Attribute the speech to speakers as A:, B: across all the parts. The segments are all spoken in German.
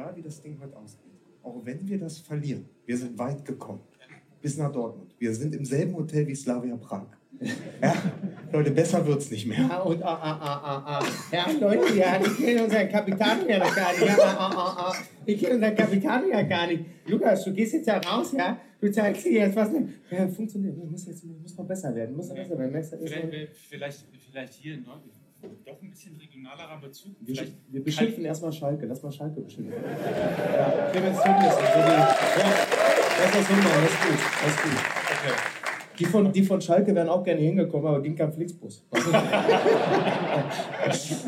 A: egal wie das Ding heute ausgeht, auch wenn wir das verlieren, wir sind weit gekommen. Bis nach Dortmund. Wir sind im selben Hotel wie Slavia Prag. Ja, Leute, besser wird's nicht mehr.
B: Ah, und ah, ah, ah, ah, ah. Ja, Leute, ja, ich kenne unseren Kapitän ja noch gar nicht. Ja, ah, ah, ah, ah. Ich kenne unseren Kapitän ja gar nicht. Lukas, du gehst jetzt ja raus, ja? Du zeigst dir jetzt was. Ja, funktioniert. Muss jetzt muss noch besser werden. Muss noch besser werden.
C: Vielleicht, vielleicht hier in Deutschland doch ein bisschen regionalerer Bezug.
B: wir,
C: Vielleicht
B: wir beschimpfen erstmal Schalke. Lass mal Schalke beschimpfen. Ja, Clemens Tönnies. Also die, ja, lass das hinmachen. Das ist gut. Das ist gut.
C: Okay.
B: Die von, die von Schalke wären auch gerne hingekommen, aber ging kein Flixbus.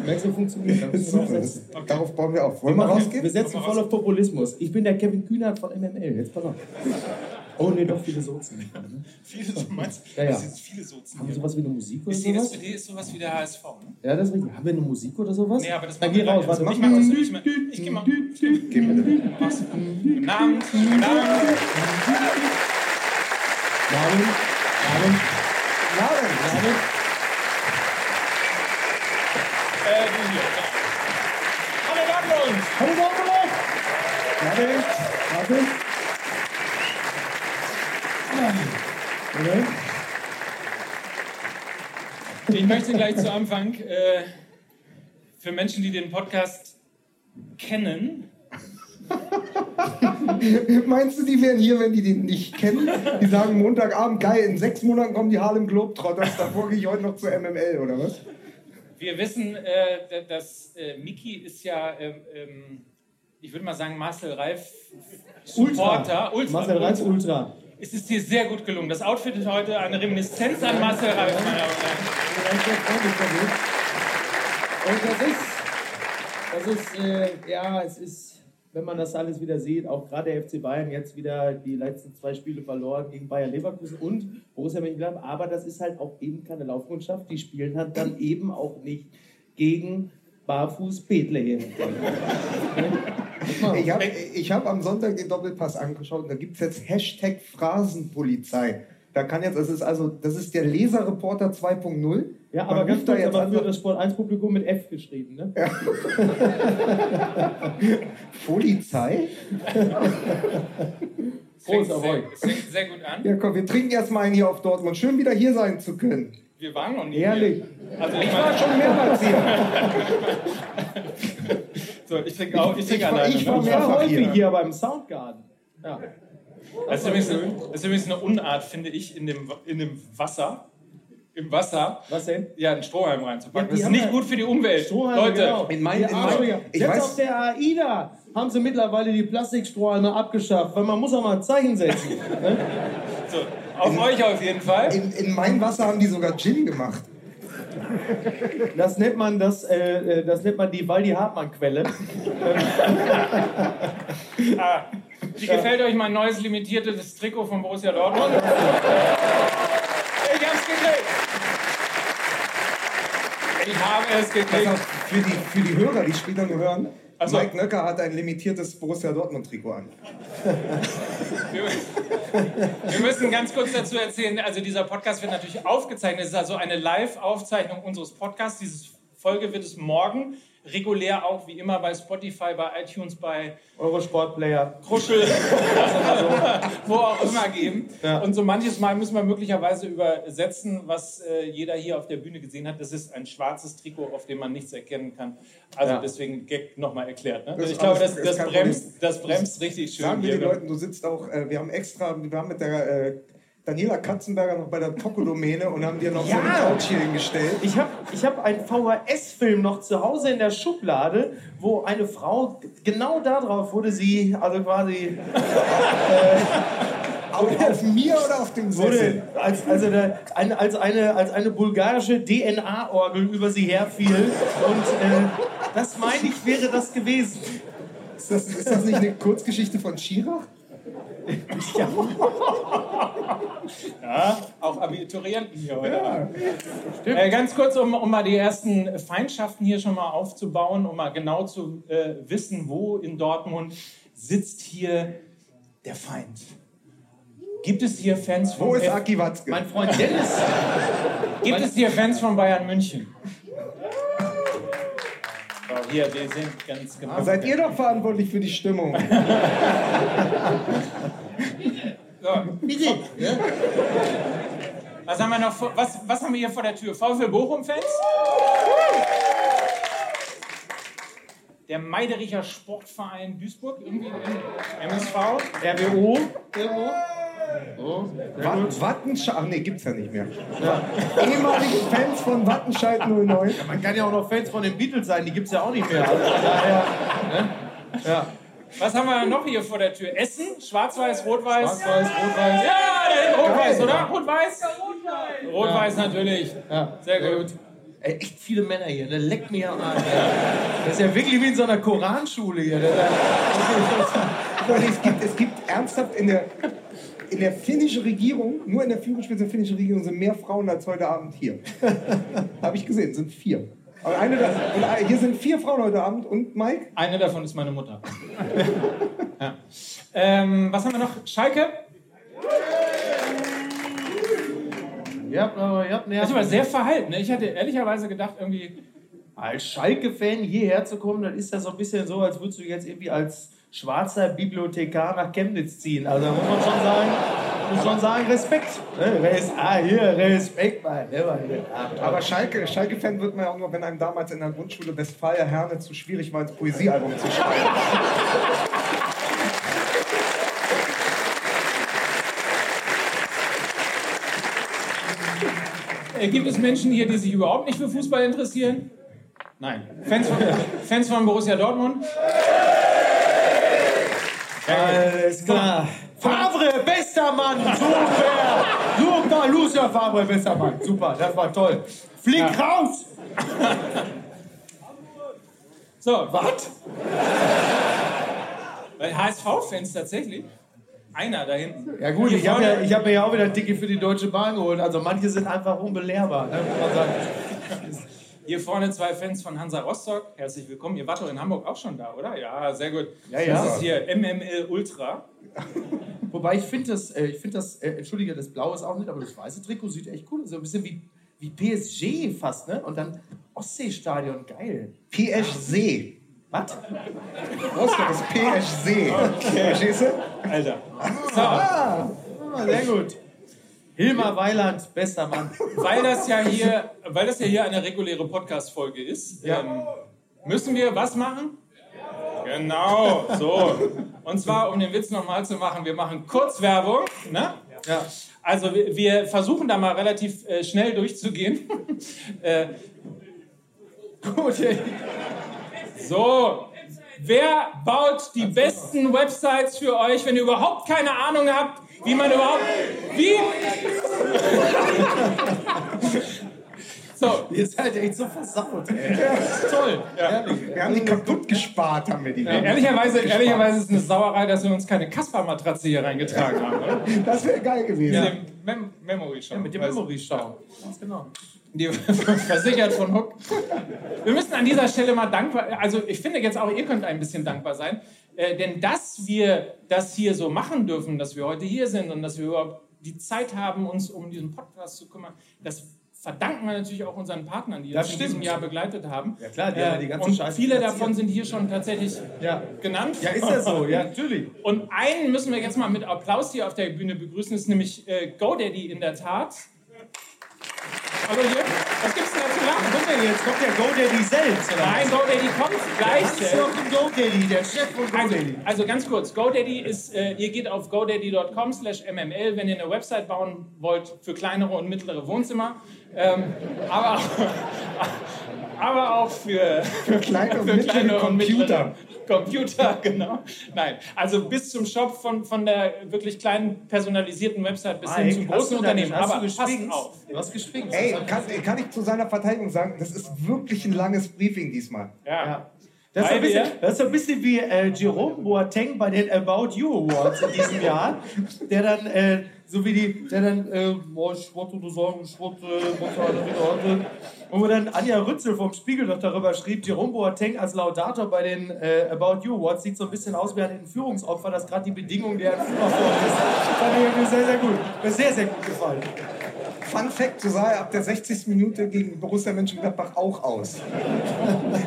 B: Merkst du, funktioniert. Da
A: Das
B: müssen
A: ist
B: wir noch
A: super.
B: setzen.
A: Das, Darauf bauen wir auf. Wollen
B: Wir,
A: wir rausgehen?
B: wir setzen voll auf Populismus. Ich bin der Kevin Kühnert von MML. Jetzt pass auf. Oh nee, doch viele Sozen. Ne?
C: Viele, du meinst,
B: Ja, ja.
C: das ist viele Sozen
B: Haben wir sowas wie eine Musik oder
C: Ist die
B: sowas?
C: SPD ist sowas wie der HSV, ne?
B: Ja, das ist richtig. Haben wir eine Musik oder sowas?
C: Nee, aber das
B: Dann
C: machen
B: geh
C: wir
B: raus. Warte,
C: Ich
B: mach mal.
C: Ich mach- ich geh mal.
A: Geh.
C: Mach's. Guten Abend. Guten Abend. Äh, du hier. Ja. Hallo Dortmund.
B: Hallo Dortmund! Warte, warte. Moment.
C: Ich möchte gleich zu Anfang äh, für Menschen, die den Podcast kennen,
A: Meinst du, die wären hier, wenn die den nicht kennen? Die sagen Montagabend, geil, in sechs Monaten kommen die Harlem Globetrotters, davor gehe ich heute noch zur MML, oder was?
C: wir wissen, äh, da- dass äh, Miki ist ja, ähm, ähm, ich würde mal sagen, Marcel Reif Supporter. Ultra.
B: Marcel Reitz Ultra.
C: Es ist dir sehr gut gelungen. Das Outfit ist heute eine Reminiszenz an Marcel Reif, meine Damen und Herren.
B: Und das ist, das ist, äh, ja, es ist, wenn man das alles wieder sieht, auch gerade der FC Bayern jetzt wieder die letzten zwei Spiele verloren gegen Bayern Leverkusen und Borussia Mönchengladbach, aber das ist halt auch eben keine Laufkundschaft. Die spielen halt dann eben auch nicht gegen Barfuß Bethlehem.
A: Ich habe ich hab am Sonntag den Doppelpass angeschaut und da gibt es jetzt Hashtag Phrasenpolizei. Da kann jetzt, das ist also, das ist der Leserreporter 2.0.
B: Ja,
A: Man
B: aber ganz
A: ruft da
B: kurz,
A: jetzt
B: aber für das Sport 1 Publikum mit F geschrieben, ne?
A: Polizei?
B: Prost
C: sehr, fängt sehr gut an.
A: Ja, komm, wir trinken erstmal einen hier auf Dortmund. Schön wieder hier sein zu können.
C: Wir waren noch nie
A: Ehrlich.
C: hier. Also ich
A: Ich war
C: meine,
A: schon mehrmals hier.
C: so, ich trinke auch, ich trinke
A: ich war-
C: alleine.
A: ich war
C: ne?
B: Ich war
A: mehrfach
B: häufig
A: hier.
B: hier beim Soundgarden. Ja.
C: Das ist, übrigens eine, das ist übrigens eine Unart, finde ich, in dem, in dem Wasser. Im Wasser.
B: Was denn?
C: Ja, einen Strohhalm reinzupacken.
B: Ja,
C: das ist nicht gut für die Umwelt.
B: Strohhalme,
C: Leute,
B: genau.
A: in mein-
B: Die
A: in mein-
B: Arschlöcher.
A: ich
B: Selbst
A: weiß-
B: auf der AIDA haben sie mittlerweile die Plastikstrohhalme abgeschafft, weil man muss auch mal ein Zeichen setzen. ne?
C: so, auf euch auf jeden Fall.
A: In, in mein Wasser haben die sogar Gin gemacht.
B: Das nennt man das, äh, äh, das nennt man die Waldi Hartmann Quelle.
C: Ah, wie gefällt euch mein neues limitiertes Trikot von Borussia Dortmund? Ich hab's gekriegt. Ich habe es gekriegt.
A: auf, für die, für die Hörer, die später nur hören,
C: so.
A: Mike Nöcker hat ein limitiertes Borussia Dortmund-Trikot an.
C: Wir, müssen ganz kurz dazu erzählen, also dieser Podcast wird natürlich aufgezeichnet. Es ist also eine Live-Aufzeichnung unseres Podcasts. Diese Folge wird es morgen regulär auch wie immer bei Spotify, bei iTunes, bei
B: Eure Sportplayer.
C: Kruschel, wo auch immer geben.
B: Ja.
C: Und so manches Mal müssen wir möglicherweise übersetzen, was äh, jeder hier auf der Bühne gesehen hat. Das ist ein schwarzes Trikot, auf dem man nichts erkennen kann. Also
B: Ja.
C: deswegen Gag nochmal erklärt. Ne?
A: Ist
C: ich glaube, das, das, bremst, das bremst richtig schön.
A: Sagen wir den
C: hier.
A: Leuten, du sitzt auch, äh, wir haben extra, wir waren mit der äh, Daniela Katzenberger noch bei der Tokodomäne und haben dir noch so eine
B: Ja.
A: Couch hier hingestellt.
B: Ich habe ich hab einen VHS-Film noch zu Hause in der Schublade, wo eine Frau, genau darauf wurde sie, also quasi,
A: Auf, auf mir oder auf dem
B: wurde
A: Sessel?
B: als, also der, eine, als, eine, als eine bulgarische DNA-Orgel über sie herfiel. Und äh, das meine ich, wäre das gewesen.
A: Ist das, ist das nicht eine Kurzgeschichte von Schirach?
B: Ja.
C: Ja, auch Abiturienten hier heute. Äh, ganz kurz, um, um mal die ersten Feindschaften hier schon mal aufzubauen, um mal genau zu äh, wissen, wo in Dortmund sitzt hier der Feind. Gibt es hier Fans von
A: Wo ist Aki Watzke?
B: Mein Freund Dennis,
C: Gibt es hier Fans von Bayern München? So, hier, wir sind ganz genau.
A: Da seid ihr doch verantwortlich für die Stimmung.
C: so. Was haben wir noch vor, was, was haben wir hier vor der Tür? VfL Bochum-Fans? Der Meidericher Sportverein Duisburg, irgendwie MSV.
B: RWO.
A: Oh, Wattenscheid, ach nee, gibt's ja nicht mehr. Ja. Ehemalige Fans von Wattenscheid 09.
B: Ja, man kann ja auch noch Fans von den Beatles sein, die gibt's ja auch nicht mehr. Also daher, ne?
C: ja. Was haben wir noch hier vor der Tür? Essen? Schwarz-Weiß, Rot-Weiß?
B: Schwarz-Weiß, Rot-Weiß.
C: Ja, Rot-Weiß, oder? Rot-Weiß? Rot-Weiß. Rot-Weiß natürlich.
B: Ja. Sehr gut. Ey, echt viele Männer hier, ne? Leck mir am Arsch. Das ist ja wirklich wie in so einer Koranschule hier.
A: es, gibt, es gibt ernsthaft in der, in der finnischen Regierung, nur in der Führungsspitze der finnischen Regierung sind mehr Frauen als heute Abend hier. Habe ich gesehen, sind vier. Aber eine das, und hier sind vier Frauen heute Abend und Mike?
C: Eine davon ist meine Mutter. ja. ähm, was haben wir noch? Schalke?
B: Ihr habt, aber, ihr habt
C: das ist aber sehr verhalten. Ne? Ich hatte ehrlicherweise gedacht, irgendwie.
B: Als Schalke-Fan hierher zu kommen, das ist ja so ein bisschen so, als würdest du jetzt irgendwie als schwarzer Bibliothekar nach Chemnitz ziehen. Also da muss man schon sagen, muss schon sagen, Respekt. Ne? Ah, hier, Respekt, Mann.
A: Aber Schalke, Schalke-Fan wird man ja auch nur, wenn einem damals in der Grundschule Westfalia Herne zu schwierig war, ins Poesiealbum zu schreiben.
C: gibt es Menschen hier, die sich überhaupt nicht für Fußball interessieren? Nein. Fans von, Fans von Borussia Dortmund?
B: Alles klar. Favre, bester Mann, super. Super, Lucia Favre, bester Mann. Super, das war toll. Flieg ja. raus!
C: so, was? HSV-Fans tatsächlich? Einer da hinten.
B: Ja gut, ich habe ja, hab mir ja auch wieder ein Ticket für die Deutsche Bahn geholt. Also manche sind einfach unbelehrbar, ne.
C: Hier vorne zwei Fans von Hansa Rostock. Herzlich willkommen. Ihr wart doch in Hamburg auch schon da, oder? Ja, sehr gut.
B: Ja, ja.
C: Das ist hier MML Ultra.
B: Wobei ich finde das, äh, ich finde das, äh, entschuldige, das Blaue ist auch nicht, aber das weiße Trikot sieht echt cool aus. So ein bisschen wie, wie PSG fast, ne? Und dann Ostseestadion, geil.
A: PSG.
B: Was?
A: Rostock ist PSG. Okay. Verstehst du?
C: Alter.
B: So. Ah, sehr gut. Hilmar Weiland, bester Mann.
C: Weil das ja hier, weil das ja hier eine reguläre Podcast-Folge ist, ja. ähm, müssen wir was machen? Genau, so. Und zwar, um den Witz nochmal zu machen, wir machen Kurzwerbung. Ne?
B: Ja.
C: Also wir, wir versuchen da mal relativ äh, schnell durchzugehen. äh, gut. So, wer baut die besten Websites für euch, wenn ihr überhaupt keine Ahnung habt, wie man überhaupt. Wie?
B: So. Ihr seid echt so versaut, ey. Toll.
A: Ja. Wir haben die kaputt gespart, haben wir die.
C: Ja, ehrlicherweise, ehrlicherweise ist es eine Sauerei, dass wir uns keine Kasper-Matratze hier reingetragen haben. Oder?
A: Das wäre geil gewesen.
C: Mit dem Mem Memory-Show.
B: Ja, mit dem Memory-Show. Ganz genau.
C: Die versichert von Hook. Wir müssen an dieser Stelle mal dankbar, also ich finde jetzt auch, ihr könnt ein bisschen dankbar sein, äh, denn dass wir das hier so machen dürfen, dass wir heute hier sind und dass wir überhaupt die Zeit haben, uns um diesen Podcast zu kümmern, das verdanken wir natürlich auch unseren Partnern, die uns in diesem Jahr begleitet haben.
B: Ja klar, die äh, haben die ganze
C: Und
B: Scheiße
C: viele davon sind hier schon tatsächlich
B: ja.
C: genannt.
B: Ja, ist ja so, ja, natürlich.
C: Und einen müssen wir jetzt mal mit Applaus hier auf der Bühne begrüßen, das ist nämlich äh, GoDaddy in der Tat. Hallo hier. Was gibt's denn da zu lachen?
B: Guck mal, jetzt kommt der GoDaddy selbst.
C: Oder Nein, GoDaddy kommt gleich.
B: Das ist doch GoDaddy, der Chef von GoDaddy.
C: Also, also ganz kurz, GoDaddy ist, äh, ihr geht auf godaddy.com slash mml, wenn ihr eine Website bauen wollt für kleinere und mittlere Wohnzimmer. Ähm, aber, aber auch für,
A: für kleine und, für kleine und Computer.
C: Computer, genau. Nein, also bis zum Shop von, von der wirklich kleinen personalisierten Website bis ah, hin zum großen Unternehmen. Aber
B: passt auf. Du hast gespinkt.
A: Ey, kann, kann ich zu seiner Verteidigung sagen, das ist wirklich ein langes Briefing diesmal.
C: ja. ja.
B: Das ist, ein bisschen, das ist so ein bisschen wie äh, Jerome Boateng bei den About You Awards in diesem Jahr, der dann, äh, so wie die, der dann, äh, boah, ich wollte nur sagen, ich wollte, wollte und wo dann Anja Rützel vom Spiegel noch darüber schrieb, Jerome Boateng als Laudator bei den äh, About You Awards sieht so ein bisschen aus wie ein Entführungsopfer, das gerade die Bedingungen der Entführer ist. Das fand ich mir sehr, sehr gut. Mir sehr, sehr gut gefallen.
A: Fun Fact, so sah er ab der 60. Minute gegen Borussia Mönchengladbach auch aus.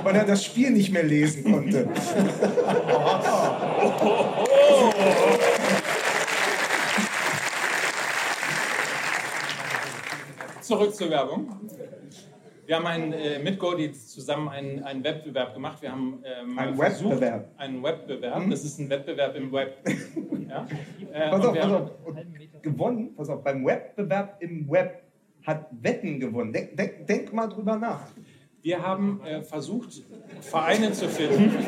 A: Weil er das Spiel nicht mehr lesen konnte.
C: Zurück zur Werbung. Wir haben ein, äh, mit Godi zusammen einen, einen Wettbewerb gemacht. Wir haben ähm,
A: Ein
C: versucht,
A: Wettbewerb?
C: Einen Wettbewerb. Das ist ein Wettbewerb im Web. ja? äh,
A: Pass auf, pass auf. Gewonnen, pass auf, beim Wettbewerb im Web hat Wetten gewonnen. Denk, denk, denk mal drüber nach.
C: Wir haben äh, versucht, Vereine zu finden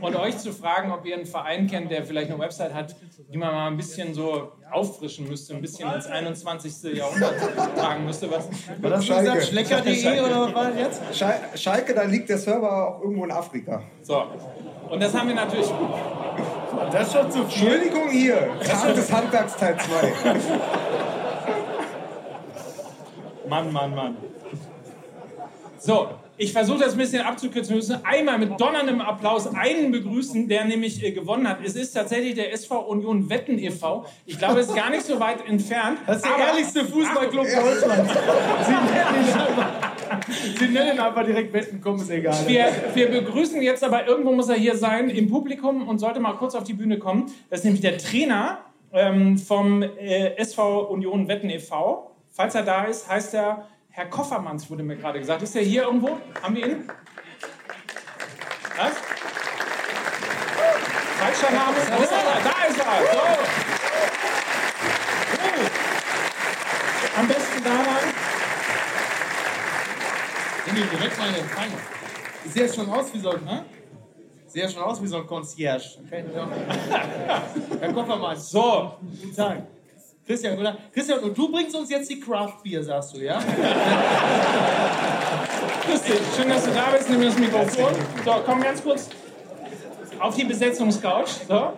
C: und euch zu fragen, ob ihr einen Verein kennt, der vielleicht eine Website hat, die man mal ein bisschen so auffrischen müsste, ein bisschen ins 21. Jahrhundert tragen müsste. Was,
B: War das
A: Schalke.
B: schlecker.de oder was war das jetzt?
A: Schal Schalke, da liegt der Server auch irgendwo in Afrika.
C: so. Und das haben wir natürlich.
B: Das ist schon zu viel.
A: Entschuldigung hier, Tag des Handwerks Teil 2.
C: Mann, Mann, Mann. So, ich versuche das ein bisschen abzukürzen. Wir müssen einmal mit donnerndem Applaus einen begrüßen, der nämlich äh, gewonnen hat. Es ist tatsächlich der SV Union Wetten e.V. Ich glaube, es ist gar nicht so weit entfernt.
B: Das ist der
C: Aber-
B: ehrlichste Fußballclub Deutschlands. Sie nennen, ihn einfach, Sie nennen einfach direkt Wetten, komm, ist egal.
C: Wir, wir begrüßen jetzt aber, irgendwo muss er hier sein, im Publikum und sollte mal kurz auf die Bühne kommen. Das ist nämlich der Trainer ähm, vom äh, SV Union Wetten e.V. Falls er da ist, heißt er Herr Koffermanns, wurde mir gerade gesagt. Ist er hier irgendwo? Haben wir ihn? Was? Falscher Name? Wo ist er? Da ist er! So. Am besten da rein.
B: Nimm ihn direkt mal in Empfang. Sieht jetzt schon aus wie so ein, ne? Sieht ja schon aus wie so ein Concierge. Okay, ja. Herr Koffermann,
C: So,
B: guten Tag. Christian, oder? Christian, und du bringst uns jetzt die Craft Beer, sagst du, ja?
C: Dich. Schön, dass du da bist. Nimm das Mikrofon. So, komm ganz kurz auf die Besetzungscouch. So.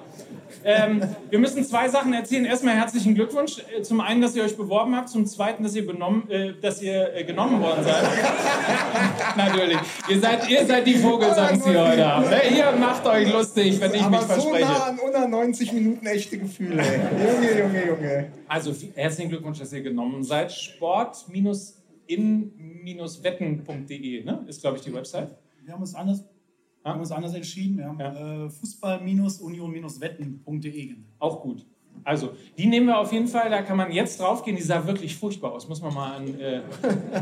C: Ähm, wir müssen zwei Sachen erzählen. Erstmal herzlichen Glückwunsch. Äh, Zum einen, dass ihr euch beworben habt. Zum zweiten, dass ihr, benommen, äh, dass ihr äh, genommen worden seid. Natürlich. Ihr seid, ihr seid die Vogelsongs, die ihr heute habt. Ne? Ihr macht euch lustig, wenn ich mich
A: Aber so
C: verspreche.
A: nah an unter 90 Minuten echte Gefühle. Junge, Junge, Junge.
C: Also herzlichen Glückwunsch, dass ihr genommen seid. Sport-in-wetten.de ne? ist, glaube ich, die Website.
D: Wir haben uns anders, wir haben uns anders entschieden. Wir haben
C: Ja.
D: äh, Fußball-Union-wetten.de genannt.
C: Auch gut. Also, die nehmen wir auf jeden Fall, da kann man jetzt draufgehen. Die sah wirklich furchtbar aus, muss man mal an, äh,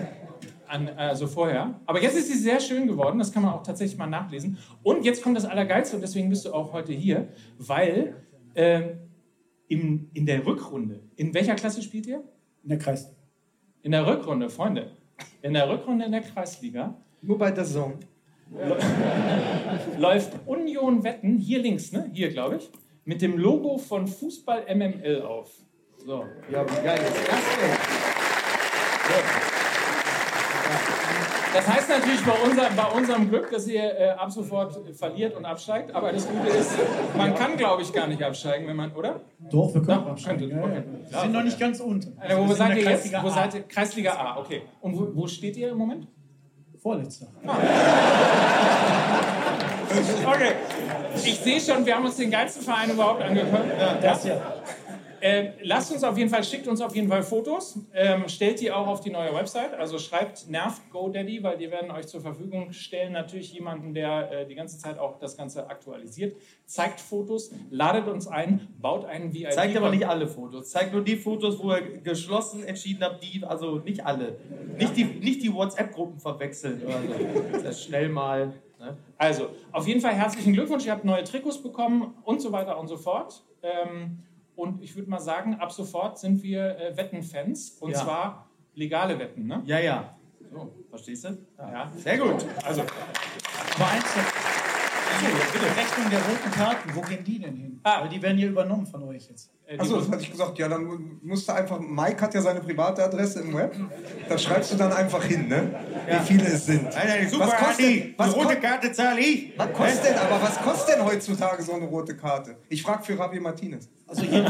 C: an also vorher. Aber jetzt ist sie sehr schön geworden, das kann man auch tatsächlich mal nachlesen. Und jetzt kommt das Allergeilste und deswegen bist du auch heute hier, weil ähm, im, in der Rückrunde, in welcher Klasse spielt ihr?
D: In der Kreis.
C: In der Rückrunde, Freunde. In der Rückrunde in der Kreisliga
A: Nur bei der Zone.
C: läuft Union Wetten, hier links, ne? Hier, glaube ich, mit dem Logo von Fußball MML auf. So.
B: Ja, wie geil ist das
C: heißt natürlich bei, unser, bei unserem Glück, dass ihr äh, ab sofort verliert und absteigt. Aber das Gute ist, man kann, glaube ich, gar nicht absteigen, wenn man, oder?
D: Doch, wir können
C: Doch,
D: absteigen.
C: könntet, okay.
D: Wir sind noch nicht ganz unten.
C: Äh, wo seid ihr jetzt?
D: Kreisliga
C: Wo
D: A.
C: seid ihr? Kreisliga A, okay. Und wo, wo steht ihr im Moment?
D: Vorletzter.
C: Okay. Ich sehe schon, wir haben uns den geilsten Verein überhaupt angeguckt.
D: Das ja.
C: Äh, lasst uns auf jeden Fall, schickt uns auf jeden Fall Fotos, ähm, stellt die auch auf die neue Website, also schreibt nervt GoDaddy, weil die werden euch zur Verfügung stellen, natürlich jemanden, der äh, die ganze Zeit auch das Ganze aktualisiert, zeigt Fotos, ladet uns ein, baut einen VIP.
B: Zeigt aber nicht alle Fotos. Zeigt nur die Fotos, wo ihr geschlossen entschieden habt, die, also nicht alle. Nicht die, nicht die WhatsApp-Gruppen verwechseln oder so. Das ist schnell mal. Ne?
C: Also, auf jeden Fall herzlichen Glückwunsch, ihr habt neue Trikots bekommen und so weiter und so fort. Ähm, und ich würde mal sagen, ab sofort sind wir äh, Wettenfans und
B: Ja.
C: zwar legale Wetten, ne?
B: Ja, ja. So, verstehst du?
C: Ja.
B: Sehr gut.
C: Also,
D: Aber eins noch. So, bitte. Rechnung der roten Karten, wo gehen die denn hin?
C: Ah.
D: Weil die werden ja übernommen von euch jetzt.
C: Äh,
A: Achso, das hatte ich gesagt. Ja, dann musst du einfach. Mike hat ja seine private Adresse im Web. Da schreibst du dann einfach hin, ne? Wie viele es sind.
B: Nein, nein, super,
A: Was kostet-
B: Adi.
A: was
B: Die rote Karte zahle ich.
A: Was kostet denn, aber was kostet denn heutzutage so eine rote Karte? Ich frage für Ravi Martinez.
D: Also je,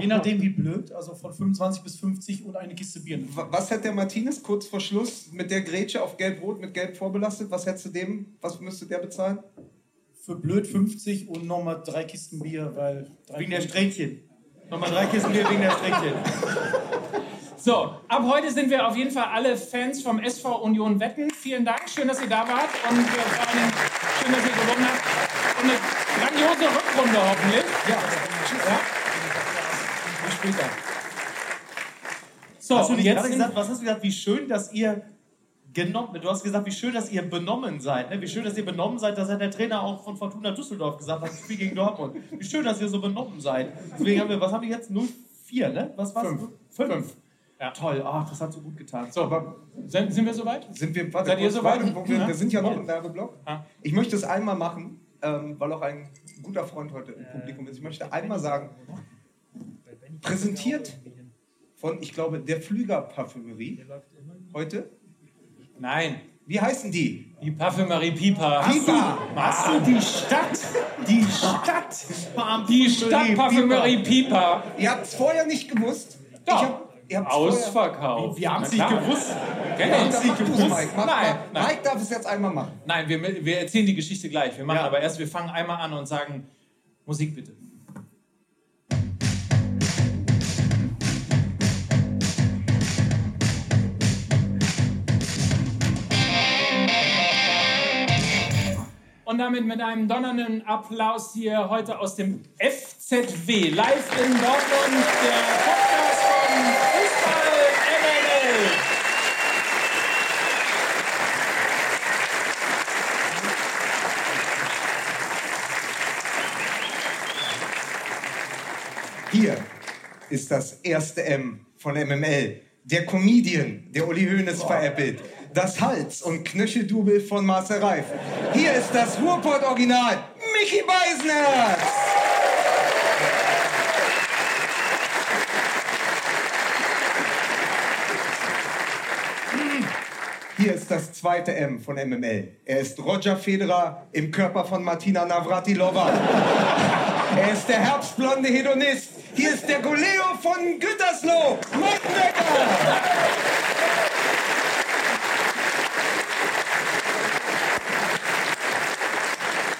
D: je nachdem wie blöd, also von 25 bis 50 und eine Kiste Bier.
A: Wa- Was hätte der Martinez kurz vor Schluss mit der Grätsche auf Gelb-Rot mit Gelb vorbelastet? Was hättest du dem, was müsste der bezahlen?
D: Für blöd 50 und nochmal drei Kisten Bier, weil... Drei
B: Wegen der Strähnchen. Nochmal drei Kisten Bier wegen der Strähnchen.
C: So, ab heute sind wir auf jeden Fall alle Fans vom SV Union Wetten. Vielen Dank, schön, dass ihr da wart und äh, vor allem schön, dass ihr gewonnen habt. Und eine grandiose Rückrunde hoffentlich. Ja, ja. Bis später.
B: So, hast du nicht gerade gesagt, was hast du gesagt, wie schön, dass ihr genommen, du hast gesagt, wie schön, dass ihr benommen seid. Ne? Wie schön, dass ihr benommen seid, das hat der Trainer auch von Fortuna Düsseldorf gesagt, beim Spiel gegen Dortmund. Wie schön, dass ihr so benommen seid. Deswegen haben wir, was haben wir jetzt? 0-4, ne? Was war's?
C: 5.
B: 5. Ja. Toll, ach, das hat so gut getan.
C: So, sind, sind wir soweit?
A: Sind wir,
C: warte, Seid ihr soweit?
A: Wir, wir, sind ja noch im Werbeblock. Ich möchte es einmal machen, ähm, weil auch ein guter Freund heute im Publikum ist. Ich möchte einmal sagen, präsentiert von, ich glaube, der Flüger Parfümerie heute.
C: Nein.
A: Wie heißen die?
C: Die Parfümerie Pipa.
A: Pipa.
B: Hast du die Stadt? Die Stadt.
C: Die Stadt Parfümerie Pipa.
A: Ihr habt es vorher nicht gewusst.
C: Doch. Hab, ihr
B: Ausverkauft. Wir haben es nicht gewusst. Wir haben es nicht gewusst.
A: Mike. Mach, nein, nein. Mike darf es jetzt einmal machen.
C: Nein, wir, wir erzählen die Geschichte gleich. Wir machen ja. aber erst, wir fangen einmal an und sagen, Musik bitte. Und damit mit einem donnernden Applaus hier heute aus dem FZW, live in Dortmund, der Podcast von Fußball MML.
A: Hier ist das erste M von MML. Der Comedian, der Uli Hoeneß veräppelt das Hals- und Knöcheldubel von Marcel Reif. Hier ist das Ruhrpott-Original, Michi Beisenherz. Hier ist das zweite M von MML. Er ist Roger Federer im Körper von Martina Navratilova. er ist der herbstblonde Hedonist. Hier ist der Goleo von Gütersloh, Mottenbecker.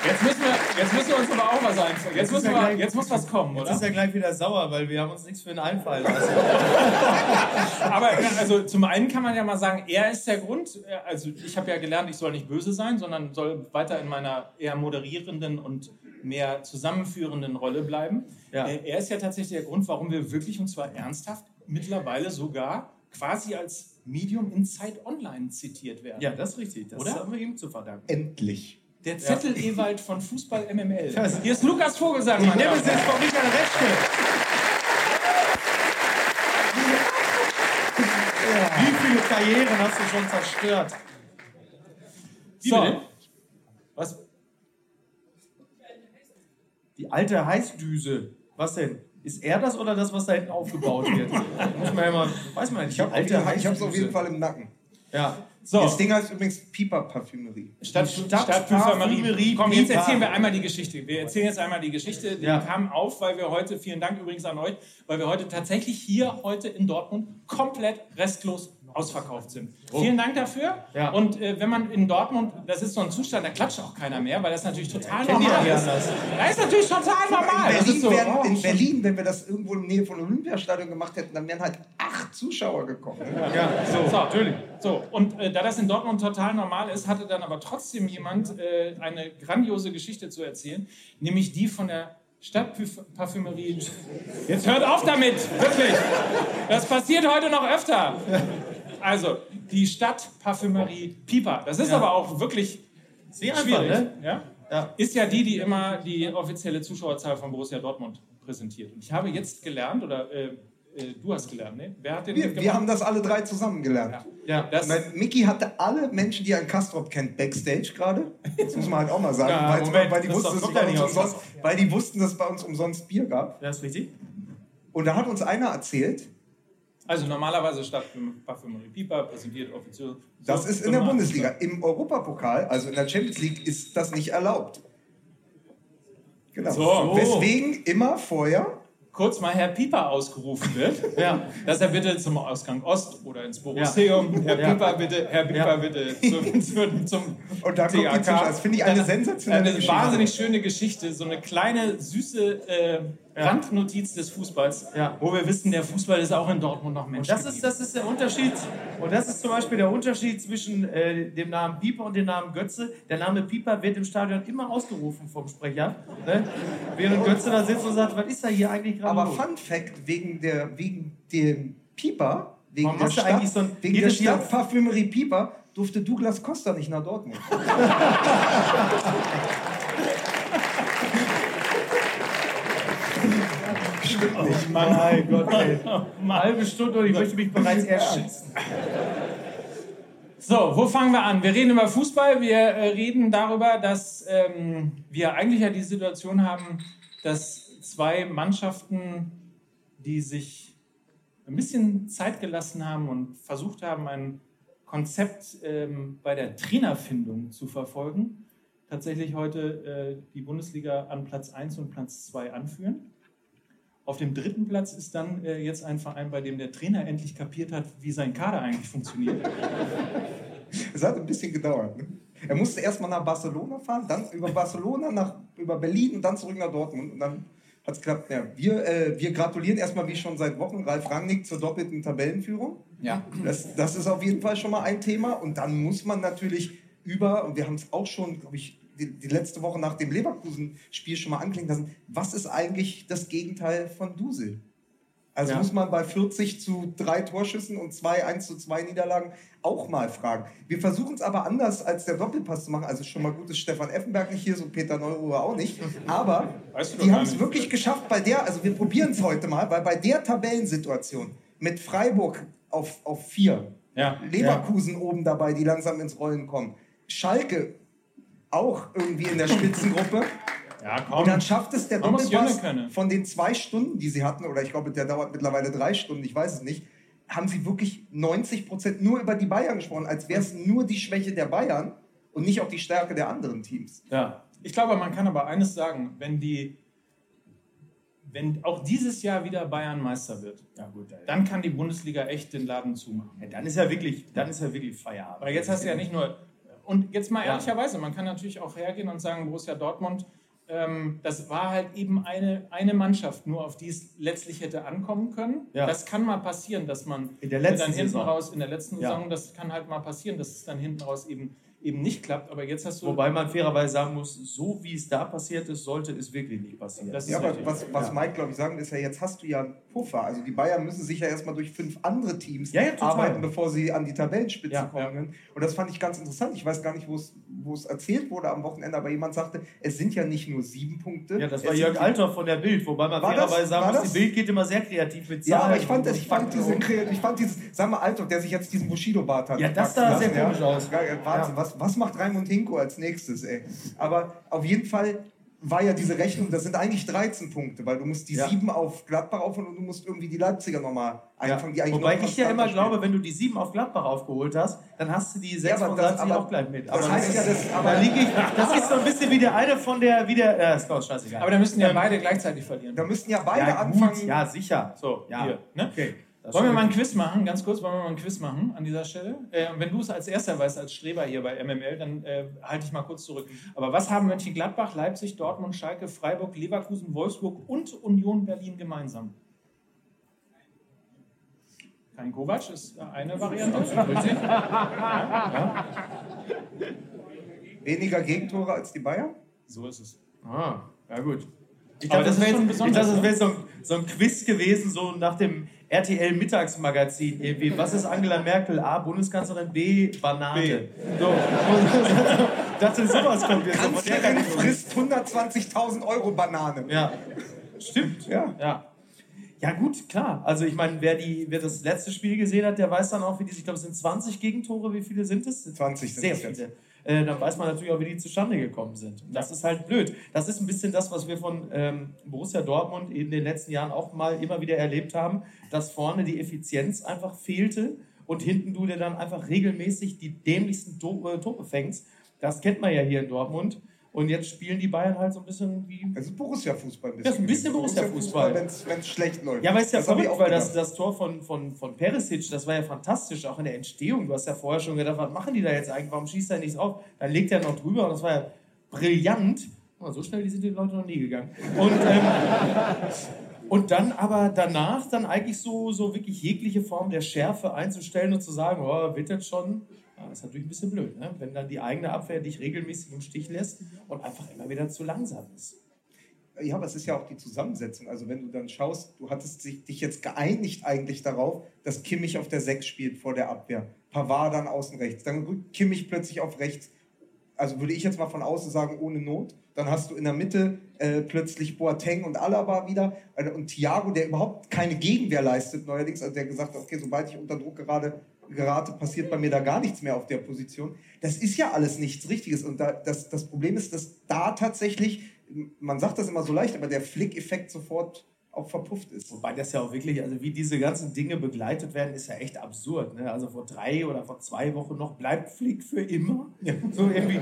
C: Jetzt müssen, wir, jetzt müssen wir uns aber auch was einfallen. Jetzt, muss, ja jetzt muss was kommen, oder?
B: Jetzt ist er gleich wieder sauer, weil wir haben uns nichts für einen Einfall lassen.
C: aber also zum einen kann man ja mal sagen, er ist der Grund. Also ich habe ja gelernt, ich soll nicht böse sein, sondern soll weiter in meiner eher moderierenden und mehr zusammenführenden Rolle bleiben. Ja. Äh, er ist ja tatsächlich der Grund, warum wir wirklich und zwar ernsthaft mittlerweile sogar quasi als Medium in Zeit Online zitiert werden.
B: Ja, das ist richtig. Das
C: Oder?
B: haben wir ihm zu verdanken.
A: Endlich.
C: Der Zettel ja. Ewald von Fußball MML. Hier ist Lukas Vogelsang. Ich
B: nehme es jetzt von Michael Reschke. Ja. Wie viele Karrieren hast du schon zerstört?
C: Wie so. Was?
B: Die alte Heißdüse. Was denn? Ist er das oder das, was da hinten aufgebaut wird? Muss man ja mal, weiß man nicht.
A: Ich habe es auf jeden Fall im Nacken.
B: Ja.
A: So. Das Ding heißt übrigens Piper Parfümerie.
C: Stadt, Stadt, Stadt Parfümerie. Komm, jetzt erzählen wir einmal die Geschichte. Wir erzählen jetzt einmal die Geschichte. Die ja. kam auf, weil wir heute, vielen Dank übrigens an euch, weil wir heute tatsächlich hier heute in Dortmund komplett restlos ausverkauft sind. Oh. Vielen Dank dafür. Ja. Und äh, wenn man in Dortmund, das ist so ein Zustand, da klatscht auch keiner mehr, weil das natürlich total ja, normal ist. Das. das ist natürlich total normal.
A: In Berlin,
C: so,
A: wären, oh, in Berlin, wenn wir das irgendwo in der Nähe von Olympiastadion gemacht hätten, dann wären halt acht Zuschauer gekommen.
C: Ja, ja so, so, natürlich. So, und äh, da das in Dortmund total normal ist, hatte dann aber trotzdem jemand äh, eine grandiose Geschichte zu erzählen, nämlich die von der Stadtparfümerie. Jetzt hört auf damit, wirklich. Das passiert heute noch öfter. Also, die Stadtparfümerie Pipa. Das ist ja. aber auch wirklich Sehr schwierig. Einfach, ne? ja? Ja. Ist ja die, die immer die offizielle Zuschauerzahl von Borussia Dortmund präsentiert. Und ich habe jetzt gelernt, oder äh, äh, du hast gelernt, ne?
A: Wer hat den wir, wir haben das alle drei zusammen gelernt.
C: Ja. ja das
A: Mickey hatte alle Menschen, die ein Kastrop kennt, Backstage gerade. Das muss man halt auch mal sagen. Ja, weil,
B: Moment,
A: weil, die wussten, dass bei uns umsonst, weil die wussten, dass es bei uns umsonst Bier gab.
B: Ja, ist richtig.
A: Und da hat uns einer erzählt,
C: also normalerweise statt Parfümerie Pipa präsentiert offiziell.
A: Das ist in der Bundesliga. Im Europapokal, also in der Champions League, ist das nicht erlaubt. Genau. So. Weswegen immer vorher
C: kurz mal Herr Pieper ausgerufen wird, ja. dass er bitte zum Ausgang Ost oder ins Borusseum, ja. Herr Pieper bitte, Herr Pieper ja. bitte zum, zum, zum
A: Und da kommt die Das finde ich eine sensationelle
C: Eine wahnsinnig schöne Geschichte, so eine kleine, süße äh, Randnotiz des Fußballs,
B: Ja.
C: wo wir wissen, der Fußball ist auch in Dortmund noch Mensch.
B: Und das ist, das ist der Unterschied. Und das ist zum Beispiel der Unterschied zwischen äh, dem Namen Pieper und dem Namen Götze. Der Name Pieper wird im Stadion immer ausgerufen vom Sprecher. Ne? Während Götze da sitzt und sagt, was ist da hier eigentlich gerade
A: Aber
B: los?
A: Fun Fact, wegen, der, wegen dem Pieper, wegen
B: Warum
A: der, Stadt,
B: eigentlich so ein-
A: wegen der Stadtparfümerie Pieper durfte Douglas Costa nicht nach Dortmund.
B: Oh mein Gott, ey. Eine halbe Stunde und ich möchte mich bereits erschießen.
C: So, wo fangen wir an? Wir reden über Fußball. Wir äh, reden darüber, dass ähm, wir eigentlich ja die Situation haben, dass zwei Mannschaften, die sich ein bisschen Zeit gelassen haben und versucht haben, ein Konzept ähm, bei der Trainerfindung zu verfolgen, tatsächlich heute äh, die Bundesliga an Platz 1 und Platz 2 anführen. Auf dem dritten Platz ist dann äh, jetzt ein Verein, bei dem der Trainer endlich kapiert hat, wie sein Kader eigentlich funktioniert.
A: Es hat ein bisschen gedauert. Ne? Er musste erstmal nach Barcelona fahren, dann über Barcelona nach über Berlin und dann zurück nach Dortmund. Und dann hat es geklappt. Ja, wir, äh, wir gratulieren erstmal wie schon seit Wochen Ralf Rangnick zur doppelten Tabellenführung.
C: Ja.
A: Das, das ist auf jeden Fall schon mal ein Thema. Und dann muss man natürlich über, und wir haben es auch schon, glaube ich, die, die letzte Woche nach dem Leverkusen-Spiel schon mal anklingen lassen, was ist eigentlich das Gegenteil von Dusel? Also
B: Ja.
A: muss man bei 40 zu 3 Torschüssen und 2 1 zu 2 Niederlagen auch mal fragen. Wir versuchen es aber anders als der Doppelpass zu machen. Also schon mal gut, dass Stefan Effenberg nicht hier ist und Peter Neuruhr auch nicht. Aber
C: Weißt du
A: die haben es wirklich geschafft bei der, also wir probieren es heute mal, weil bei der Tabellensituation mit Freiburg auf, auf 4,
C: Ja.
A: Leverkusen oben dabei, die langsam ins Rollen kommen, Schalke auch irgendwie in der Spitzengruppe.
C: Ja, komm.
A: Und dann schafft es der Doppelpass von den zwei Stunden, die sie hatten, oder ich glaube, der dauert mittlerweile drei Stunden, ich weiß es nicht, haben sie wirklich 90 Prozent nur über die Bayern gesprochen, als wäre es nur die Schwäche der Bayern und nicht auch die Stärke der anderen Teams.
B: Ja.
C: Ich glaube, man kann aber eines sagen, wenn die, wenn auch dieses Jahr wieder Bayern Meister wird,
B: Ja, gut,
C: dann kann die Bundesliga echt den Laden zumachen.
B: Ja, dann ist ja wirklich, dann ist ja wirklich Feierabend.
C: Weil jetzt hast du ja nicht nur, und jetzt mal
B: Ja.
C: ehrlicherweise, man kann natürlich auch hergehen und sagen, Borussia Dortmund, ähm, das war halt eben eine, eine Mannschaft, nur auf die es letztlich hätte ankommen können.
B: Ja.
C: Das kann mal passieren, dass man
B: In der letzten
C: dann hinten
B: Saison.
C: raus, in der letzten. Saison, das kann halt mal passieren, dass es dann hinten raus eben, eben nicht klappt. Aber jetzt hast du.
B: Wobei man fairerweise sagen muss, so wie es da passiert ist, sollte es wirklich nicht passieren.
C: Das
A: Ja, aber
C: richtig.
A: was, was
B: Ja.
A: Mike, glaube ich, sagen will, ist ja, jetzt hast du ja einen Puffer. Also die Bayern müssen sich ja erstmal durch fünf andere Teams
B: Ja, ja,
A: arbeiten, bevor sie an die Tabellenspitze
B: Ja,
A: kommen können. Und das fand ich ganz interessant. Ich weiß gar nicht, wo es erzählt wurde am Wochenende, aber jemand sagte, es sind ja nicht nur sieben Punkte.
B: ja, das war Jörg Althoff von der Bild, wobei man
A: War das-
B: fairerweise sagen muss,
A: das?
B: die Bild geht immer sehr kreativ mit
A: Ja,
B: Zahlen.
A: aber ich fand, das, ich fand, diese, ich fand dieses, sag mal, Alter, der sich jetzt diesen Bushido-Bart hat.
B: Ja, das sah sehr
A: lassen,
B: komisch aus.
A: Wahnsinn,
B: Ja.
A: Was, was macht Raimund Hinko als nächstes, ey? Aber auf jeden Fall war ja diese Rechnung, das sind eigentlich 13 Punkte, weil du musst die
B: Ja.
A: sieben auf Gladbach aufholen und du musst irgendwie die Leipziger nochmal einfangen, die eigentlich
B: Wobei
A: noch
B: ich ja immer
A: konstanter
B: glaube,
A: spielen.
B: wenn du die sieben auf Gladbach aufgeholt hast, dann hast du die sechs
A: aber
B: von
A: das-
B: Leipzig
A: aber-
B: auch gleich mit.
A: das heißt ja, das- aber-
B: da liege ich, das ist so ein bisschen wie der eine von der, wie der, ja, ist doch scheißegal.
C: aber da müssen ja
B: Ähm,
C: beide gleichzeitig verlieren.
A: Da müssten ja beide
B: ja,
A: anfangen.
B: ja, sicher.
C: So,
B: ja.
C: hier. Ne?
B: Okay.
C: Wollen wir mal ein Quiz machen, ganz kurz, wollen wir mal ein Quiz machen an dieser Stelle? Äh, wenn du es als erster weißt, als Streber hier bei MML, dann äh, halte ich mal kurz zurück. Aber was haben Mönchengladbach, Leipzig, Dortmund, Schalke, Freiburg, Leverkusen, Wolfsburg und Union Berlin gemeinsam? Kein Kovac ist eine Variante. Richtig.
A: Weniger Gegentore als die Bayern?
C: So ist es.
B: Ah, ja gut. Ich
C: Aber
B: dachte,
C: das
B: das
C: ist
B: wäre
C: schon
B: jetzt, dachte,
C: ne?
B: jetzt so, ein, so ein Quiz gewesen, so nach dem RTL-Mittagsmagazin. Irgendwie. Was ist Angela Merkel? A. Bundeskanzlerin, B. Banane.
C: B.
B: So. Ich dachte, sowas kommt jetzt.
A: Kanzlerin frisst 120.000 Euro Banane.
B: Ja, stimmt.
A: Ja.
B: Ja. Ja, gut, klar. Also, ich meine, wer, die, wer das letzte Spiel gesehen hat, der weiß dann auch, wie die, ich glaube, es sind 20 Gegentore. Wie viele sind es?
A: 20 sind
B: Sehr
A: es jetzt.
B: Äh, dann weiß man natürlich auch, wie die zustande gekommen sind. Und das ist halt blöd. Das ist ein bisschen das, was wir von ähm, Borussia Dortmund in den letzten Jahren auch mal immer wieder erlebt haben, dass vorne die Effizienz einfach fehlte und hinten du dir dann einfach regelmäßig die dämlichsten äh, Tore fängst. Das kennt man ja hier in Dortmund. Und jetzt spielen die Bayern halt so ein bisschen wie
A: Also Borussia-Fußball.
B: Das ist ein bisschen Borussia-Fußball.
A: Wenn es schlecht läuft.
B: Ja, aber ist ja verrückt,
A: auch
B: weil das, das Tor von, von, von Perisic, das war ja fantastisch, auch in der Entstehung. Du hast ja vorher schon gedacht, was machen die da jetzt eigentlich? Warum schießt er nichts auf? Dann legt er noch drüber und das war ja brillant. so schnell sind die Leute noch nie gegangen. Und, ähm, und dann aber danach dann eigentlich so, so wirklich jegliche Form der Schärfe einzustellen und zu sagen, oh, wird das schon? Das ist natürlich ein bisschen blöd, ne? wenn dann die eigene Abwehr dich regelmäßig im Stich lässt und einfach immer wieder zu langsam ist.
A: Ja, aber es ist ja auch die Zusammensetzung. Also wenn du dann schaust, du hattest dich jetzt geeinigt eigentlich darauf, dass Kimmich auf der 6 spielt vor der Abwehr. Pavard dann außen rechts. Dann rückt Kimmich plötzlich auf rechts. Also würde ich jetzt mal von außen sagen, ohne Not. Dann hast du in der Mitte äh, plötzlich Boateng und Alaba wieder äh, und Thiago, der überhaupt keine Gegenwehr leistet neuerdings. Also der gesagt hat, okay, sobald ich unter Druck gerade gerate, passiert bei mir da gar nichts mehr auf der Position. Das ist ja alles nichts Richtiges. Und da, das, das Problem ist, dass da tatsächlich man sagt das immer so leicht, aber der Flick-Effekt sofort auch verpufft ist.
B: Wobei das ja auch wirklich, also wie diese ganzen Dinge begleitet werden, ist ja echt absurd. Ne? Also vor drei oder vor zwei Wochen noch bleibt Flick für immer. Ja. So irgendwie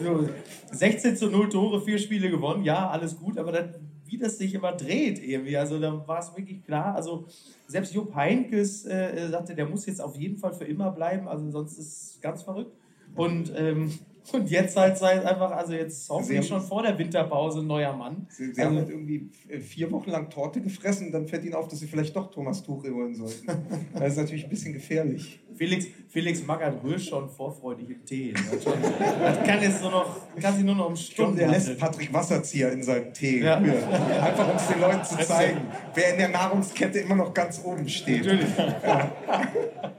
B: so 16 zu 0 Tore, vier Spiele gewonnen, ja, alles gut, aber dann, wie das sich immer dreht irgendwie. Also da war es wirklich klar. Also selbst Jupp Heinkes äh, sagte, der muss jetzt auf jeden Fall für immer bleiben, also sonst ist es ganz verrückt. Und ähm, und jetzt halt sei einfach, also jetzt hoffentlich schon vor der Winterpause ein neuer Mann.
A: Sie, sie also, haben halt irgendwie äh, vier Wochen lang Torte gefressen und dann fällt ihnen auf, dass sie vielleicht doch Thomas Tuchel holen sollten. das ist natürlich ein bisschen gefährlich.
B: Felix, Felix Magath rührt schon vorfreudig im Tee. Das, schon, das kann jetzt nur noch, kann sich nur noch um Stunden
A: Der lässt Patrick Wasserzieher in seinem Tee. Ja. Einfach um es den Leuten zu zeigen, wer in der Nahrungskette immer noch ganz oben steht. Natürlich. Ja.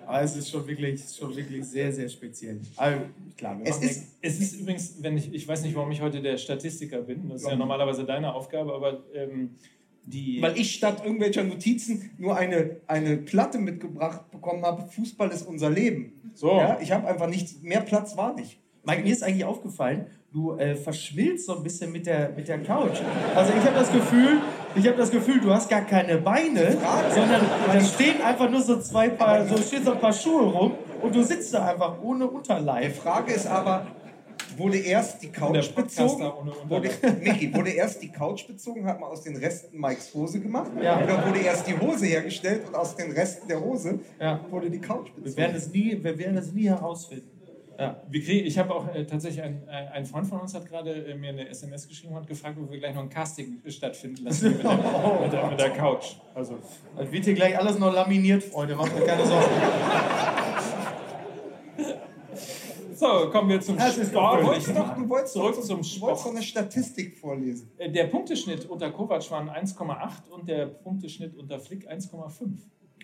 B: Aber es ist schon wirklich, schon wirklich sehr, sehr speziell. Also,
C: klar, es, ist, es ist übrigens, wenn ich, ich weiß nicht, warum ich heute der Statistiker bin, das ist ja normalerweise deine Aufgabe, aber ähm, die.
A: Weil ich statt irgendwelcher Notizen nur eine, eine Platte mitgebracht bekommen habe, Fußball ist unser Leben. So. Ja, ich habe einfach nichts, mehr Platz war nicht.
B: Mike, mir ist eigentlich aufgefallen, du äh, verschmilzt so ein bisschen mit der, mit der Couch. Also ich habe das Gefühl, ich habe das Gefühl, du hast gar keine Beine, sondern da stehen einfach nur so zwei Paar, so stehen so ein paar Schuhe rum und du sitzt da einfach ohne Unterleib.
A: Die Frage ist aber, wurde erst die Couch bezogen? Wurde, Micky, wurde erst die Couch bezogen, hat man aus den Resten Mikes Hose gemacht? Ja. Oder wurde erst die Hose hergestellt und aus den Resten der Hose ja. wurde die Couch bezogen?
B: Wir werden es nie, wir werden es nie herausfinden.
C: Ja, kriegen, ich habe auch äh, tatsächlich, ein, äh, ein Freund von uns hat gerade äh, mir eine SMS geschrieben und gefragt, ob wir gleich noch ein Casting stattfinden lassen mit der, mit der, mit der Couch.
B: Also, also wird hier gleich alles noch laminiert, Freunde, macht euch keine Sorgen.
C: So, kommen wir zum
A: das Sport. Du wolltest doch, du wolltest
C: zurück doch, zum Sport.
A: So eine Statistik vorlesen.
C: Äh, der Punkteschnitt unter Kovac waren 1,8 und der Punkteschnitt unter Flick 1,5.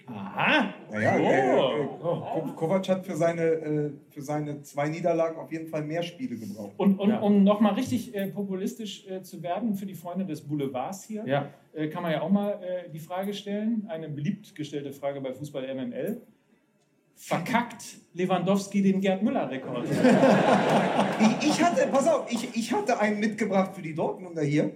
A: Aha. Naja, oh. äh, äh, Kovac hat für seine, äh, für seine zwei Niederlagen auf jeden Fall mehr Spiele gebraucht.
C: Und, und ja. um nochmal richtig äh, populistisch äh, zu werden für die Freunde des Boulevards hier, ja. Äh, kann man ja auch mal die Frage stellen, eine beliebt gestellte Frage bei Fußball MML. Verkackt Lewandowski den Gerd Müller-Rekord?
A: ich, ich, hatte, pass auf, ich, ich hatte einen mitgebracht für die Dortmunder hier.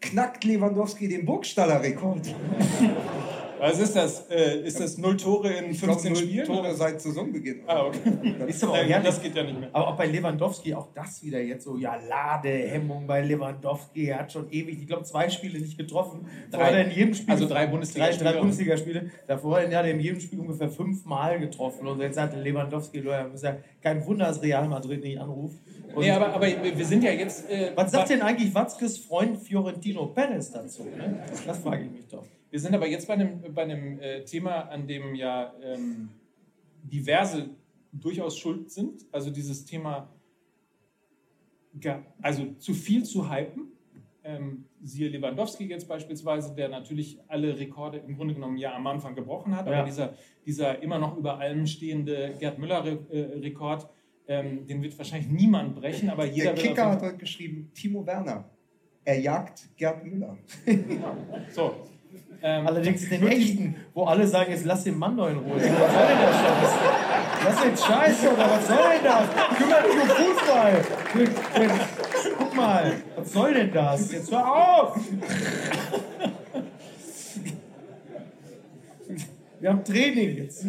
A: Knackt Lewandowski den Burgstaller-Rekord?
C: Was ist das? Äh, ist das null Tore in 15
A: glaub,
C: Spielen?
A: Tore seit Saisonbeginn.
C: Ah, okay.
B: Das, aber ja, das geht ja nicht mehr. Aber auch bei Lewandowski, auch das wieder jetzt so, ja, Ladehemmung bei Lewandowski. Er hat schon ewig, ich glaube, zwei Spiele nicht getroffen.
C: Drei, er in jedem Spiel,
B: also drei Bundesligaspiele. Drei, drei Bundesligaspiele. Davor hat er in jedem Spiel ungefähr fünfmal getroffen. Und jetzt hat Lewandowski, ist ja kein Wunder, dass Real Madrid nicht anruft.
C: Und nee, aber, aber wir sind ja jetzt.
B: Äh, was sagt denn eigentlich Watzkes Freund Fiorentino Perez dazu? Ne? Das frage ich mich doch.
C: Wir sind aber jetzt bei einem, bei einem äh, Thema, an dem ja ähm, diverse durchaus schuld sind. Also dieses Thema, also zu viel zu hypen. Ähm, siehe Lewandowski jetzt beispielsweise, der natürlich alle Rekorde im Grunde genommen ja am Anfang gebrochen hat, ja. aber dieser, dieser immer noch über allem stehende Gerd Müller-Rekord, äh, ähm, den wird wahrscheinlich niemand brechen, aber jeder
A: Der Kicker hat heute geschrieben, Timo Werner, er jagt Gerd Müller.
B: so, ähm, Allerdings den echten, wo alle sagen, jetzt lass den Mann doch in Ruhe. Was soll denn das Scheiß? Lass den Scheiß oder was soll denn das? Kümmere dich um Fußball. Guck mal, was soll denn das? Jetzt hör auf! Wir haben Training jetzt. So!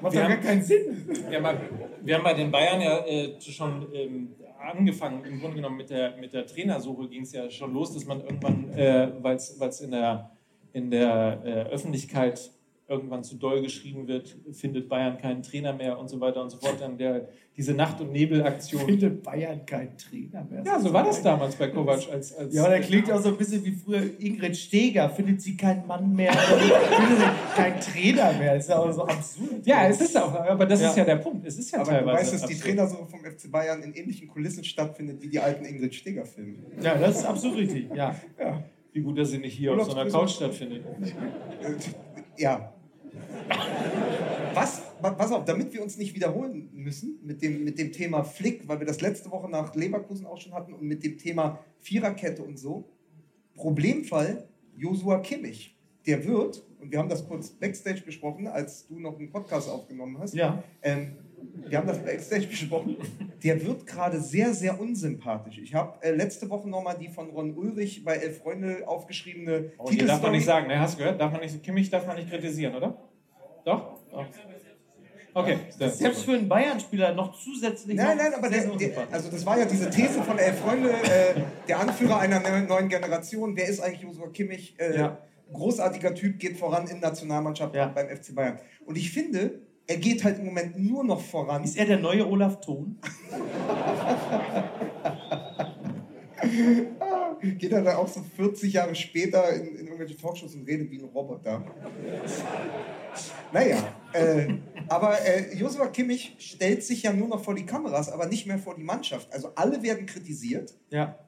B: Macht doch gar keinen Sinn.
C: Ja, wir haben bei den Bayern ja äh, schon ähm, angefangen, im Grunde genommen mit der, mit der Trainersuche ging es ja schon los, dass man irgendwann, äh, weil es in der, in der äh, Öffentlichkeit irgendwann zu doll geschrieben wird, findet Bayern keinen Trainer mehr und so weiter und so fort. Dann der, diese Nacht- und Nebel-Aktion.
B: Findet Bayern keinen Trainer mehr.
C: Ja, so war das damals bei Kovac. Als, als
B: ja, aber der klingt auch so ein bisschen wie früher Ingrid Steger. Findet sie keinen Mann mehr, findet sie keinen Trainer mehr. Das ist ja auch so absurd.
C: Ja, es ist auch, aber das
B: Ja.
C: ist ja der Punkt. Es ist ja
A: Aber du
C: teilweise.
A: weißt, dass die
C: absurd.
A: Trainersuche vom FC Bayern in ähnlichen Kulissen stattfindet wie die alten Ingrid Steger-Filme.
B: Ja, das ist absolut richtig. Ja.
A: Ja.
C: Wie gut, dass sie nicht hier auf so einer. Couch stattfindet.
A: Ja. Was, wa- pass auf, damit wir uns nicht wiederholen müssen mit dem, mit dem Thema Flick, weil wir das letzte Woche nach Leverkusen auch schon hatten und mit dem Thema Viererkette und so. Problemfall Josua Kimmich. Der wird, und wir haben das kurz backstage besprochen, als du noch einen Podcast aufgenommen hast.
B: Ja.
A: Ähm, wir haben das backstage besprochen. Der wird gerade sehr, sehr unsympathisch. Ich habe äh, letzte Woche nochmal die von Ron Ulrich bei Elf Freunde aufgeschriebene
C: Oh, hier darf man
A: Titelstory-
C: nicht sagen, ne? Hast du gehört? Darf man nicht, Kimmich darf man nicht kritisieren, oder? Doch? Doch. Okay.
B: Selbst für einen Bayern-Spieler noch zusätzlich.
A: Nein, nein, aber der, der, also das war ja diese These von Elf Freunde, äh, der Anführer einer neu- neuen Generation. Wer ist eigentlich Josua Kimmich? Äh,
B: Ja.
A: Großartiger Typ, geht voran in Nationalmannschaft
B: Ja.
A: beim FC Bayern. Und ich finde, er geht halt im Moment nur noch voran.
B: Ist er der neue Olaf Thon?
A: Geht er da auch so 40 Jahre später in, in irgendwelche Talkshows und redet wie ein Roboter? Naja, äh, aber äh, Joshua Kimmich stellt sich ja nur noch vor die Kameras, aber nicht mehr vor die Mannschaft. Also alle werden kritisiert.
B: Ja.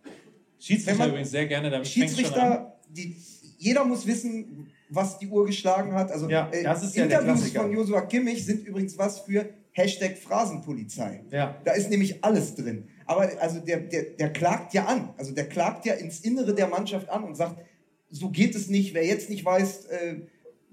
C: Schiedsrichter
A: man-
C: übrigens sehr gerne, damit.
A: Schiedsrichter, die, jeder muss wissen, was die Uhr geschlagen hat. Also
B: Ja,
A: äh,
B: das ist ja der
A: Interviews
B: Klassiker.
A: von Joshua Kimmich sind übrigens was für Hashtag Phrasenpolizei.
B: Ja.
A: Da ist nämlich alles drin. Aber also der, der, der klagt ja an. Also der klagt ja ins Innere der Mannschaft an und sagt, so geht es nicht. Wer jetzt nicht weiß, äh,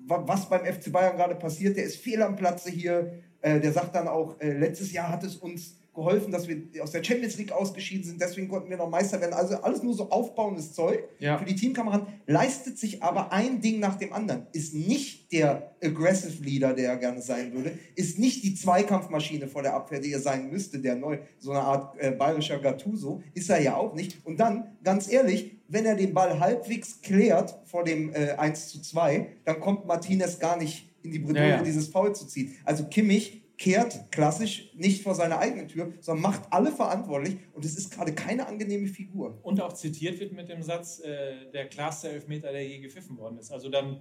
A: wa- was beim FC Bayern gerade passiert, der ist fehl am Platze hier. Äh, der sagt dann auch, äh, letztes Jahr hat es uns geholfen, dass wir aus der Champions League ausgeschieden sind, deswegen konnten wir noch Meister werden. Also alles nur so aufbauendes Zeug
B: Ja.
A: für die Teamkameraden, leistet sich aber ein Ding nach dem anderen. Ist nicht der Aggressive Leader, der er gerne sein würde, ist nicht die Zweikampfmaschine vor der Abwehr, die er sein müsste, der neu, so eine Art äh, bayerischer Gattuso, ist er ja auch nicht. Und dann, ganz ehrlich, wenn er den Ball halbwegs klärt vor dem äh, 1 zu 2, dann kommt Martinez gar nicht in die Bredouille,
B: Ja, ja.
A: dieses Foul zu ziehen. Also Kimmich kehrt klassisch nicht vor seine eigene Tür, sondern macht alle verantwortlich und es ist gerade keine angenehme Figur.
C: Und auch zitiert wird mit dem Satz, äh, der klarste Elfmeter, der je gepfiffen worden ist. Also dann äh,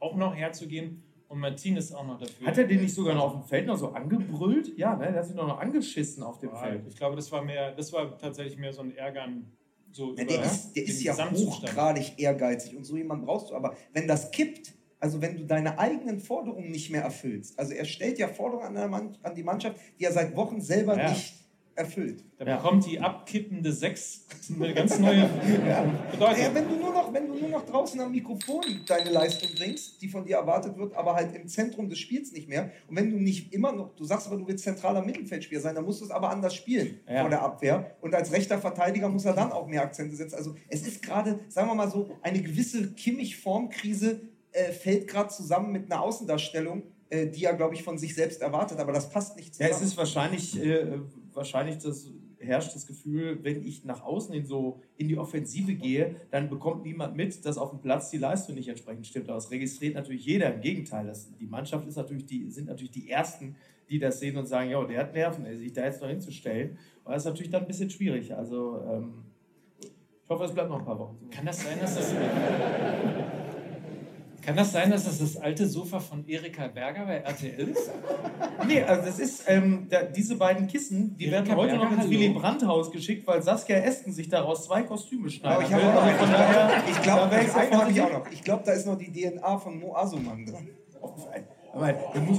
C: auch noch herzugehen und Martinez auch noch dafür.
B: Hat er den nicht sogar noch auf dem Feld noch so angebrüllt? Ja, ne? Der hat sich noch angeschissen auf dem
C: Ja,
B: Feld.
C: Ich glaube, das war mehr, das war tatsächlich mehr so ein Ärgern. So
A: Ja,
C: über
A: der ist, der ist ja hochgradig ehrgeizig und so jemand brauchst du. Aber wenn das kippt, also wenn du deine eigenen Forderungen nicht mehr erfüllst, also er stellt ja Forderungen an, die Mannschaft, die er seit Wochen selber
C: Ja.
A: nicht erfüllt.
C: Da
B: Ja.
C: bekommt die abkippende Sechs eine ganz neue Bedeutung.
A: Ja, wenn, du nur noch, wenn du nur noch draußen am Mikrofon deine Leistung bringst, die von dir erwartet wird, aber halt im Zentrum des Spiels nicht mehr. Und wenn du nicht immer noch, du sagst aber, du willst zentraler Mittelfeldspieler sein, dann musst du es aber anders spielen
C: Ja.
A: vor der Abwehr. Und als rechter Verteidiger muss er dann auch mehr Akzente setzen. Also es ist gerade, sagen wir mal so, eine gewisse Kimmich-Formkrise äh, fällt gerade zusammen mit einer Außendarstellung, äh, die er, glaube ich, von sich selbst erwartet. Aber das passt nicht
B: Ja,
A: zusammen.
B: es ist wahrscheinlich, äh, wahrscheinlich das herrscht das Gefühl, wenn ich nach außen hin so in die Offensive gehe, dann bekommt niemand mit, dass auf dem Platz die Leistung nicht entsprechend stimmt. Aber das registriert natürlich jeder. Im Gegenteil, das, die Mannschaft ist natürlich die, sind natürlich die Ersten, die das sehen und sagen, ja, der hat Nerven, sich da jetzt noch hinzustellen. Und das ist natürlich dann ein bisschen schwierig. Also ähm, ich hoffe, es bleibt noch ein paar Wochen.
C: Kann das sein, dass das. Kann das sein, dass das das alte Sofa von Erika Berger bei RTL ist?
B: Nee, also das ist, ähm, da, diese beiden Kissen, die
C: Erika
B: werden heute noch
C: Berger,
B: ins
C: hallo.
B: Willy Brandt-Haus geschickt, weil Saskia Esken sich daraus zwei Kostüme schneidet.
A: Aber ich habe auch noch,
B: von daher,
A: ich glaube,
B: da ich
A: einen habe ich auch noch. Ich glaube, da ist noch die DNA von Mo Asuman drin.
B: Aber der muss.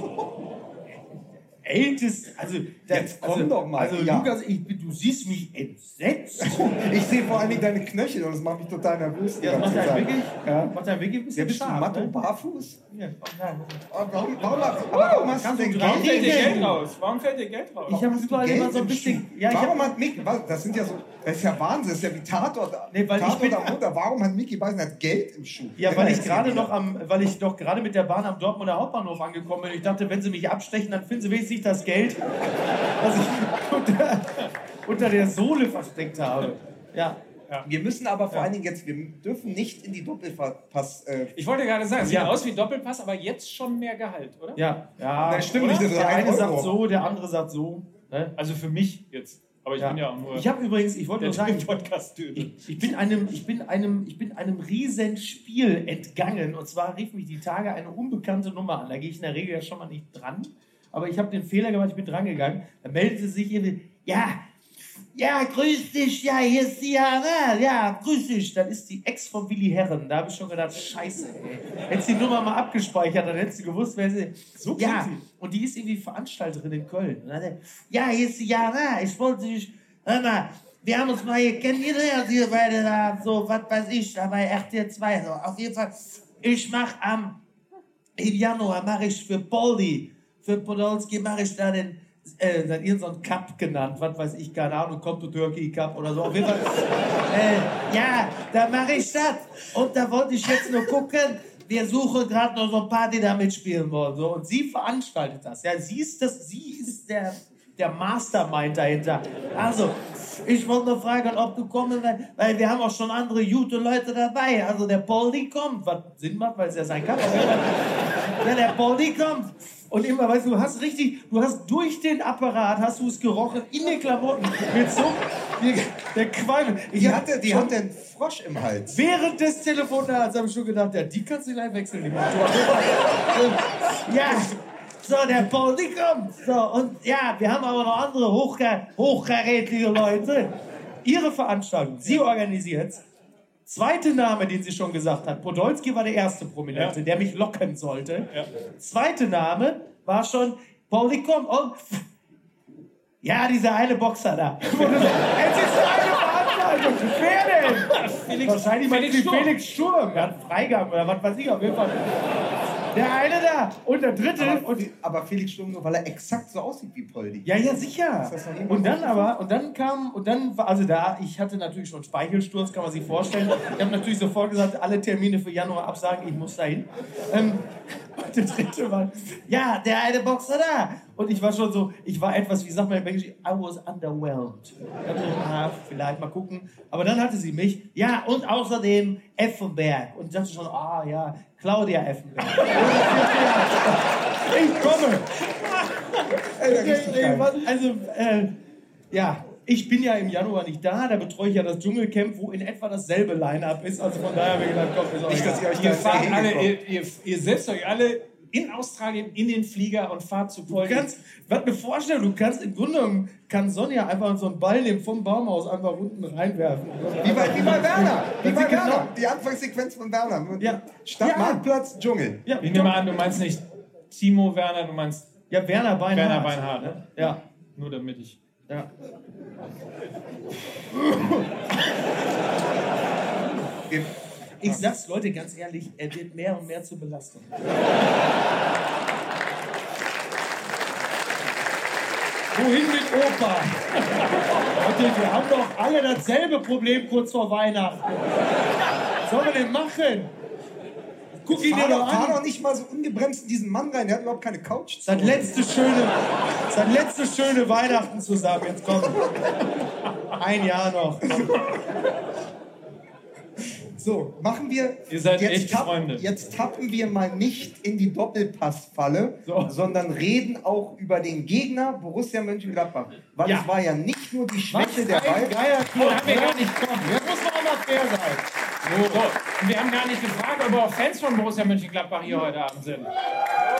B: Ältest, also das,
A: Jetzt komm
B: also,
A: doch mal,
B: Also
A: ja.
B: Lukas, ich, bin- du siehst mich entsetzt.
A: Ich sehe vor allen Dingen deine Knöchel und das macht mich total nervös.
B: Ja, macht
A: Zeit.
B: einen wirklich,
A: Ja.
B: macht einen wirklich ein
A: Ja,
B: bisschen
A: bist du
B: scharf.
A: Matto
B: ne?
A: barfuß?
B: Ja. Oh.
A: Aber warum, warum, aber warum hast
B: Kannst du
A: denn Geld?
C: Fällt dir
B: Geld.
C: Raus? Warum fällt dir Geld raus?
B: Ich habe überall
A: Geld
B: immer so ein bisschen. Ja, ich
A: warum hat Mickey, das sind ja so, das ist ja Wahnsinn, das ist ja wie Tatort,
B: Nee, weil ich
A: Tatort
B: bin-
A: am Montag. Warum hat Mickey Beisenherz Geld im Schuh?
B: ja, weil ich gerade noch am, weil ich doch gerade mit der Bahn am Dortmunder Hauptbahnhof angekommen bin. Ich dachte, wenn sie mich abstechen, dann finden sie wenigstens nicht das Geld, was ich unter, unter der Sohle versteckt habe. Ja.
C: Ja.
A: Wir müssen aber vor allen Dingen jetzt, wir dürfen nicht in die Doppelpass. Äh,
C: Ich wollte gerade sagen, sieht
B: Ja.
C: aus wie Doppelpass, aber jetzt schon mehr Gehalt, oder?
B: Ja, ja.
A: Das stimmt nicht,
B: der
A: ein
B: eine sagt
A: Euro.
B: so, der andere sagt so. Ne?
C: Also für mich jetzt. Aber ich bin ja auch nur
B: Ich habe übrigens, ich wollte nur sagen, ich, ich bin einem, ich bin einem, ich bin einem riesen Spiel entgangen. Und zwar rief mich die Tage eine unbekannte Nummer an. Da gehe ich in der Regel ja schon mal nicht dran. Aber ich habe den Fehler gemacht, ich bin dran gegangen. Da meldete sich irgendwie, ja, ja, grüß dich, ja, hier ist die Jana, ja, grüß dich. Dann ist die Ex von Willi Herren. Da habe ich schon gedacht, scheiße, ey. Hättest die Nummer mal abgespeichert, dann hättest du gewusst, wer sie
C: So
B: Ja,
C: klingt
B: und die ist irgendwie Veranstalterin in Köln. Dann ja, hier ist die Jana, ich wollte dich, hör mal, wir haben uns mal hier kennengelernt, hier beide da, so, was weiß ich, da bei RTL 2. So. Auf jeden Fall, ich mache am, im Januar mache ich für Poldi, für Podolski mache ich da den, äh, dann irgendeinen Cup genannt, was weiß ich, keine Ahnung, kommt to Turkey Cup oder so. Auf jeden Fall, äh, ja, da mache ich das. Und da wollte ich jetzt nur gucken, wir suchen gerade noch so ein paar, die da mitspielen wollen. So. Und sie veranstaltet das. Ja, sie ist, das, sie ist der, der Mastermind dahinter. Also, ich wollte nur fragen, ob du kommen willst, weil wir haben auch schon andere gute Leute dabei. Also der Poldi kommt, was Sinn macht, weil es ja sein kann. Ja, der Poldi kommt. Und immer, weißt du, du hast richtig, du hast durch den Apparat, hast du es gerochen, in den Klamotten, mit so, die- der Qualm. Ich
A: die hatte, die hatte einen Frosch im Hals.
B: Während des Telefonats habe ich schon gedacht, ja, die kannst du gleich wechseln, die Motor. ja, so, der Paul, die kommt. So, und ja, wir haben aber noch andere hochka hochkarätige Leute. Ihre Veranstaltung, sie organisiert Zweite Name, den sie schon gesagt hat. Podolski war der erste Prominente,
C: Ja.
B: der mich locken sollte.
C: Ja.
B: Zweite Name war schon Pauli komm und ja, dieser eine Boxer da. es ist eine Veranstaltung. Wer denn?
C: Felix,
B: Wahrscheinlich
C: Felix Sturm.
B: Felix Sturm. Der hat Freigang oder was weiß ich auf jeden Fall. Der eine da und der dritte.
A: Aber,
B: und
A: aber Felix Sturm nur, weil er exakt so aussieht wie Poldi.
B: ja, ja, sicher. Und dann aber, und dann kam, und dann war, also da, ich hatte natürlich schon Speichelsturz, kann man sich vorstellen. Ich habe natürlich sofort gesagt, alle Termine für Januar absagen, ich muss dahin. Ähm, und der dritte war, ja, der eine Boxer da. Und ich war schon so, ich war etwas, wie sagt man im Englischen, I was underwhelmed. Ich dachte, ah, vielleicht mal gucken. Aber dann hatte sie mich, ja, und außerdem Effenberg. Und ich dachte schon, ah, ja, Claudia Effenberg. ich komme. Also, äh, ja, ich bin ja im Januar nicht da, da betreue ich ja das Dschungelcamp, wo in etwa dasselbe Line-Up ist. Also von daher habe ich gedacht, komm, ist auch
A: Nicht, dass ihr euch
C: Ihr alle, ihr, ihr setzt euch alle in Australien in den Flieger und fahrt zu
B: Du
C: Poldi.
B: kannst, was eine Vorstellung, du kannst im Grunde genommen, kann Sonja einfach so einen Ball nehmen vom Baumhaus einfach unten reinwerfen.
A: Wie bei, wie bei Werner. Wie bei Werner.
B: genau-
A: Die Anfangssequenz von Werner.
B: Ja.
A: Stadt
B: Ja.
A: Marktplatz, Dschungel.
B: Ja,
C: Ich nehme an, du meinst nicht Timo Werner, du meinst
B: ja Werner Beinhardt.
C: Werner Beinhardt. Ne?
B: Ja,
C: Nur damit ich.
B: ja. Ich sag's Leute ganz ehrlich, er wird mehr und mehr zur Belastung. Wohin mit Opa? Leute, wir haben doch alle dasselbe Problem kurz vor Weihnachten. Was sollen wir denn machen? Guck ihn dir doch
A: doch, fahr
B: an.
A: doch nicht mal so ungebremst in diesen Mann rein. Der hat überhaupt keine Couch.
B: Sein letzte schöne, sein letzte schöne Weihnachten zusammen. Jetzt komm. Ein Jahr noch.
A: So, machen wir.
C: Ihr seid
A: jetzt
C: echt
A: tapp-
C: Freunde.
A: Jetzt tappen wir mal nicht in die Doppelpassfalle,
B: So.
A: sondern reden auch über den Gegner Borussia Mönchengladbach. Weil
B: Ja.
A: es war ja nicht nur die Schwäche der
B: geiler Club.
C: haben wir gar nicht
B: kommen. Jetzt muss man auch mal fair sein.
C: So, und wir haben gar nicht gefragt, ob auch Fans von Borussia Mönchengladbach hier heute Abend sind.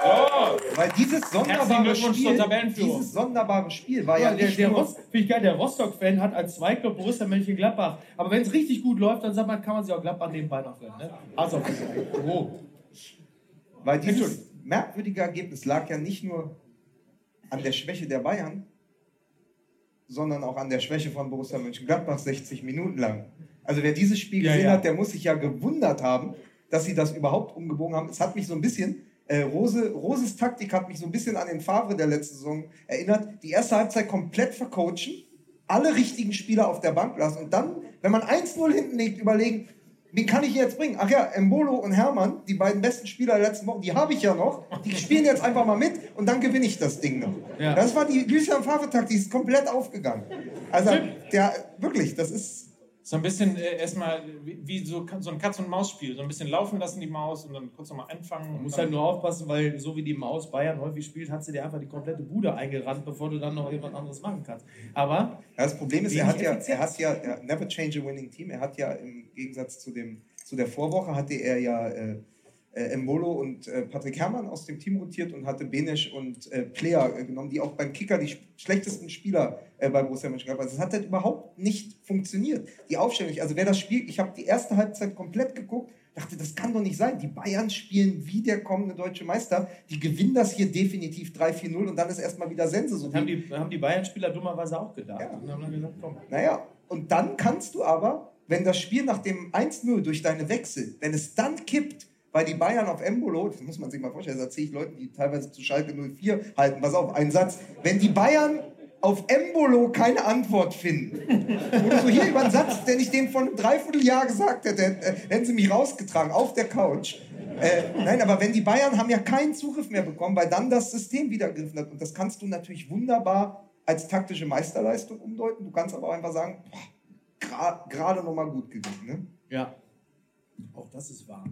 C: So,
A: Weil dieses sonderbare Spiel, dieses sonderbare Spiel war ja,
B: Ja, der, der, Rost, geil, der Rostock-Fan hat als Zweitclub Borussia Mönchengladbach. Aber wenn es richtig gut läuft, dann sagt man, kann man sich auch Gladbach nebenbei noch gönnen. Ne? Also, oh.
A: weil dieses merkwürdige Ergebnis lag ja nicht nur an der Schwäche der Bayern, sondern auch an der Schwäche von Borussia Mönchengladbach 60 Minuten lang. Also wer dieses Spiel
B: Ja,
A: gesehen
B: ja.
A: hat, der muss sich ja gewundert haben, dass sie das überhaupt umgebogen haben. Es hat mich so ein bisschen, äh, Rose, Roses Taktik hat mich so ein bisschen an den Favre der letzten Saison erinnert. Die erste Halbzeit komplett vercoachen, alle richtigen Spieler auf der Bank lassen und dann, wenn man 1-0 hinten liegt, überlegen, wen kann ich jetzt bringen? Ach ja, Embolo und Hermann, die beiden besten Spieler der letzten Wochen, die habe ich ja noch. Die spielen jetzt einfach mal mit und dann gewinne ich das Ding noch.
B: Ja.
A: Das war die Lucien Favre-Taktik, die ist komplett aufgegangen. Also, der, wirklich, das ist
C: So ein bisschen äh, erstmal wie, wie so, so ein Katz-und-Maus-Spiel. So ein bisschen laufen lassen die Maus und dann kurz nochmal anfangen.
B: Man
C: und
B: muss
C: dann-
B: halt nur aufpassen, weil so wie die Maus Bayern häufig spielt, hat sie dir einfach die komplette Bude eingerannt, bevor du dann noch irgendwas anderes machen kannst. Aber
A: Ja, das Problem ist, er hat ja, er hat ja, er, never change a winning team. Er hat ja im Gegensatz zu, dem, zu der Vorwoche, hatte er ja äh, äh, Mbolo und äh, Patrick Herrmann aus dem Team rotiert und hatte Benesch und äh, Player äh, genommen, die auch beim Kicker die sch- schlechtesten Spieler äh, bei Borussia Mönchengladbach. Also es hat halt überhaupt nicht funktioniert. Die Aufstellung nicht. Also wer das Spiel, ich habe die erste Halbzeit komplett geguckt, dachte, das kann doch nicht sein. Die Bayern spielen wie der kommende deutsche Meister. Die gewinnen das hier definitiv 3-4-0 und dann ist erstmal wieder Sense. So
B: das haben die, haben die Bayern-Spieler dummerweise auch gedacht.
A: Ja.
B: Und haben dann gesagt, komm.
A: naja, und dann kannst du aber, wenn das Spiel nach dem 1-0 durch deine Wechsel, wenn es dann kippt, weil die Bayern auf Embolo, das muss man sich mal vorstellen, das erzähle ich Leuten, die teilweise zu Schalke 04 halten, pass auf, ein Satz, wenn die Bayern auf Embolo keine Antwort finden, oder so hier über einen Satz, den ich dem vor einem Dreivierteljahr gesagt hätte, äh, hätten sie mich rausgetragen, auf der Couch. Äh, nein, aber wenn die Bayern haben ja keinen Zugriff mehr bekommen, weil dann das System wieder gegriffen hat. Und das kannst du natürlich wunderbar als taktische Meisterleistung umdeuten. Du kannst aber auch einfach sagen, gerade noch mal gut gewesen. Ne?
B: Ja. Auch das ist wahr.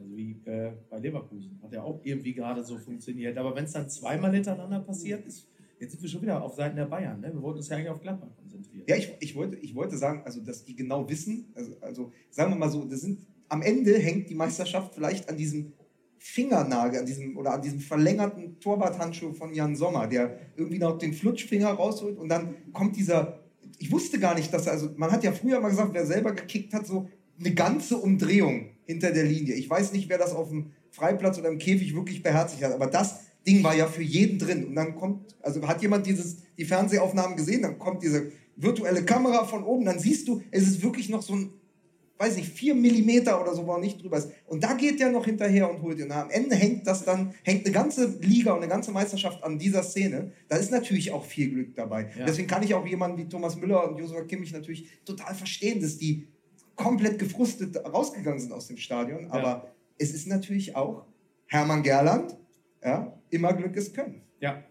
B: Also wie äh, bei Leverkusen. Hat ja auch irgendwie gerade so funktioniert. Aber wenn es dann zweimal hintereinander passiert, ist. Jetzt sind wir schon wieder auf Seiten der Bayern. Ne? Wir wollten uns ja eigentlich auf Gladbach konzentrieren.
A: Ja, ich, ich, wollte, ich wollte sagen, also dass die genau wissen, also, also sagen wir mal so, das sind, am Ende hängt die Meisterschaft vielleicht an diesem Fingernagel, an diesem oder an diesem verlängerten Torwarthandschuh von Jan Sommer, der irgendwie noch den Flutschfinger rausholt und dann kommt dieser, ich wusste gar nicht, dass er, also man hat ja früher mal gesagt, wer selber gekickt hat, so eine ganze Umdrehung hinter der Linie. Ich weiß nicht, wer das auf dem Freiplatz oder im Käfig wirklich beherzigt hat, aber das Ding war ja für jeden drin. Und dann kommt, also hat jemand dieses, die Fernsehaufnahmen gesehen, dann kommt diese virtuelle Kamera von oben, dann siehst du, es ist wirklich noch so ein, weiß nicht, vier Millimeter oder so, wo er nicht drüber ist. Und da geht der noch hinterher und holt ihn. Am Ende hängt das dann, hängt eine ganze Liga und eine ganze Meisterschaft an dieser Szene. Da ist natürlich auch viel Glück dabei.
B: Ja.
A: Deswegen kann ich auch jemanden wie Thomas Müller und Joshua Kimmich natürlich total verstehen, dass die komplett gefrustet rausgegangen sind aus dem Stadion. Aber es ist natürlich auch Hermann Gerland, ja, immer Glück ist Können.
B: Ja.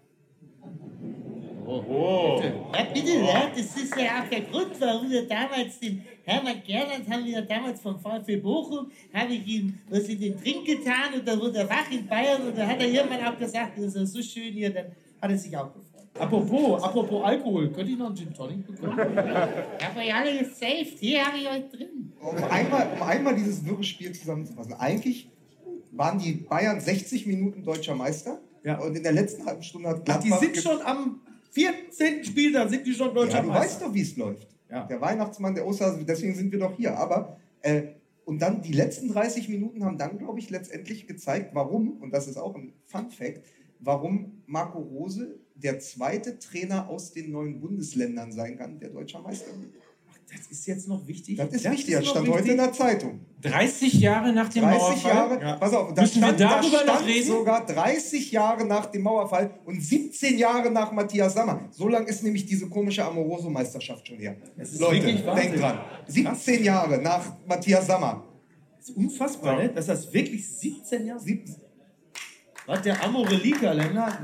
C: Oh.
E: Ja, bitte, ja, das ist ja auch der Grund, warum wir damals den Hermann Gerland haben wir ja damals vom VfB Bochum, habe ich ihm was in den Trink getan und da wurde er wach in Bayern und da hat er irgendwann auch gesagt, das ist so schön hier, dann hat er sich auch gefreut.
B: Apropos, apropos Alkohol, könnte ich noch einen Gin Tonic bekommen?
E: Ich habe euch alle gesaved, hier habe ich euch drin.
A: Um einmal, um einmal dieses wirre Spiel zusammenzufassen. Eigentlich waren die Bayern 60 Minuten deutscher Meister.
B: Ja.
A: Und in der letzten halben Stunde hat
B: Ach,
A: Gladbach...
B: die sind schon am 14. Spieltag, sind die schon deutscher
A: Ja, du
B: Meister.
A: weißt doch, wie es läuft.
B: Ja.
A: Der Weihnachtsmann, der Osterhase, deswegen sind wir doch hier. Aber, äh, und dann die letzten 30 Minuten haben dann, glaube ich, letztendlich gezeigt, warum, und das ist auch ein Fun Fact, warum Marco Rose der zweite Trainer aus den neuen Bundesländern sein kann, der deutscher Meister wird.
B: Das ist jetzt noch wichtig.
A: Das ist wichtig, das stand heute in der Zeitung.
C: 30 Jahre nach dem
A: 30
C: Mauerfall.
A: Jahre,
B: Ja.
A: pass auf, da
C: Müssen wir
A: stand, da
C: darüber noch
A: stand
C: reden?
A: sogar 30 Jahre nach dem Mauerfall und 17 Jahre nach Matthias Sammer. So lang ist nämlich diese komische Amoroso-Meisterschaft schon her.
B: Das ist
A: Leute, denkt dran. 17 Jahre nach Matthias Sammer.
B: Das ist unfassbar, ne? dass das wirklich 17 Jahre
A: Sieb-
B: Was, der Amorelie-Kalender?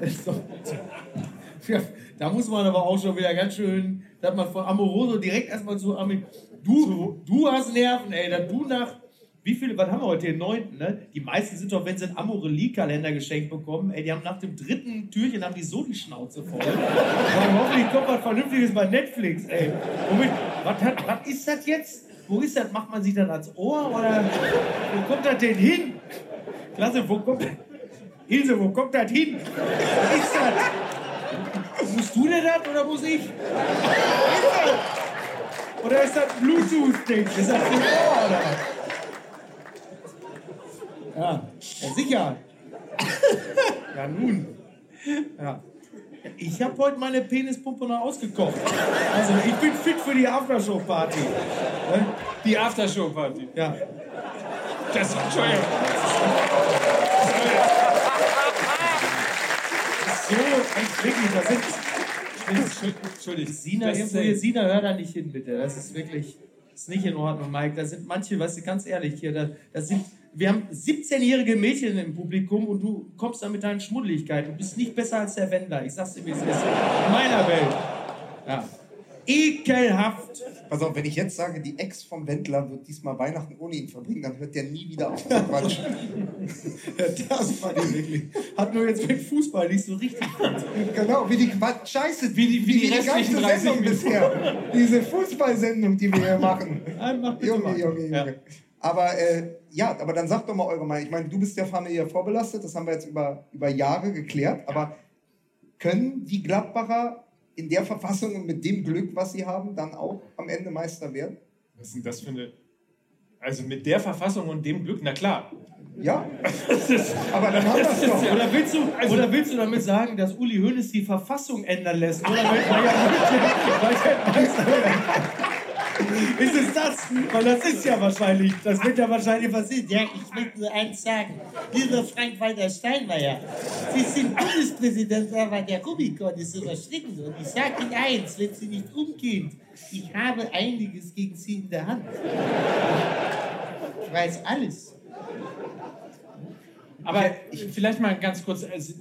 B: da muss man aber auch schon wieder ganz schön, dass man von Amoroso direkt erstmal zu Ami. Du, du hast Nerven, ey, dass du nach. Wie viele, was haben wir heute, den neunten, ne? Die meisten sind doch, wenn sie einen Amorelie-Kalender geschenkt bekommen, ey, die haben nach dem dritten Türchen haben die so die Schnauze voll. Sagen, hoffentlich kommt was Vernünftiges bei Netflix, ey. Womit, was, hat, was ist das jetzt? Wo ist das? Macht man sich das ans Ohr oder wo kommt das denn hin? Klasse, wo kommt das? Ilse, wo kommt das hin? Was ist das? Du denn das oder muss ich? Oder ist das Bluetooth-Ding? Ist das Ohr, oder? Ja, ja sicher. Ja, nun. Ja. Ich habe heute meine Penispumpe noch ausgekocht. Also, ich bin fit für die Aftershow-Party. Ne?
C: Die Aftershow-Party.
B: Ja.
C: Das, Entschuldigung.
B: So, echt wirklich, das sind.
C: Entschuldigung.
B: Sina, Sina, hör da nicht hin, bitte. Das ist wirklich, ist nicht in Ordnung, Mike. Da sind manche, weißt du, ganz ehrlich hier, da, das sind, wir haben 17-jährige Mädchen im Publikum und du kommst da mit deinen Schmuddeligkeiten. Du bist nicht besser als der Wendler. Ich sag's dir, wie es ist. In meiner Welt. Ja. Ekelhaft.
A: Pass auf, wenn ich jetzt sage, die Ex vom Wendler wird diesmal Weihnachten ohne ihn verbringen, dann hört der nie wieder auf. Quatsch.
B: Das war die wirklich. Hat nur jetzt mit Fußball nicht so richtig.
A: genau, wie die Quatsch, Scheiße,
C: Wie die- wie die restlichen
A: ganze
C: 30
A: Sendung bisher. Diese Fußballsendung, die wir hier machen. Junge. Junge, Junge.
B: Ja.
A: Aber äh, ja, aber dann sag doch mal eure Meinung. Ich meine, du bist ja familiär vorbelastet, das haben wir jetzt über, über Jahre geklärt. Aber können die Gladbacher in der Verfassung und mit dem Glück, was sie haben, dann auch am Ende Meister werden?
C: Was ist denn das für eine. Also mit der Verfassung und dem Glück, na klar.
A: Ja. aber dann haben wir es doch.
B: Oder willst, du, oder willst du damit sagen, dass Uli Hoeneß die Verfassung ändern lässt? Oder weil weil ja München Meister wird? Ist es das? Weil das ist ja wahrscheinlich, das wird ja wahrscheinlich passieren.
E: Ja, ich möchte nur eins sagen. Lieber Frank-Walter Steinmeier, Sie sind Bundespräsident, aber der Rubikon ist überschritten. Und ich sage Ihnen eins, wenn Sie nicht umgehen, ich habe einiges gegen Sie in der Hand. Ich weiß alles.
C: Aber vielleicht mal ganz kurz. Also,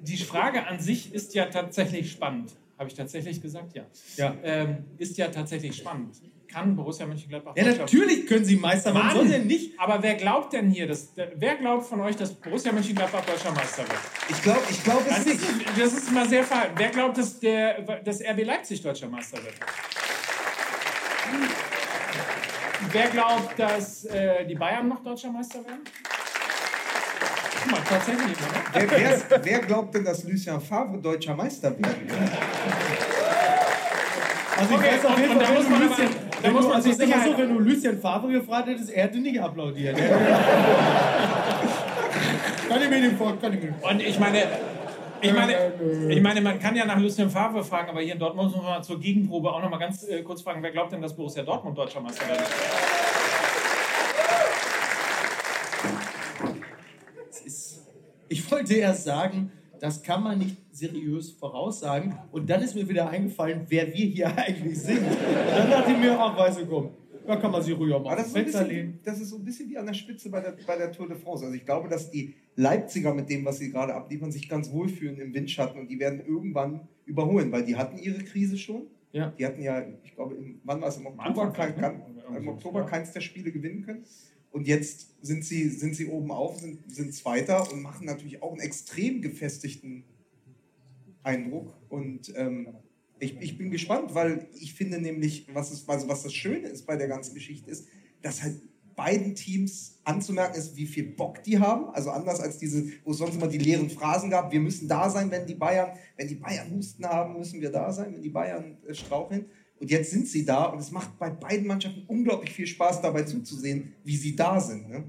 C: die Frage an sich ist ja tatsächlich spannend. Habe ich tatsächlich gesagt? Ja.
B: Ja.
C: Ähm, ist ja tatsächlich spannend. Kann Borussia Mönchengladbach
B: Ja, natürlich können sie Meister werden. Soll denn nicht?
C: Aber wer glaubt denn hier, dass, wer glaubt von euch, dass Borussia Mönchengladbach Deutscher Meister wird?
A: Ich glaube ich glaub es
C: Das
A: nicht.
C: ist, das ist mal sehr verhalten. Wer glaubt, dass, der, dass RB Leipzig Deutscher Meister wird? Wer glaubt, dass äh, die Bayern noch Deutscher Meister werden? Guck mal, tatsächlich, oder?
A: Wer, wer, wer glaubt denn, dass Lucien Favre deutscher Meister werden kann?
B: Also ich
C: Okay,
B: weiß auf
C: und-
B: jeden
C: und
B: Fall,
C: da muss
B: wenn
C: man
B: du
C: aber-
B: Lucien,
C: da
B: wenn
C: muss
B: du,
C: man
B: also ich so, wenn du Lucien Favre gefragt hättest, er hätte nicht applaudiert. kann ich mir den vor, kann ich mir den
C: Und ich meine, ich meine, ich meine, man kann ja nach Lucien Favre fragen, aber hier in Dortmund muss man mal zur Gegenprobe auch noch mal ganz äh, kurz fragen, wer glaubt denn, dass Borussia Dortmund Deutscher Meister wird?
B: Ich wollte erst sagen, das kann man nicht seriös voraussagen. Und dann ist mir wieder eingefallen, wer wir hier eigentlich sind. Und dann dachte ich mir, ach, weißt du, komm, da kann man sich ruhig auch mal
A: Aber
B: aufs
A: das ist, so ein
B: Fenster
A: bisschen, das ist so ein bisschen wie an der Spitze bei der, bei der Tour de France. Also ich glaube, dass die Leipziger mit dem, was sie gerade abliefern, sich ganz wohlfühlen im Windschatten und die werden irgendwann überholen, weil die hatten ihre Krise schon.
B: Ja.
A: Die hatten ja, ich glaube, im, wann war es? Im Oktober,
C: Anfang
A: kein, kein,
C: ne? Irgendwie
A: im Oktober
C: ja.
A: keins der Spiele gewinnen können. Und jetzt sind sie, sind sie oben auf, sind, Zweiter und machen natürlich auch einen extrem gefestigten Eindruck. Und ähm, ich, ich bin gespannt, weil ich finde nämlich, was, ist, also was das Schöne ist bei der ganzen Geschichte ist, dass halt beiden Teams anzumerken ist, wie viel Bock die haben. Also anders als diese, wo es sonst immer die leeren Phrasen gab, wir müssen da sein, wenn die Bayern, wenn die Bayern Husten haben, müssen wir da sein, wenn die Bayern äh, straucheln. Und jetzt sind sie da und es macht bei beiden Mannschaften unglaublich viel Spaß, dabei zuzusehen, wie sie da sind. Ne?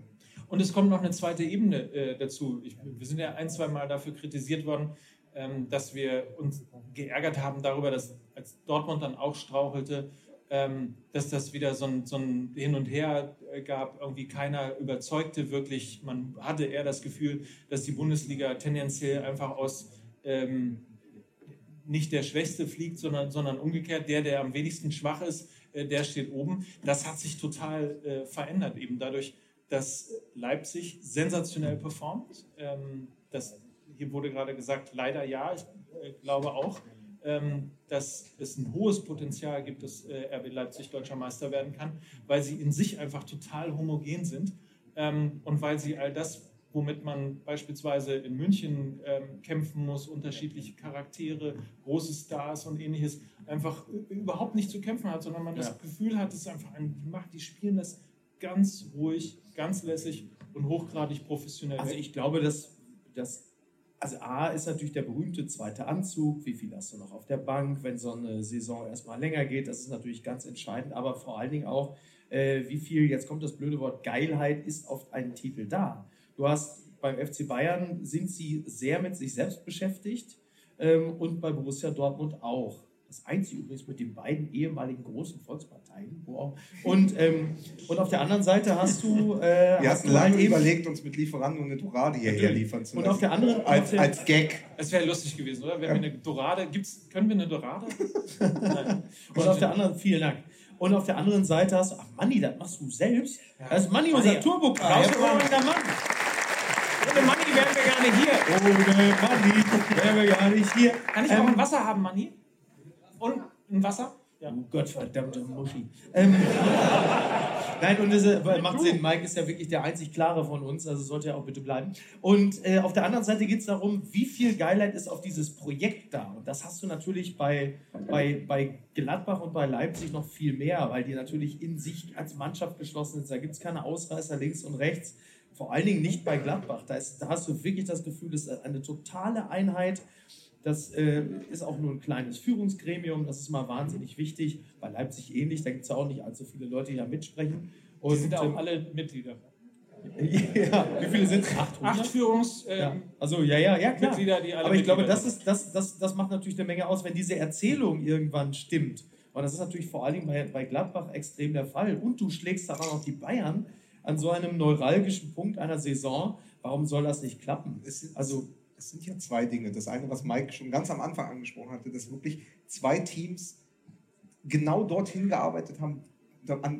C: Und es kommt noch eine zweite Ebene äh, dazu. Ich, wir sind ja ein, zwei Mal dafür kritisiert worden, ähm, dass wir uns geärgert haben darüber, dass als Dortmund dann auch strauchelte, ähm, dass das wieder so ein, so ein Hin und Her äh, gab. Irgendwie keiner überzeugte wirklich. Man hatte eher das Gefühl, dass die Bundesliga tendenziell einfach aus ähm, nicht der Schwächste fliegt, sondern, sondern umgekehrt, der, der am wenigsten schwach ist, äh, der steht oben. Das hat sich total äh, verändert, eben dadurch, dass Leipzig sensationell performt. Ähm, das, hier wurde gerade gesagt, leider ja, ich äh, glaube auch, ähm, dass es ein hohes Potenzial gibt, dass RB Leipzig deutscher Meister werden kann, weil sie in sich einfach total homogen sind ähm, und weil sie all das, womit man beispielsweise in München ähm, kämpfen muss, unterschiedliche Charaktere, große Stars und ähnliches, einfach ü- überhaupt nicht zu kämpfen hat, sondern man
B: Ja.
C: das Gefühl hat, es ist einfach ein, die, macht, die spielen das ganz ruhig, ganz lässig und hochgradig professionell.
B: Also ich glaube, dass das also A ist natürlich der berühmte zweite Anzug. Wie viel hast du noch auf der Bank, wenn so eine Saison erstmal länger geht? Das ist natürlich ganz entscheidend. Aber vor allen Dingen auch, äh, wie viel, jetzt kommt das blöde Wort, Geilheit ist auf einen Titel da. Du hast beim FC Bayern sind sie sehr mit sich selbst beschäftigt ähm, und bei Borussia Dortmund auch. Das Einzige übrigens mit den beiden ehemaligen großen Volksparteien. Wow. Und, ähm, und auf der anderen Seite hast du. Äh,
A: Wir
B: hast
A: hatten lange
B: halt
A: überlegt, uns mit Lieferanten und eine Dorade hierher liefern zu
B: Und
A: lassen.
B: auf der anderen
A: als,
B: der-
A: als Gag.
C: Es wäre lustig gewesen, oder? Wenn wir eine Dorade, gibt's, können wir eine Dorade? Nein.
B: Und auf der anderen, vielen Dank. Und auf der anderen Seite hast du, ach Manni, das machst du selbst.
C: Ja.
B: Das ist Manni, unser Turbo-Car.
C: Raus,
B: Hervorragender Mann.
C: Nicht hier.
B: Ohne Manni wären wir gar nicht hier.
C: Kann ich auch
B: Ähm,
C: ein Wasser haben, Manni? Und ein Wasser?
B: Ja. Du Gottverdammte Muschi. Ähm, Nein, und das äh, macht Sinn. Mike ist ja wirklich der einzig Klare von uns, also sollte er auch bitte bleiben. Und äh, auf der anderen Seite geht es darum, wie viel Geilheit ist auf dieses Projekt da. Und das hast du natürlich bei, bei, bei Gladbach und bei Leipzig noch viel mehr, weil die natürlich in sich als Mannschaft geschlossen sind. Da gibt es keine Ausreißer links und rechts. Vor allen Dingen nicht bei Gladbach. Da, ist, da hast du wirklich das Gefühl, es ist eine totale Einheit. Das äh, ist auch nur ein kleines Führungsgremium, das ist mal wahnsinnig wichtig. Bei Leipzig ähnlich, da gibt es ja auch nicht allzu viele Leute, die da mitsprechen.
C: Und die sind ja auch ähm, alle Mitglieder.
B: ja, wie viele sind es?
C: Acht Führungs. Ähm,
B: ja. Also ja, ja, ja, klar. Mitglieder, die alle Aber ich glaube, das, ist, das, das, das macht natürlich eine Menge aus, wenn diese Erzählung irgendwann stimmt. Und das ist natürlich vor allem bei, bei Gladbach extrem der Fall. Und du schlägst dann auch die Bayern an so einem neuralgischen Punkt einer Saison. Warum soll das nicht klappen?
A: Also es sind ja zwei Dinge. Das eine, was Mike schon ganz am Anfang angesprochen hatte, dass wirklich zwei Teams genau dorthin gearbeitet haben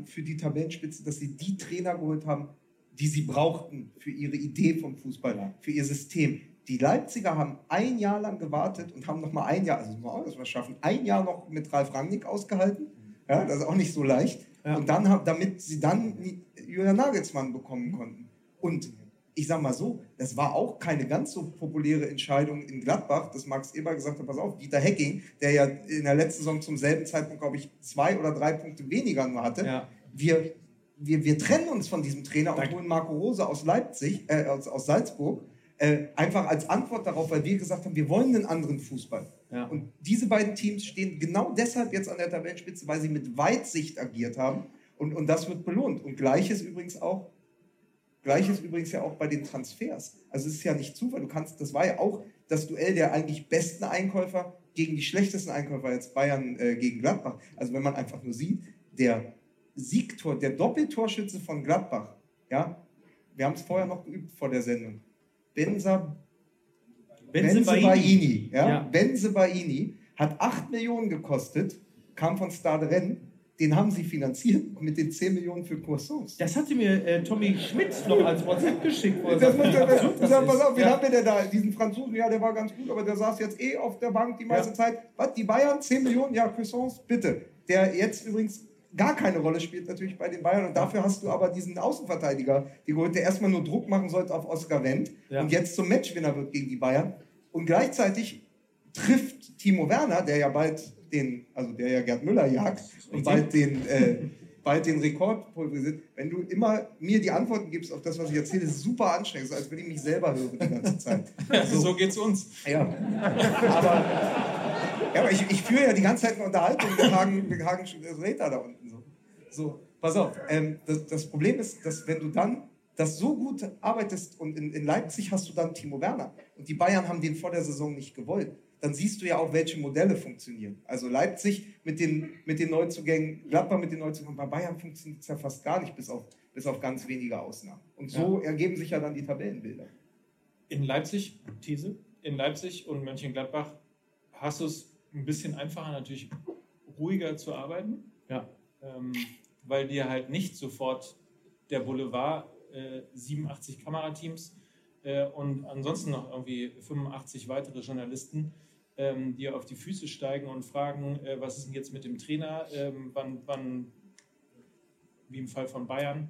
A: für die Tabellenspitze, dass sie die Trainer geholt haben, die sie brauchten für ihre Idee vom Fußball, für ihr System. Die Leipziger haben ein Jahr lang gewartet und haben noch mal ein Jahr, also das auch das was schaffen, ein Jahr noch mit Ralf Rangnick ausgehalten. Ja, das ist auch nicht so leicht. Ja. Und dann, damit sie dann Julian Nagelsmann bekommen konnten. Und ich sag mal so, das war auch keine ganz so populäre Entscheidung in Gladbach, dass Max Eber gesagt hat, pass auf, Dieter Hecking, der ja in der letzten Saison zum selben Zeitpunkt, glaube ich, zwei oder drei Punkte weniger nur hatte, ja. wir, wir, wir trennen uns von diesem Trainer und holen Marco Rose aus Leipzig, äh, aus, aus Salzburg, äh, einfach als Antwort darauf, weil wir gesagt haben, wir wollen einen anderen Fußball. Ja. Und diese beiden Teams stehen genau deshalb jetzt an der Tabellenspitze, weil sie mit Weitsicht agiert haben. Und, und das wird belohnt. Und gleiches übrigens auch Gleiches übrigens ja auch bei den Transfers. Also es ist ja nicht Zufall. Du kannst, das war ja auch das Duell der eigentlich besten Einkäufer gegen die schlechtesten Einkäufer, jetzt Bayern äh, gegen Gladbach. Also wenn man einfach nur sieht, der Siegtor, der Doppeltorschütze von Gladbach, ja, wir haben es vorher noch geübt vor der Sendung. Benza, Benzebaini, ja, ja. Benzebaini hat 8 Millionen gekostet, kam von Stade Rennes den haben sie finanziert mit den 10 Millionen für Croissants.
B: Das hatte mir äh, Tommy Schmidt noch als WhatsApp geschickt.
A: Das muss der, das das pass auf, wen ja. haben wir denn da? Diesen Franzosen, ja, der war ganz gut, aber der saß jetzt eh auf der Bank die meiste ja. Zeit. Was, die Bayern, 10 Millionen? Ja, Croissants, bitte. Der jetzt übrigens gar keine Rolle spielt natürlich bei den Bayern und dafür hast du aber diesen Außenverteidiger, die geholt, der erstmal nur Druck machen sollte auf Oskar Wendt ja. und jetzt zum Matchwinner wird gegen die Bayern und gleichzeitig trifft Timo Werner, der ja bald den, also der ja Gerd Müller jagt und bald den, äh, bald den Rekord pulverisiert, wenn du immer mir die Antworten gibst auf das, was ich erzähle, ist super anstrengend, als wenn ich mich selber höre die ganze Zeit.
C: Also, so geht's uns.
A: Ja. Aber, ja, aber ich, ich führe ja die ganze Zeit eine Unterhaltung mit Hagen, mit Hagen Räter da unten. So, so pass auf. Ähm, das, das Problem ist, dass wenn du dann das so gut arbeitest und in, in Leipzig hast du dann Timo Werner und die Bayern haben den vor der Saison nicht gewollt dann siehst du ja auch, welche Modelle funktionieren. Also Leipzig mit den, mit den Neuzugängen, Gladbach mit den Neuzugängen, bei Bayern funktioniert es ja fast gar nicht, bis auf, bis auf ganz wenige Ausnahmen. Und so ja. ergeben sich ja dann die Tabellenbilder.
C: In Leipzig, These, in Leipzig und Mönchengladbach hast du es ein bisschen einfacher, natürlich ruhiger zu arbeiten. Ja. Ähm, weil dir halt nicht sofort der Boulevard äh, 87 Kamerateams äh, und ansonsten noch irgendwie 85 weitere Journalisten ähm, die auf die Füße steigen und fragen, äh, was ist denn jetzt mit dem Trainer, ähm, wann, wann, wie im Fall von Bayern,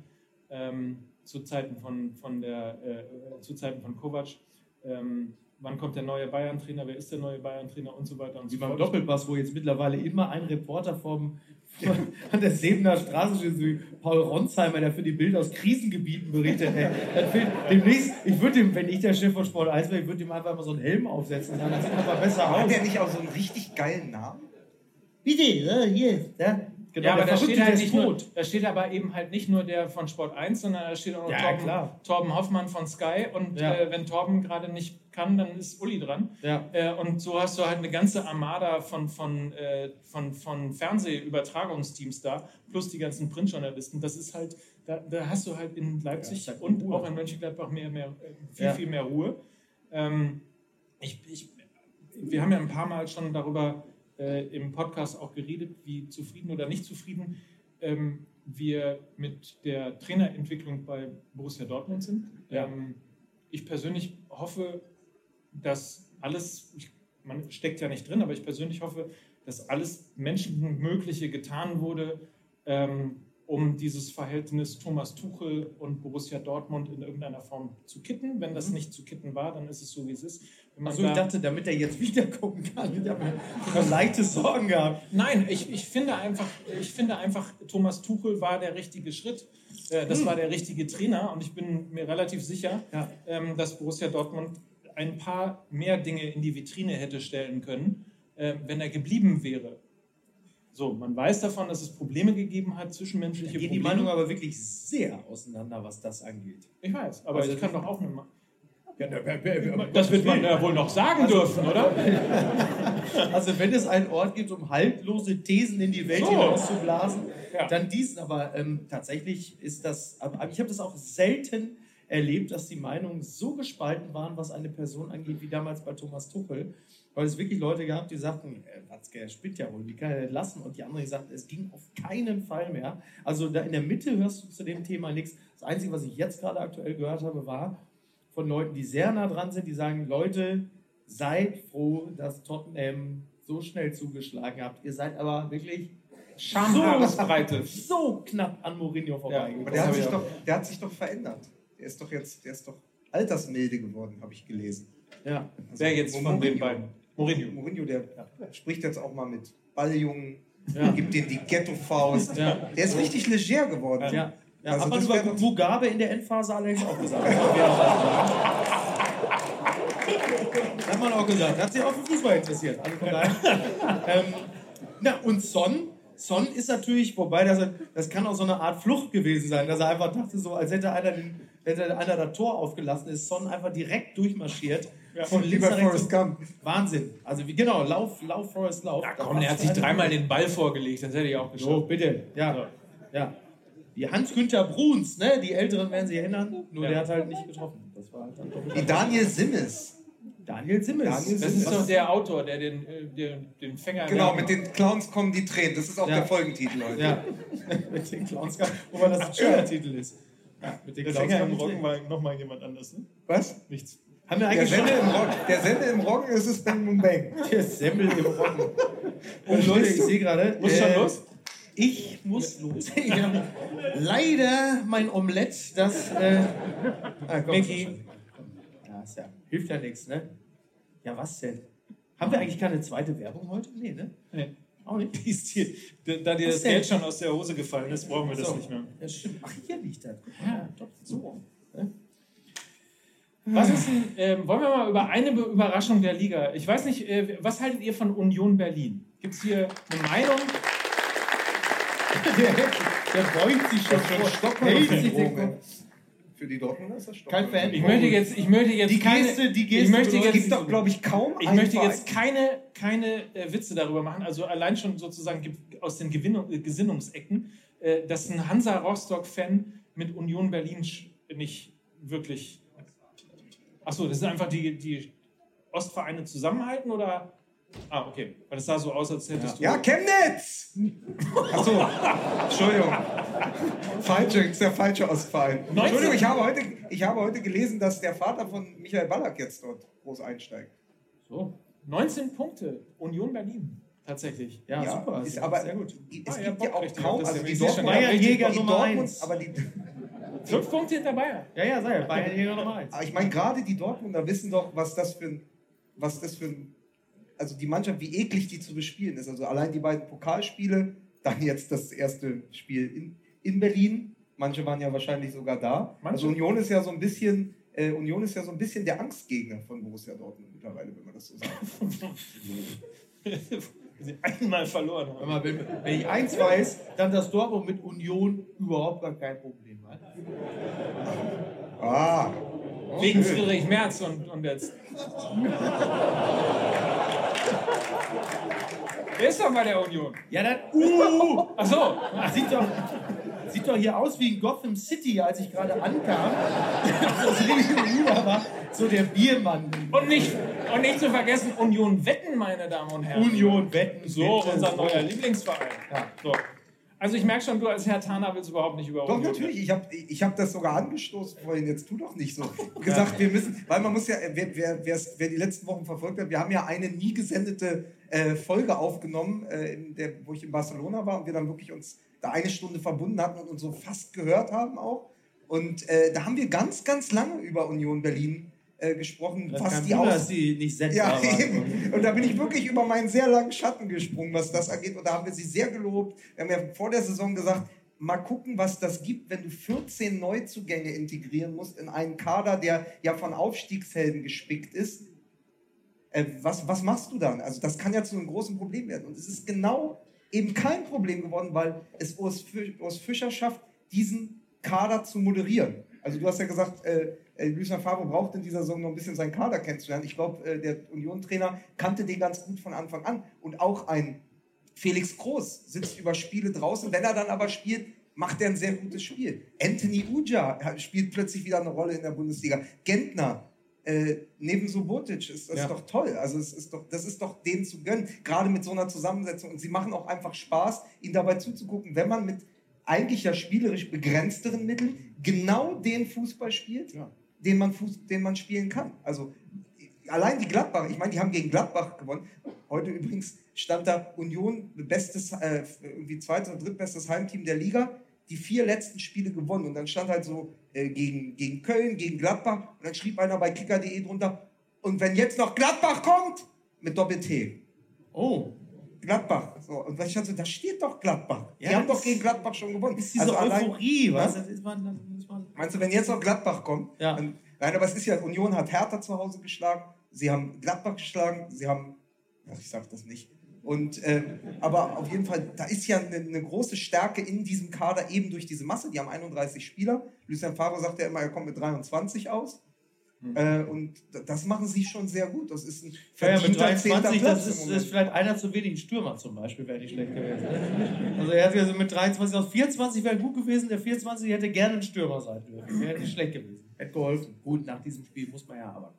C: ähm, zu Zeiten von, von, der, äh, zu Zeiten von Kovac, ähm, wann kommt der neue Bayern-Trainer, wer ist der neue Bayern-Trainer? Und so weiter und
B: Wie so fort. beim Doppelpass, wo jetzt mittlerweile immer ein Reporter vom, an der Sebener Straße steht, wie Paul Ronsheimer, der für die Bild aus Krisengebieten berichtet. Ey, demnächst, ich würde ihm, wenn ich der Chef von Sport 1 wäre, ich würde ihm einfach mal so einen Helm aufsetzen, dann sieht man besser aus.
A: Hat der nicht auch so einen richtig geilen Namen?
E: Bitte, ja, hier,
C: ja. Genau, ja, aber da steht, halt nicht nur, da steht aber eben halt nicht nur der von Sport 1, sondern da steht auch noch ja, Torben, Torben, Hoffmann von Sky. Und ja. äh, wenn Torben gerade nicht kann, dann ist Uli dran. Ja. Äh, und so hast du halt eine ganze Armada von, von, äh, von, von Fernsehübertragungsteams da, plus die ganzen Printjournalisten. Das ist halt, da, da hast du halt in Leipzig ja, und Ruhe. auch in Mönchengladbach mehr, mehr, äh, viel, viel mehr Ruhe. Ähm, ich, ich, wir haben ja ein paar Mal schon darüber äh, im Podcast auch geredet, wie zufrieden oder nicht zufrieden ähm, wir mit der Trainerentwicklung bei Borussia Dortmund sind. Ja. Ähm, ich persönlich hoffe, dass alles, ich, man steckt ja nicht drin, aber ich persönlich hoffe, dass alles Menschenmögliche getan wurde, ähm, um dieses Verhältnis Thomas Tuchel und Borussia Dortmund in irgendeiner Form zu kitten. Wenn das nicht zu kitten war, dann ist es so, wie es ist.
B: Achso, ich
C: da-
B: dachte, damit er jetzt wiederkommen kann. Ich habe mir leichte Sorgen gehabt.
C: Nein, ich, ich, finde einfach, ich finde einfach, Thomas Tuchel war der richtige Schritt. Äh, Das war der richtige Trainer und ich bin mir relativ sicher,
B: Ja.
C: ähm, dass Borussia Dortmund ein paar mehr Dinge in die Vitrine hätte stellen können, äh, wenn er geblieben wäre. So, man weiß davon, dass es Probleme gegeben hat,
B: Da
C: zwischenmenschliche
B: gehen die
C: Probleme.
B: Meinungen aber wirklich sehr auseinander, was das angeht.
C: ich weiß, aber
B: Also
C: ich kann doch auch eine Ma-
B: Das
C: wird man ja wohl noch sagen dürfen, oder?
B: Also wenn es einen Ort gibt, um haltlose Thesen in die Welt
C: So.
B: hinauszublasen,
C: Ja.
B: dann diesen. Aber ähm, tatsächlich ist das, ich habe das auch selten erlebt, dass die Meinungen so gespalten waren, was eine Person angeht, wie damals bei Thomas Tuchel. Weil es wirklich Leute gab, die sagten, äh, Watzke, er spinnt ja wohl, wie kann er das lassen? Und die anderen, die sagten, es ging auf keinen Fall mehr. Also da in der Mitte hörst du zu dem Thema nichts. Das Einzige, was ich jetzt gerade aktuell gehört habe, war von Leuten, die sehr nah dran sind, die sagen, Leute, seid froh, dass Tottenham so schnell zugeschlagen habt. Ihr seid aber wirklich
C: Schamhaaresbreite.
B: so knapp an Mourinho vorbeigekommen.
A: Aber der hat, sich
C: ich
A: doch, der hat sich doch verändert. Der ist doch jetzt, der ist doch altersmilde geworden, habe ich gelesen.
B: ja.
A: Also
C: Wer jetzt von den beiden? Mourinho.
A: Mourinho, der spricht jetzt auch mal mit Balljungen,
B: Ja.
A: gibt denen die Ghetto-Faust.
B: Ja.
A: Der ist richtig leger geworden.
B: Ja. Ja,
A: Also
B: hat man über Mugabe in der Endphase allerdings auch gesagt. Das hat man auch- gesagt. Hat sich auch für Fußball interessiert. Also von daher. ähm, na, und Son, Son ist natürlich, wobei das, das kann auch so eine Art Flucht gewesen sein, dass er einfach dachte, so als hätte einer, den, hätte einer das Tor aufgelassen, ist Son einfach direkt durchmarschiert. Von
A: Wie
B: links nach rechts.
A: Forrest Gump.
B: Wahnsinn. Also wie, genau, Lauf, Lauf, Forrest, Lauf.
C: Ja, komm, der hat sich dreimal den Ball vorgelegt, das hätte ich auch
B: So,
C: geschafft.
B: bitte. Ja. ja. Die Hans-Günther Bruns, ne? die Älteren werden sich erinnern, nur
C: Ja.
B: der hat halt nicht getroffen. Das war halt dann doch
A: Wie Daniel Simmes.
B: Daniel Simmels.
A: Daniel
C: Das ist doch der Autor, der den, äh, den, den Fänger.
A: Genau, mit den Clowns kommen die Tränen. Das ist auch
B: Ja.
A: der Folgentitel heute.
B: Ja, mit den Clowns, wobei das ein schöner Titel ist. Ja, mit den
C: Der
B: Clowns
C: im Roggen war nochmal jemand anders, ne?
A: Was?
C: Nichts.
B: Haben wir
A: Der
B: eigentlich schon
A: Sende, im Roggen, der Sende im Roggen ist es Bang Boom Bang.
B: der Semmel im Roggen. Und Leute, ich sehe gerade.
C: Muss schon
B: äh,
C: los?
B: Ich muss los. Ich habe leider mein Omelett, das. Äh, ah, komm, komm. Ja, ist ja, hilft ja nichts, ne? Ja, was denn? Haben wir eigentlich keine zweite Werbung heute? Nee, ne?
C: Nee.
B: Auch nicht.
C: Ist hier, da dir
B: Was
C: das
B: denn?
C: Geld schon aus der Hose gefallen ist, brauchen wir das
B: So.
C: nicht mehr.
B: Ja, stimmt. Ach, hier liegt das. Ja, doch, so. Ne?
C: Was ist denn, ähm, wollen wir mal über eine Be- Überraschung der Liga? Ich weiß nicht, äh, was haltet ihr von Union Berlin? Gibt es hier eine Meinung?
B: Der, beugt sich schon vor.
A: Stockholm. Für die Dortmunder ist das Stockholm.
B: Kein Fan.
C: Ich möchte jetzt, ich möchte jetzt
B: Die
C: keine,
B: Geste, die Geste
C: ich möchte jetzt,
A: gibt doch, glaube ich, kaum
C: ich möchte jetzt keine, keine äh, Witze darüber machen. Also allein schon sozusagen ge- aus den Gewinnung, äh, Gesinnungsecken, äh, dass ein Hansa Rostock-Fan mit Union Berlin nicht wirklich. Achso, das sind einfach die, die Ostvereine zusammenhalten oder? Ah, okay. Weil das sah so aus, als hättest
A: Ja, Chemnitz! Achso, Entschuldigung. Falsche, ist der falsche.
C: 19.
A: Entschuldigung, ich habe, heute, ich habe heute gelesen, dass der Vater von Michael Ballack jetzt dort groß einsteigt.
B: So.
C: du 19 Punkte, Union Berlin. Tatsächlich.
B: Ja, super.
A: Ist aber,
B: sehr gut.
A: Es
C: Ah, ja,
A: gibt ja auch kaum, also die Dortmunder,
B: Bayernjäger Nummer
A: Dortmund,
B: eins.
A: aber die,
C: Fünf Punkte hinter Bayern.
B: Ja, ja, sei ja. Bayern hier Nummer eins.
A: aber ich meine, gerade die Dortmunder wissen doch, was das für ein, was das für ein, also die Mannschaft, wie eklig die zu bespielen ist. Also allein die beiden Pokalspiele, dann jetzt das erste Spiel in, in Berlin. Manche waren ja wahrscheinlich sogar da.
C: Manche.
A: Also Union ist ja so ein bisschen, äh, Union ist ja so ein bisschen der Angstgegner von Borussia Dortmund mittlerweile, wenn man das so sagt.
C: Sie einmal verloren
B: Wenn,
C: haben.
B: man, wenn, wenn ich eins weiß, dann dass Dortmund mit Union überhaupt gar kein Problem hat.
A: Ah,
C: Wegen. Friedrich Merz und, und jetzt. Wer ist doch bei der Union?
B: Ja, dann. Uh!
C: Achso,
B: Sieht doch, sieht doch hier aus wie in Gotham City, als ich gerade ankam. Das gegenüber war so der Biermann.
C: und nicht, und nicht zu vergessen, Union Wetten, meine Damen und Herren.
B: Union Wetten.
C: So,
B: bitte.
C: unser neuer Lieblingsverein.
B: Ja.
C: So. Also ich merke schon, du als Herr Tana willst überhaupt nicht über
A: Doch, natürlich. Ich habe ich hab das sogar angestoßen vorhin. Jetzt tu doch nicht so. Gesagt, wir müssen, weil man muss ja, wer, wer, wer die letzten Wochen verfolgt hat, wir haben ja eine nie gesendete äh, Folge aufgenommen, äh, der, wo ich in Barcelona war und wir dann wirklich uns da eine Stunde verbunden hatten und uns so fast gehört haben auch. Und äh, da haben wir ganz, ganz lange über Union Berlin äh, gesprochen,
B: Das
A: was die
B: Wunder,
A: aus
B: die nicht setzbar
A: ja, eben. Und da bin ich wirklich über meinen sehr langen Schatten gesprungen, was das angeht. Und da haben wir sie sehr gelobt. Wir haben ja vor der Saison gesagt, mal gucken, was das gibt, wenn du 14 Neuzugänge integrieren musst in einen Kader, der ja von Aufstiegshelden gespickt ist. Äh, was, was machst du dann? Also das kann ja zu einem großen Problem werden. Und es ist genau eben kein Problem geworden, weil es Urs, Fi- Urs Fischer schafft, diesen Kader zu moderieren. Also du hast ja gesagt, äh, Lucien Favre braucht in dieser Saison noch ein bisschen seinen Kader kennenzulernen. Ich glaube, äh, der Union-Trainer kannte den ganz gut von Anfang an. Und auch ein Felix Groß sitzt über Spiele draußen. Wenn er dann aber spielt, macht er ein sehr gutes Spiel. Anthony Uja spielt plötzlich wieder eine Rolle in der Bundesliga. Gentner, äh, neben Subotic, ist das
B: Ja.
A: doch toll. Also es ist doch, das ist doch denen zu gönnen, gerade mit so einer Zusammensetzung. Und sie machen auch einfach Spaß, ihnen dabei zuzugucken, wenn man mit eigentlich ja spielerisch begrenzteren Mitteln genau den Fußball spielt,
B: Ja.
A: Den, man Fuß, den man spielen kann. Also allein die Gladbach, ich meine, die haben gegen Gladbach gewonnen. Heute übrigens stand da Union, bestes, äh, irgendwie zweites oder drittbestes Heimteam der Liga, die vier letzten Spiele gewonnen. Und dann stand halt so äh, gegen, gegen Köln, gegen Gladbach. Und dann schrieb einer bei kicker.de drunter, und wenn jetzt noch Gladbach kommt, mit Doppel-T.
B: Oh,
A: Gladbach. So, und ich dachte, da steht doch Gladbach. Die
B: Ja,
A: haben
B: das
A: doch gegen Gladbach schon gewonnen.
B: ist diese
A: Also allein-
B: Euphorie, was? Das ist man, dann muss man.
A: Meinst du, wenn jetzt noch Gladbach kommt?
B: Ja.
A: Dann, nein, aber es ist ja, Union hat Hertha zu Hause geschlagen, sie haben Gladbach geschlagen, sie haben, ach, ich sag das nicht. Und, äh, aber auf jeden Fall, da ist ja eine, eine große Stärke in diesem Kader eben durch diese Masse. Die haben 31 Spieler. Lucien Favre sagt ja immer, er kommt mit 23 aus. Äh, und das machen sie schon sehr gut. Das ist ein.
B: Ja, ja, mit
A: verdienter zehnter
B: 23,
A: Platz
B: das ist, ist vielleicht einer zu wenig. Ein Stürmer zum Beispiel wäre nicht schlecht gewesen. Also er hat ja so mit 23 aus 24 wäre gut gewesen. Der 24 hätte gerne ein Stürmer sein dürfen. Wäre nicht schlecht gewesen. Hätte geholfen. Gut, nach diesem Spiel muss man ja aber.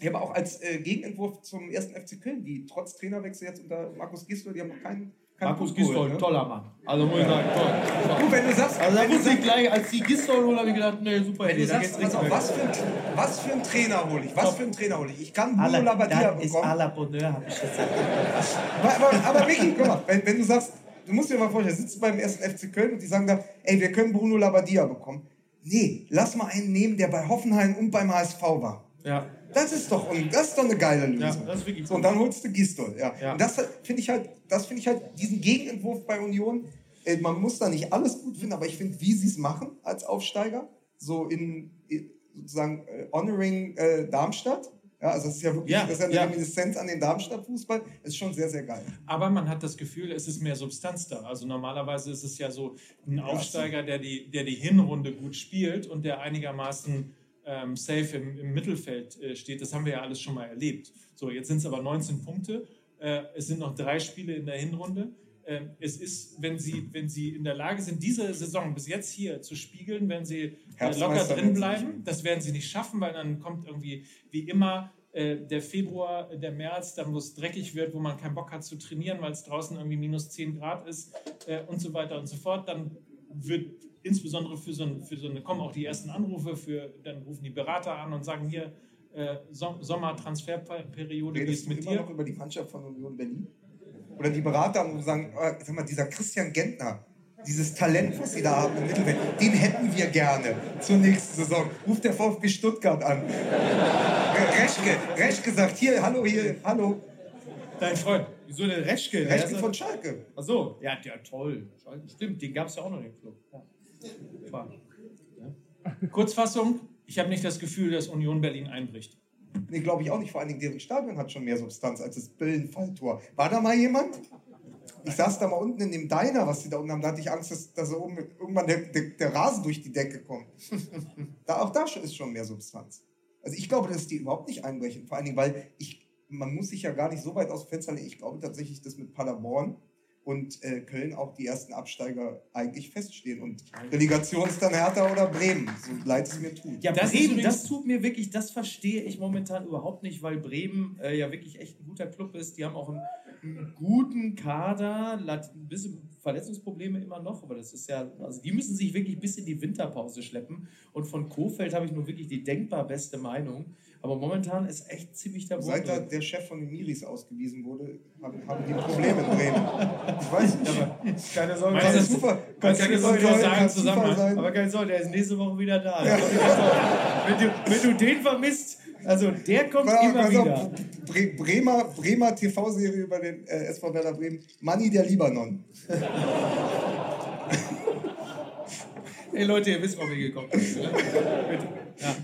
A: Ja, aber auch als äh, Gegenentwurf zum ersten FC Köln, die trotz Trainerwechsel jetzt unter Markus Gisdol, die haben noch keinen.
B: Markus
A: geholt,
B: Gistol,
A: ne?
B: toller Mann. Also muss ich sagen, toll.
A: Du, wenn du sagst,
B: Also da
A: wenn du
B: wusste ich
A: sagst,
B: gleich, als die Gistol holen, habe ich gedacht, nee, super
A: wenn
B: Idee,
A: du sagst pass auf, was, für ein, was für einen Trainer hole ich? Was für einen Trainer hole ich? Ich kann Bruno
B: À la-
A: Labbadia
B: das ist
A: bekommen.
B: à la Bonheur, habe ich gesagt.
A: Aber, aber, aber Micky, guck mal, wenn, wenn du sagst, du musst dir mal vorstellen, sitzt beim ersten FC Köln und die sagen da, ey, wir können Bruno Labbadia bekommen. Nee, lass mal einen nehmen, der bei Hoffenheim und beim HSV war.
B: Ja,
A: Das ist doch, un- das ist doch eine geile Lösung.
B: Ja,
A: und dann holst du Gistol. Ja.
B: Ja.
A: Und das finde ich halt, das finde ich halt, diesen Gegenentwurf bei Union, äh, man muss da nicht alles gut finden, aber ich finde, wie sie es machen als Aufsteiger, so in, in sozusagen äh, honoring äh, Darmstadt, ja, also das ist ja wirklich
B: Ja,
A: das ist ja eine
B: ja.
A: Reminiszenz an den Darmstadt-Fußball, ist schon sehr, sehr geil.
C: Aber man hat das Gefühl, es ist mehr Substanz da. Also normalerweise ist es ja so ein Aufsteiger, der die, der die Hinrunde gut spielt und der einigermaßen ähm, safe im, im Mittelfeld äh, steht. Das haben wir ja alles schon mal erlebt. So, jetzt sind es aber 19 Punkte. Äh, es sind noch drei Spiele in der Hinrunde. Ähm, es ist, wenn sie, wenn sie in der Lage sind, diese Saison bis jetzt hier zu spiegeln, wenn sie äh, locker drin bleiben, das werden sie nicht schaffen, weil dann kommt irgendwie wie immer äh, der Februar, der März, dann wo es dreckig wird, wo man keinen Bock hat zu trainieren, weil es draußen irgendwie minus 10 Grad ist äh, und so weiter und so fort. Dann wird insbesondere für so, ein, für so eine, kommen auch die ersten Anrufe, für, dann rufen die Berater an und sagen hier, äh, Som Sommertransferperiode,
A: Redest du
C: mit
A: immer
C: dir?
A: noch über die Mannschaft von Union Berlin? Oder die Berater und sagen, äh, sag mal, dieser Christian Gentner, dieses Talent, was sie da haben im Mittelfeld, den hätten wir gerne zur nächsten Saison. Ruft der VfB Stuttgart an. Reschke, Reschke sagt, hier, hallo, hier, hallo.
C: Dein Freund.
B: Wieso der Reschke? Der
A: Reschke
B: ist-
A: von Schalke.
B: Ach so, ja, ja, toll. Stimmt, den gab es ja auch noch im Club. Ja. Super.
C: Kurzfassung, ich habe nicht das Gefühl, dass Union Berlin einbricht.
A: Nee, glaube ich auch nicht. Vor allen Dingen, deren Stadion hat schon mehr Substanz als das Billenfalltor. War da mal jemand? Ich saß da mal unten in dem Diner, was sie da unten haben. Da hatte ich Angst, dass, dass da oben irgendwann der, der, der Rasen durch die Decke kommt. da, auch da ist schon mehr Substanz. Also ich glaube, dass die überhaupt nicht einbrechen. Vor allen Dingen, weil ich, man muss sich ja gar nicht so weit aus dem Fenster legen. Ich glaube tatsächlich, dass mit Paderborn und äh, Köln auch die ersten Absteiger eigentlich feststehen. Und Relegation ist dann Hertha oder Bremen, so leid es mir tut.
B: Ja,
C: Das
B: Bremen, das tut mir wirklich, das verstehe ich momentan überhaupt nicht, weil Bremen äh, ja wirklich echt ein guter Club ist. Die haben auch einen, einen guten Kader, ein bisschen Verletzungsprobleme immer noch, aber das ist ja, also die müssen sich wirklich bis in die Winterpause schleppen. Und von Kofeld habe ich nur wirklich die denkbar beste Meinung. Aber momentan ist echt ziemlich der
A: Seit da der Chef von den Miris ausgewiesen wurde, haben, haben die Probleme in Bremen. Ich weiß nicht, aber
B: Keine Sorge,
C: Meinst
B: der,
A: super,
C: kannst
A: kann
C: das
A: sein,
C: sagen,
A: kann
C: Zusammenhang?
A: Zufall sein.
B: aber keine Sorge, der ist nächste Woche wieder da. Also, wenn, du, wenn du den vermisst, also der kommt
A: auf,
B: immer wieder.
A: Bre Bremer, Bremer TV-Serie über den äh, SV Werder Bremen. Manni der Libanon.
B: Ey Leute, ihr wisst, warum wir gekommen sind. Bitte. Ja.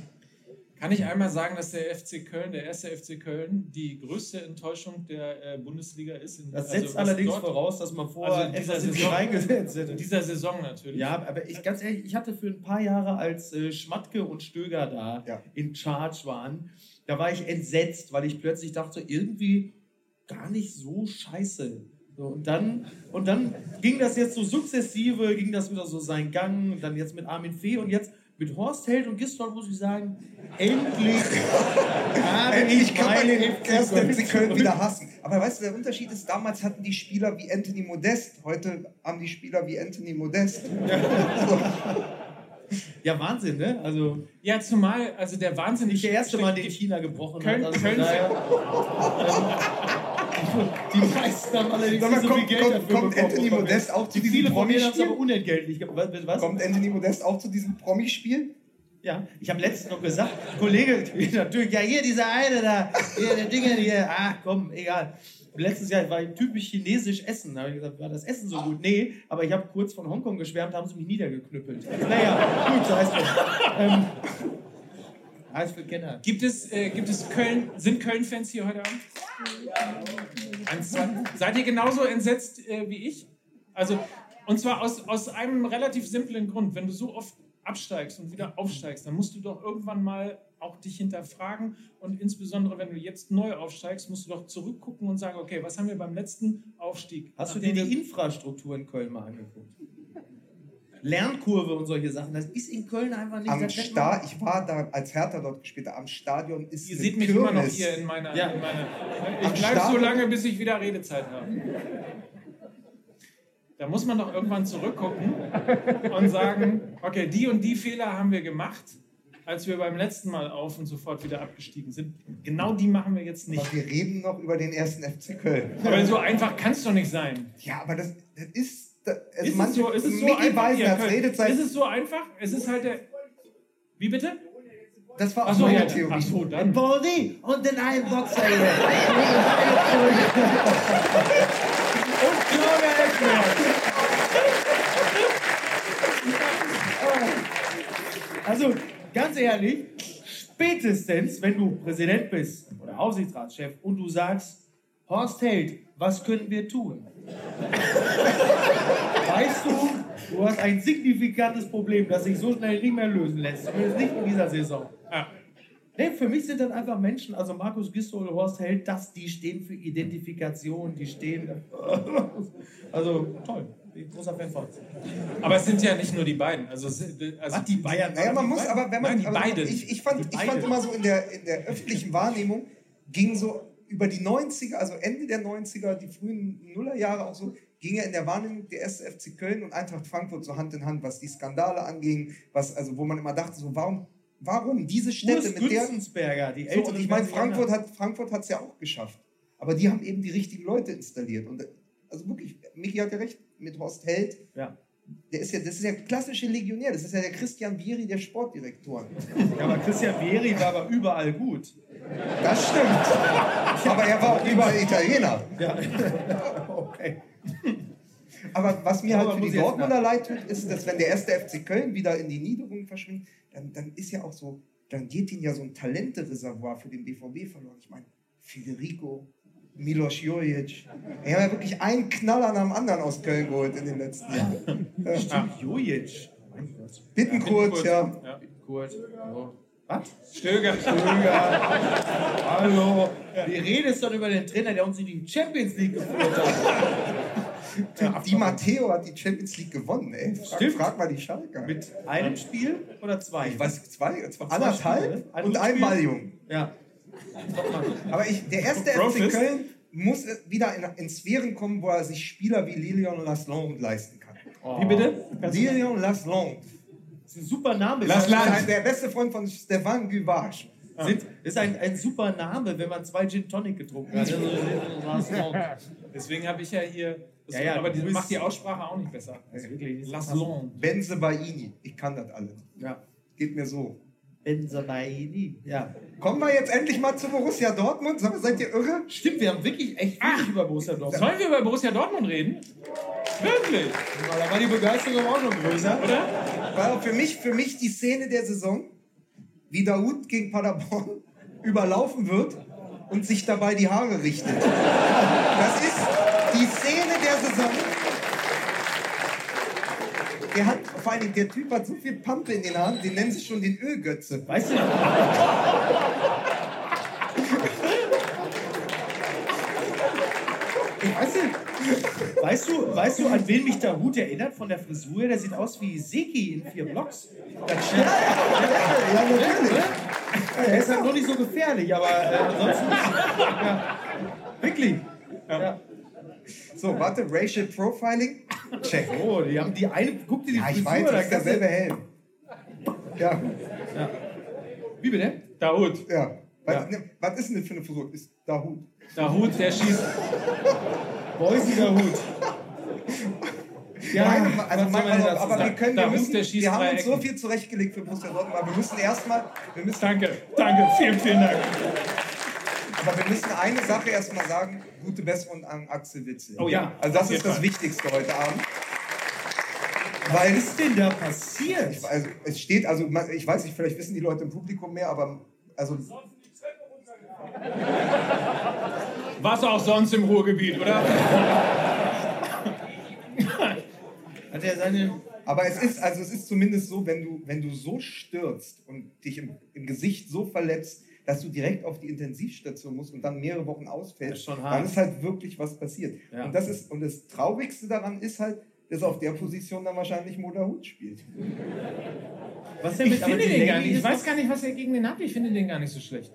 C: Kann ich einmal sagen, dass der FC Köln, der erste FC Köln, die größte Enttäuschung der äh, Bundesliga ist? In,
B: Das
C: also
B: setzt
C: was
B: allerdings
C: dort-
B: voraus, dass man vorher
C: Also in dieser Saison-
B: reingesetzt hätte.
C: In dieser Saison natürlich.
B: Ja, aber ich ganz ehrlich, ich hatte für ein paar Jahre, als äh, Schmatke und Stöger da
A: Ja.
B: in Charge waren, da war ich entsetzt, weil ich plötzlich dachte, irgendwie gar nicht so scheiße. So, und, dann, und dann ging das jetzt so sukzessive, ging das wieder so seinen Gang, und dann jetzt mit Armin Fee und jetzt mit Horst Held und Gistol muss ich sagen, endlich
A: Endlich
B: ich
A: kann man den ersten
B: Köln
A: FC Köln wieder hassen. Aber weißt du, der Unterschied ist, damals hatten die Spieler wie Anthony Modest, heute haben die Spieler wie Anthony Modest.
B: Ja, Wahnsinn, ne? Also
C: Ja, zumal, also der Wahnsinn
B: nicht der erste Mal, den China gebrochen
C: Köln-
B: hat. Also
C: Köln-
B: daher, ähm, die meisten haben allerdings nicht so viel
A: kommt,
B: Geld
A: kommt,
B: dafür
A: kommt. Anthony Modest auch zu diesem
B: Viele von mir haben es aber
A: Promispiel?
B: unentgeltlich. Was?
A: Kommt Anthony Modest auch zu diesem Promispiel?
B: Ja, ich habe letztens noch gesagt, Kollege, natürlich, ja hier dieser eine da, hier, der Dinger hier, ach komm, egal. Und letztes Jahr war ich typisch chinesisch essen. Da habe ich gesagt, war das Essen so gut? Nee, aber ich habe kurz von Hongkong geschwärmt, haben sie mich niedergeknüppelt. Naja, gut, so heißt es. Ähm, alles für Kenner.
C: Gibt es, äh, gibt es Köln, sind Köln-Fans hier heute Abend? Eins, zwei. Seid ihr genauso entsetzt äh, wie ich? Also, und zwar aus, aus einem relativ simplen Grund. Wenn du so oft absteigst und wieder aufsteigst, dann musst du doch irgendwann mal auch dich hinterfragen und insbesondere, wenn du jetzt neu aufsteigst, musst du doch zurückgucken und sagen, okay, was haben wir beim letzten Aufstieg?
B: Hast du dir die Infrastruktur in Köln mal angeguckt? Lernkurve und solche Sachen, das ist in Köln einfach nicht.
A: Am Sta ich war da, als Hertha dort gespielt hat, am Stadion ist
C: Ihr seht mich immer noch
A: Kirmes.
C: hier in meiner.
B: Ja.
C: In meiner
A: Am
C: ich bleibe so lange, bis ich wieder Redezeit habe. Da muss man doch irgendwann zurückgucken und sagen: Okay, die und die Fehler haben wir gemacht, als wir beim letzten Mal auf und sofort wieder abgestiegen sind. Genau die machen wir jetzt nicht.
A: Aber wir reden noch über den ersten FC Köln.
C: Aber so einfach kann es doch nicht sein.
A: Ja, aber das, das ist. Das, also
C: Ist es
A: manche,
C: so, ist es so einfach? Könnt-
A: Redezeit.
C: Ist es so einfach? Es ist halt der. Wie bitte?
A: das war auch
C: Achso,
A: meine
C: ja.
A: Theorie.
C: Ach so, dann.
E: Body und den einen Boxer.
C: Und Claudia Eckberg.
B: Also, ganz ehrlich, spätestens, wenn du Präsident bist oder Aufsichtsratschef und du sagst, Horst Held, was können wir tun? Weißt du, du hast ein signifikantes Problem, das sich so schnell nicht mehr lösen lässt. Zumindest nicht in dieser Saison.
C: Ja.
B: Nee, für mich sind das einfach Menschen, also Markus Gistol, Horst Held, das, die stehen für Identifikation, die stehen. Also toll, bin großer Fan von.
C: Aber es sind ja nicht nur die beiden. Also, also
B: Was, die Bayern?
A: Naja, man muss, aber wenn man.
C: Nein, die
A: aber
C: beiden.
A: Ich, ich, fand,
B: Die
A: ich fand
B: beiden.
A: immer so in der, in der öffentlichen Wahrnehmung ging so über die 90er, also Ende der 90er, die frühen Nullerjahre auch so, ging ja in der Wahrnehmung der erste FC Köln und Eintracht Frankfurt so Hand in Hand, was die Skandale anging, was, also wo man immer dachte, so warum, warum diese Städte mit der.
B: Die
A: So,
B: Älteren.
A: und ich meine, Frankfurt hat Frankfurt es ja auch geschafft. Aber die haben eben die richtigen Leute installiert. Und also wirklich, Michi hat ja recht mit Horst Held.
B: Ja.
A: Der ist ja, das ist ja klassische Legionär. Das ist ja der Christian Vieri der Sportdirektoren.
B: Ja, aber Christian Vieri war aber überall gut.
A: Das stimmt. Aber er war auch überall Italiener.
B: Ja. okay.
A: Aber was mir halt
B: Aber
A: für
B: muss
A: die Dortmunder leid tut, ist, dass wenn der erste FC Köln wieder in die Niederung verschwindet, dann, dann ist ja auch so, dann geht ihnen ja so ein Talentereservoir für den BVB verloren. Ich meine, Federico, Milos Jojic. Er hat ja wirklich einen Knaller nach dem anderen aus Köln geholt in den letzten Jahren.
B: Stimmt, Jojic.
A: Bittenkurt, ja.
C: ja.
B: Gut. So. Was?
C: Stöger.
B: Hallo. Wie redest du dann über den Trainer, der uns in die Champions League geführt hat?
A: Die Matteo hat die Champions League gewonnen, ey. Frag,
B: Stimmt.
A: frag mal die Schalker.
B: Mit einem Spiel oder zwei?
A: ich weiß, zwei, zwei
B: Zwei
A: anderthalb
B: Spiele,
A: und ein
B: Rückspiel.
A: Balljung.
B: Ja.
A: Aber ich, der erste FC. Köln muss wieder in, in Sphären kommen, wo er sich Spieler wie Lilian Lasland leisten kann.
C: Wie bitte?
A: Lilian Lasland.
B: Das ist ein super Name.
A: Halt der beste Freund von Stefan Guvage.
B: Sind, ist ein, ein super Name, wenn man zwei Gin Tonic getrunken hat. Also,
C: Deswegen habe ich ja hier. Das
B: Ja, ja,
C: aber die macht die Aussprache auch nicht besser.
B: ist wirklich.
A: Benzebaini. Ich kann das alles.
B: Ja.
A: Geht mir so.
B: Benzabaini. Ja.
A: Kommen wir jetzt endlich mal zu Borussia Dortmund. Seid ihr irre?
B: Stimmt, wir haben wirklich echt wenig über Borussia Dortmund.
C: Sollen wir über Borussia Dortmund reden? Wirklich?
B: Da war die Begeisterung auch noch größer.
C: Oder?
A: War für mich, für mich die Szene der Saison, wie Daoud gegen Paderborn überlaufen wird und sich dabei die Haare richtet. Das ist die Szene der Saison. Der hat, vor allem, der Typ hat so viel Pampe in den Haaren, den nennen sie schon den Ölgötze.
B: Weißt du, ich weiß nicht. Weißt du, weißt du, an wen mich der Hut erinnert von der Frisur? her? Der sieht aus wie Seki in vier Blocks. Das stimmt.
A: Ja, natürlich.
B: Er ist halt nur nicht so gefährlich, aber äh, ansonsten. Ja. Wirklich. Ja.
A: So, warte, Racial Profiling? Check.
B: Oh, die haben die eine. Guck dir die
A: Ja, ich
B: Frisur
A: weiß,
B: da
A: das ist derselbe Helm. Ja,
B: Wie bitte?
C: Dahut.
A: ja. Was,
B: Ja.
A: ne, was ist denn das für eine Frisur? Ist Dahut.
C: Dahut, der schießt.
B: Beusiger Hut. Ja,
A: Meine, also
B: man
A: aber,
B: dazu
A: aber wir können,
C: Da
A: wir, müssen, wir haben uns so viel zurechtgelegt für Borussia Dortmund, aber wir müssen erstmal, wir müssen,
C: Danke, danke, vielen, vielen Dank.
A: Aber wir müssen eine Sache erstmal sagen, gute Besserung an Axel Witzel.
C: Oh ja,
A: Also das ist das
C: Fall.
A: Wichtigste heute Abend.
B: Was
A: Weil
B: ist denn da passiert?
A: es, also, es steht, also ich weiß nicht, vielleicht wissen die Leute im Publikum mehr, aber also
C: Was auch sonst im Ruhrgebiet, oder?
B: Hat er seine.
A: Aber es ist, also es ist zumindest so, wenn du, wenn du so stürzt und dich im, im Gesicht so verletzt, dass du direkt auf die Intensivstation musst und dann mehrere Wochen ausfällst,
B: ist schon hart.
A: dann ist halt wirklich was passiert.
B: Ja.
A: Und das ist und das Traurigste daran ist halt, dass auf der Position dann wahrscheinlich Moda Hut spielt.
B: Was denn
C: Ich
B: mit aber
C: finde den gar
B: Lady
C: nicht. Ich weiß gar nicht, was er gegen den hat. Ich finde den gar nicht so schlecht.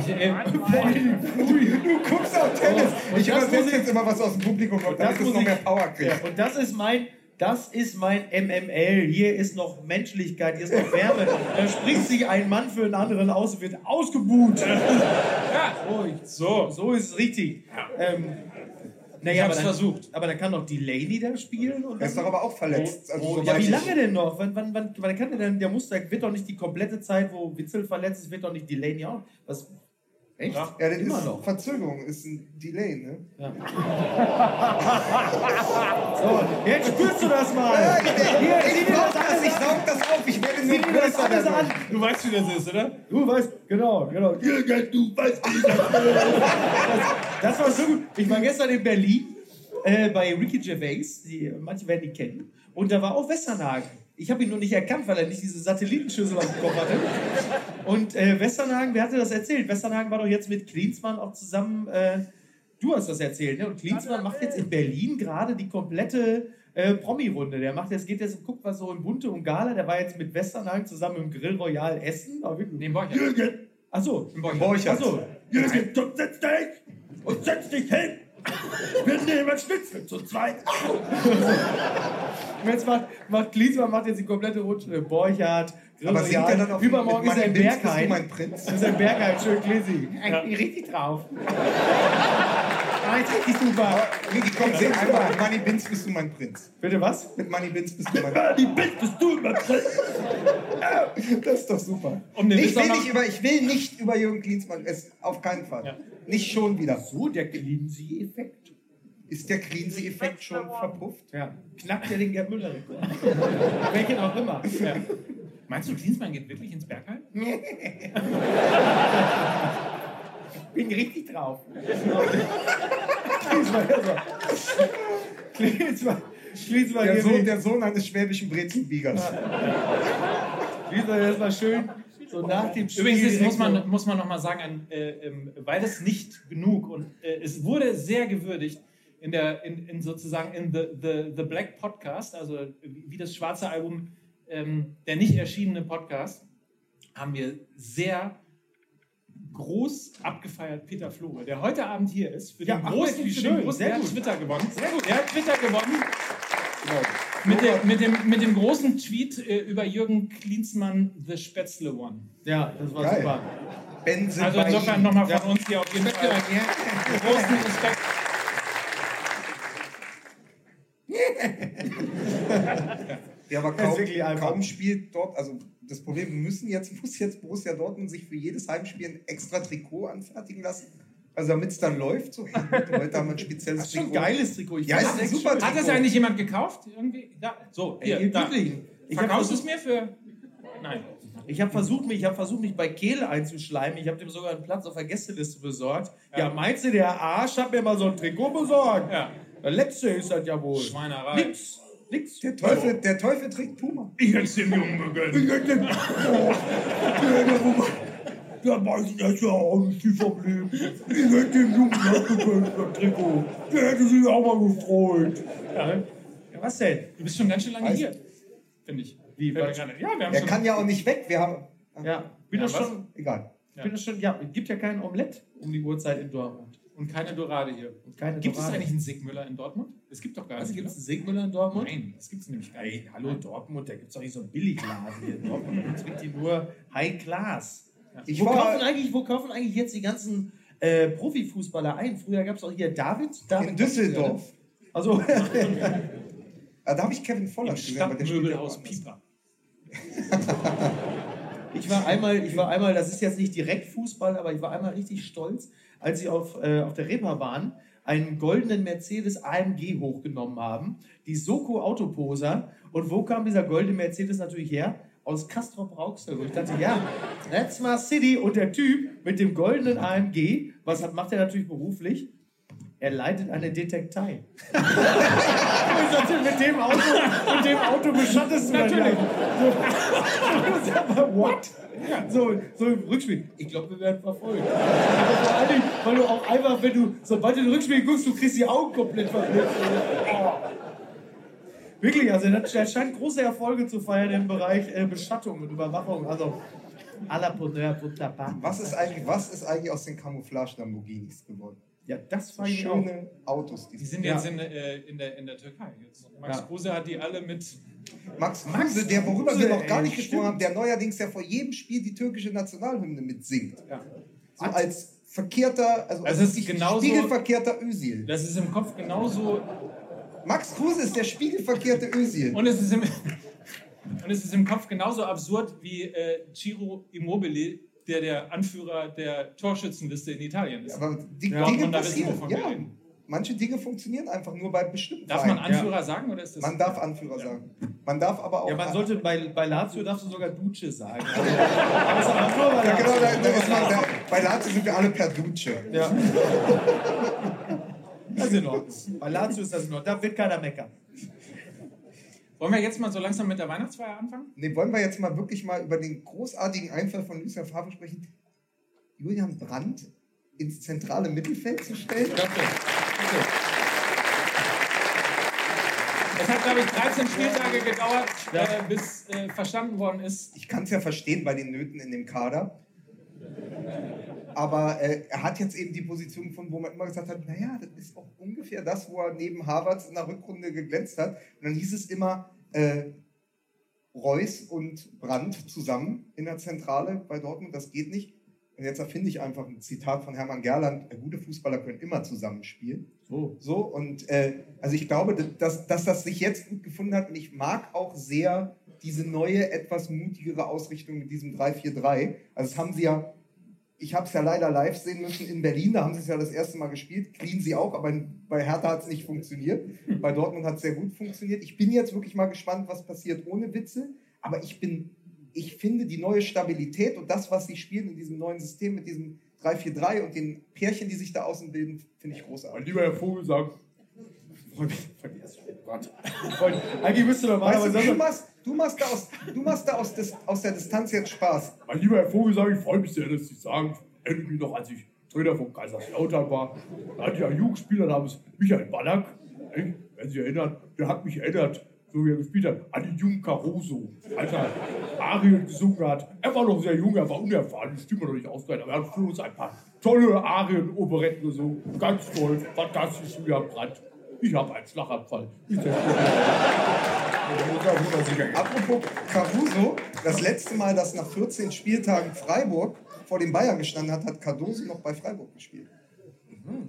C: Ich, äh,
A: Du guckst auf Tennis.
B: Oh,
A: ich übersetze
B: ich-
A: jetzt immer was aus dem Publikum, damit
B: das
A: es noch
B: ich-
A: mehr Power kriegt.
B: Ja, und das ist mein, das ist mein MML. Hier ist noch Menschlichkeit, hier ist noch Wärme. Da spricht sich ein Mann für einen anderen aus und wird ausgebuht.
C: ja,
B: Oh, ich,
C: so.
B: so ist es richtig. Ähm,
C: Ich
B: naja,
C: hab's
B: aber dann,
C: versucht.
B: Aber dann kann doch Delaney da spielen. Und
A: Er ist doch aber auch verletzt. Also,
B: Oh, ja, wie
A: ich-
B: lange denn noch? Wann, wann, wann, wann kann der denn? Der muss, wird doch nicht die komplette Zeit, wo Witzel verletzt ist, wird doch nicht Delaney auch. Was? Echt?
C: Ja.
A: Ja, das
B: Immer
A: ist
B: noch.
A: Verzögerung, ist ein Delay, ne?
B: So, jetzt spürst du das mal.
A: Ja,
B: Hier,
A: ich, brauch
B: das
A: das, ich saug das auf, ich werde nur
B: das
A: größer dadurch.
B: an.
C: Du weißt, wie das ist, oder?
B: Du weißt, genau, genau. Du weißt, wie das das, das war so gut. Ich war gestern in Berlin äh, bei Ricky Gervais, die, manche werden ihn kennen. Und da war auch Westernhagen. Ich habe ihn nur nicht erkannt, weil er nicht diese Satellitenschüssel auf dem Kopf hatte. Und äh, Westernhagen, wer hatte das erzählt? Westernhagen war doch jetzt mit Klinsmann auch zusammen. Äh, du hast das erzählt, ne? Und Klinsmann macht jetzt in Berlin gerade die komplette äh, Promi-Runde. Der macht jetzt, geht jetzt und guckt, was so in Bunte und Gala. Der war jetzt mit Westernhagen zusammen im Grill Royal essen.
C: Nee, Borchert.
B: Jürgen! Achso,
A: Borchert.
B: Achso. Jürgen, komm, setz dich und setz dich hin! Wir nehmen Schnitzel zu zweit! Und jetzt macht, macht Klinsmann macht jetzt die komplette Runde. Borchardt,
A: Aber singt er dann auf
B: Übermorgen
A: mit
B: ist er in
A: Money Bins, bist du
B: Bergheim.
A: mein Prinz?
B: Das ist ein Bergheim, schön Klisi. Ich bin richtig drauf. Richtig super.
A: Niki, komm, sing einmal. Mit Money Bins bist du mein Prinz.
B: Bitte was?
A: Mit Money Bins bist du mein Prinz.
B: Die Bild bist du mein Prinz.
A: Das ist doch super.
C: Um
A: ich, will nicht über, ich will nicht über Jürgen Klinsmann, es, auf keinen Fall.
C: Ja.
A: Nicht schon wieder.
B: So, der Klinsi-Effekt.
A: Ist der Klinsi-Effekt schon verpufft?
B: Ja, knackt er den Gerd Müller-Rekord. Welchen auch immer.
C: Ja. Meinst du, Klinsmann geht wirklich ins Bergheim?
B: bin richtig drauf. Klinsmann. Klinsmann, Klinsmann,
A: Der Sohn,
B: wie-
A: der Sohn eines schwäbischen Brezelbiegers.
B: Klinsmann erstmal schön so nach dem Spiel.
C: Übrigens ist, muss man, muss man noch mal sagen, ein, äh, ähm, weil es nicht genug und äh, es wurde sehr gewürdigt in der in, in sozusagen in the, the, the Black Podcast, also wie das schwarze Album, ähm, der nicht erschienene Podcast, haben wir sehr groß abgefeiert Peter Flore, der heute Abend hier ist für
B: Ja,
C: den großen,
B: wie
C: für
B: schön,
C: den großen der hat. Twitter gewonnen. Sehr gut. Der hat Twitter gewonnen. Mit dem, mit, dem, mit dem großen Tweet äh, über Jürgen Klinsmann, The Spätzle One.
B: Ja, das war
A: Geil.
B: super.
A: Ben sind
C: Also insofern nochmal von uns hier auf jeden Fall großen Respekt.
A: Ja, aber kaum,
B: wirklich einfach.
A: kaum spielt dort, also das Problem, wir müssen jetzt, muss jetzt Borussia Dortmund sich für jedes Heimspiel ein extra Trikot anfertigen lassen. Also damit es dann läuft, so heute haben wir ein spezielles
B: Das ist schon ein
A: Trikot.
B: geiles Trikot. Ich
A: Ja, ist ein super
B: schön.
C: Hat das
A: Trikot.
C: eigentlich jemand gekauft? Irgendwie? Da, so, hier,
B: Ey,
C: da.
B: Ich
C: Verkaufst du es mir für. Nein.
B: Ich habe versucht, mich, ich hab versucht, mich bei Kehl einzuschleimen. Ich habe dem sogar einen Platz auf der Gästeliste besorgt. Ja, meinst du, der Arsch hat mir mal so ein Trikot besorgt?
C: Ja.
B: Der letzte ist das ja wohl.
C: Schweinerei.
B: Nix. Nix.
A: Der Teufel, der Teufel trägt Puma.
B: Ich hätte dem Jungen gegönnt. Der weiß das ja auch nicht, die Problem. Ich hätte dem Jungen auch gegönnt, das Trikot. Der hätte sich auch mal gefreut. Ja, ja was denn?
C: Du bist schon ganz schön lange
A: Weiß-
C: hier, finde ich.
B: Wie,
C: Ja, wir haben
A: Er
C: schon.
A: kann ja auch nicht weg. Wir haben.
B: Ja, bin
C: Ja,
B: das schon.
A: Egal.
B: Ich bin das schon, ja, es gibt ja kein Omelett um die Uhrzeit in Dortmund.
C: Und keine Dorade hier.
B: Und keine
C: Gibt es
B: Dorade.
C: eigentlich einen Sigmüller in Dortmund? Es gibt doch gar
B: Also
C: nicht.
B: gibt es einen Sigmüller in Dortmund?
C: Nein, das gibt es nämlich gar
B: Hey,
C: nicht.
B: hallo Dortmund, da gibt es doch nicht so einen Billigladen hier in Dortmund. Da trinkt die nur High Class.
A: Ich
B: wo,
A: war-
B: kaufen eigentlich, wo kaufen eigentlich jetzt die ganzen äh, Profifußballer ein? Früher gab es auch hier David. David
A: In Düsseldorf.
B: Also,
A: da habe ich Kevin Voller gesehen,
C: Stadtmöbelhaus. Pieper.
B: ich war einmal, ich war einmal, das ist jetzt nicht direkt Fußball, aber ich war einmal richtig stolz, als sie auf, äh, auf der Reeperbahn einen goldenen Mercedes AMG hochgenommen haben. Die Soko Autoposer. Und wo kam dieser goldene Mercedes natürlich her? Aus Castrop Rauxel. Und ich dachte, ja, that's my city. Und der Typ mit dem goldenen AMG, was hat, macht er natürlich beruflich? Er leitet eine Detektei. Ich dachte, mit dem Auto, mit dem Auto beschattest du natürlich. So, what? So, so im Rückspiel. Ich glaube, wir werden verfolgt. Aber vor allen Dingen, weil du auch einfach, wenn du, sobald du in den Rückspiel guckst, du kriegst die Augen komplett verblitzt. Wirklich, also der scheint große Erfolge zu feiern im Bereich äh, Beschattung und Überwachung. Also, à la Bonheur, wunderbar.
A: Was ist eigentlich, was ist eigentlich aus den Camouflage-Lamborghinis geworden?
B: Ja, das war ich auch.
A: Schöne Autos.
C: Die
A: Die
C: sind
B: Ja.
C: jetzt in, äh, in, der, in der Türkei. Jetzt. Max
B: Ja.
C: Kruse hat die alle mit.
A: Max Kruse, der worüber
B: Kruse,
A: wir noch gar
B: ey,
A: nicht gesprochen
B: stimmt.
A: haben, der neuerdings ja vor jedem Spiel die türkische Nationalhymne mitsingt.
C: Ja.
A: So als verkehrter, also
C: Das
A: als
C: ist genauso-
A: spiegelverkehrter Özil.
C: Das ist im Kopf genauso.
A: Max Kruse ist der spiegelverkehrte Özil.
C: Und es ist im, und es ist im Kopf genauso absurd wie äh, Ciro Immobile, der der Anführer der Torschützenliste in Italien ist.
A: Aber die
C: Ja,
A: Dinge passieren. Ja. Manche Dinge funktionieren einfach nur bei bestimmten
C: Darf man
A: Vereinen.
C: Anführer sagen oder ist das?
A: Man darf Anführer sagen. Man darf aber auch.
B: Ja, man sollte bei, bei Lazio darfst du sogar Duce sagen. Also,
A: Ja, genau, da, da man, da, bei Lazio sind wir alle per Duce.
B: Ja. Das ist in Ordnung. Bei Lazio ist das in Ordnung. Da wird keiner meckern.
C: Wollen wir jetzt mal so langsam mit der Weihnachtsfeier anfangen?
A: Nee, wollen wir jetzt mal wirklich mal über den großartigen Einfall von Lucien Favre sprechen, Julian Brandt ins zentrale Mittelfeld zu stellen?
C: Es hat, glaube ich, 13 Spieltage gedauert, äh, bis äh, verstanden worden ist.
A: Ich kann es ja verstehen bei den Nöten in dem Kader. Aber äh, er hat jetzt eben die Position gefunden, wo man immer gesagt hat, naja, das ist auch ungefähr das, wo er neben Harvards in der Rückrunde geglänzt hat. Und dann hieß es immer, äh, Reus und Brandt zusammen in der Zentrale bei Dortmund, das geht nicht. Und jetzt erfinde ich einfach ein Zitat von Hermann Gerland, gute Fußballer können immer zusammenspielen.
B: So.
A: So, und äh, also ich glaube, dass, dass das sich jetzt gut gefunden hat und ich mag auch sehr diese neue, etwas mutigere Ausrichtung mit diesem 3-4-3. Also das haben sie ja, ich habe es ja leider live sehen müssen in Berlin, da haben sie es ja das erste Mal gespielt, clean sie auch, aber bei Hertha hat es nicht funktioniert. Bei Dortmund hat es sehr gut funktioniert. Ich bin jetzt wirklich mal gespannt, was passiert ohne Witze, aber ich bin, ich finde die neue Stabilität und das, was sie spielen in diesem neuen System mit diesem 3-4-3 und den Pärchen, die sich da außen bilden, finde ich großartig.
B: Mein lieber Herr Vogelsang. Vergiss. Oh Gott. Freund, Eigentlich müsste
A: Weißt
B: normalerweise.
A: du, du machst, du machst da, aus, du machst da aus, des, aus der Distanz jetzt Spaß.
F: Mein lieber Herr Vogelsang, ich freue mich sehr, dass Sie sagen, irgendwie noch, als ich Trainer von Kaiserslautern war, da hatte ich einen Jugendspieler namens Michael Ballack, wenn Sie sich erinnern, der hat mich erinnert, so wie er gespielt hat, an den jungen Caruso, als er Arien gesungen hat. Er war noch sehr jung, er war unerfahren, die Stimme noch nicht ausgereicht, aber er hat für uns ein paar tolle Arien-Operetten gesungen. Ganz toll, fantastisch, Julian Brandt. Ich habe einen Schlaganfall. Ich
A: Apropos Caruso, das letzte Mal, dass nach 14 Spieltagen Freiburg vor den Bayern gestanden hat, hat Cardoso noch bei Freiburg gespielt.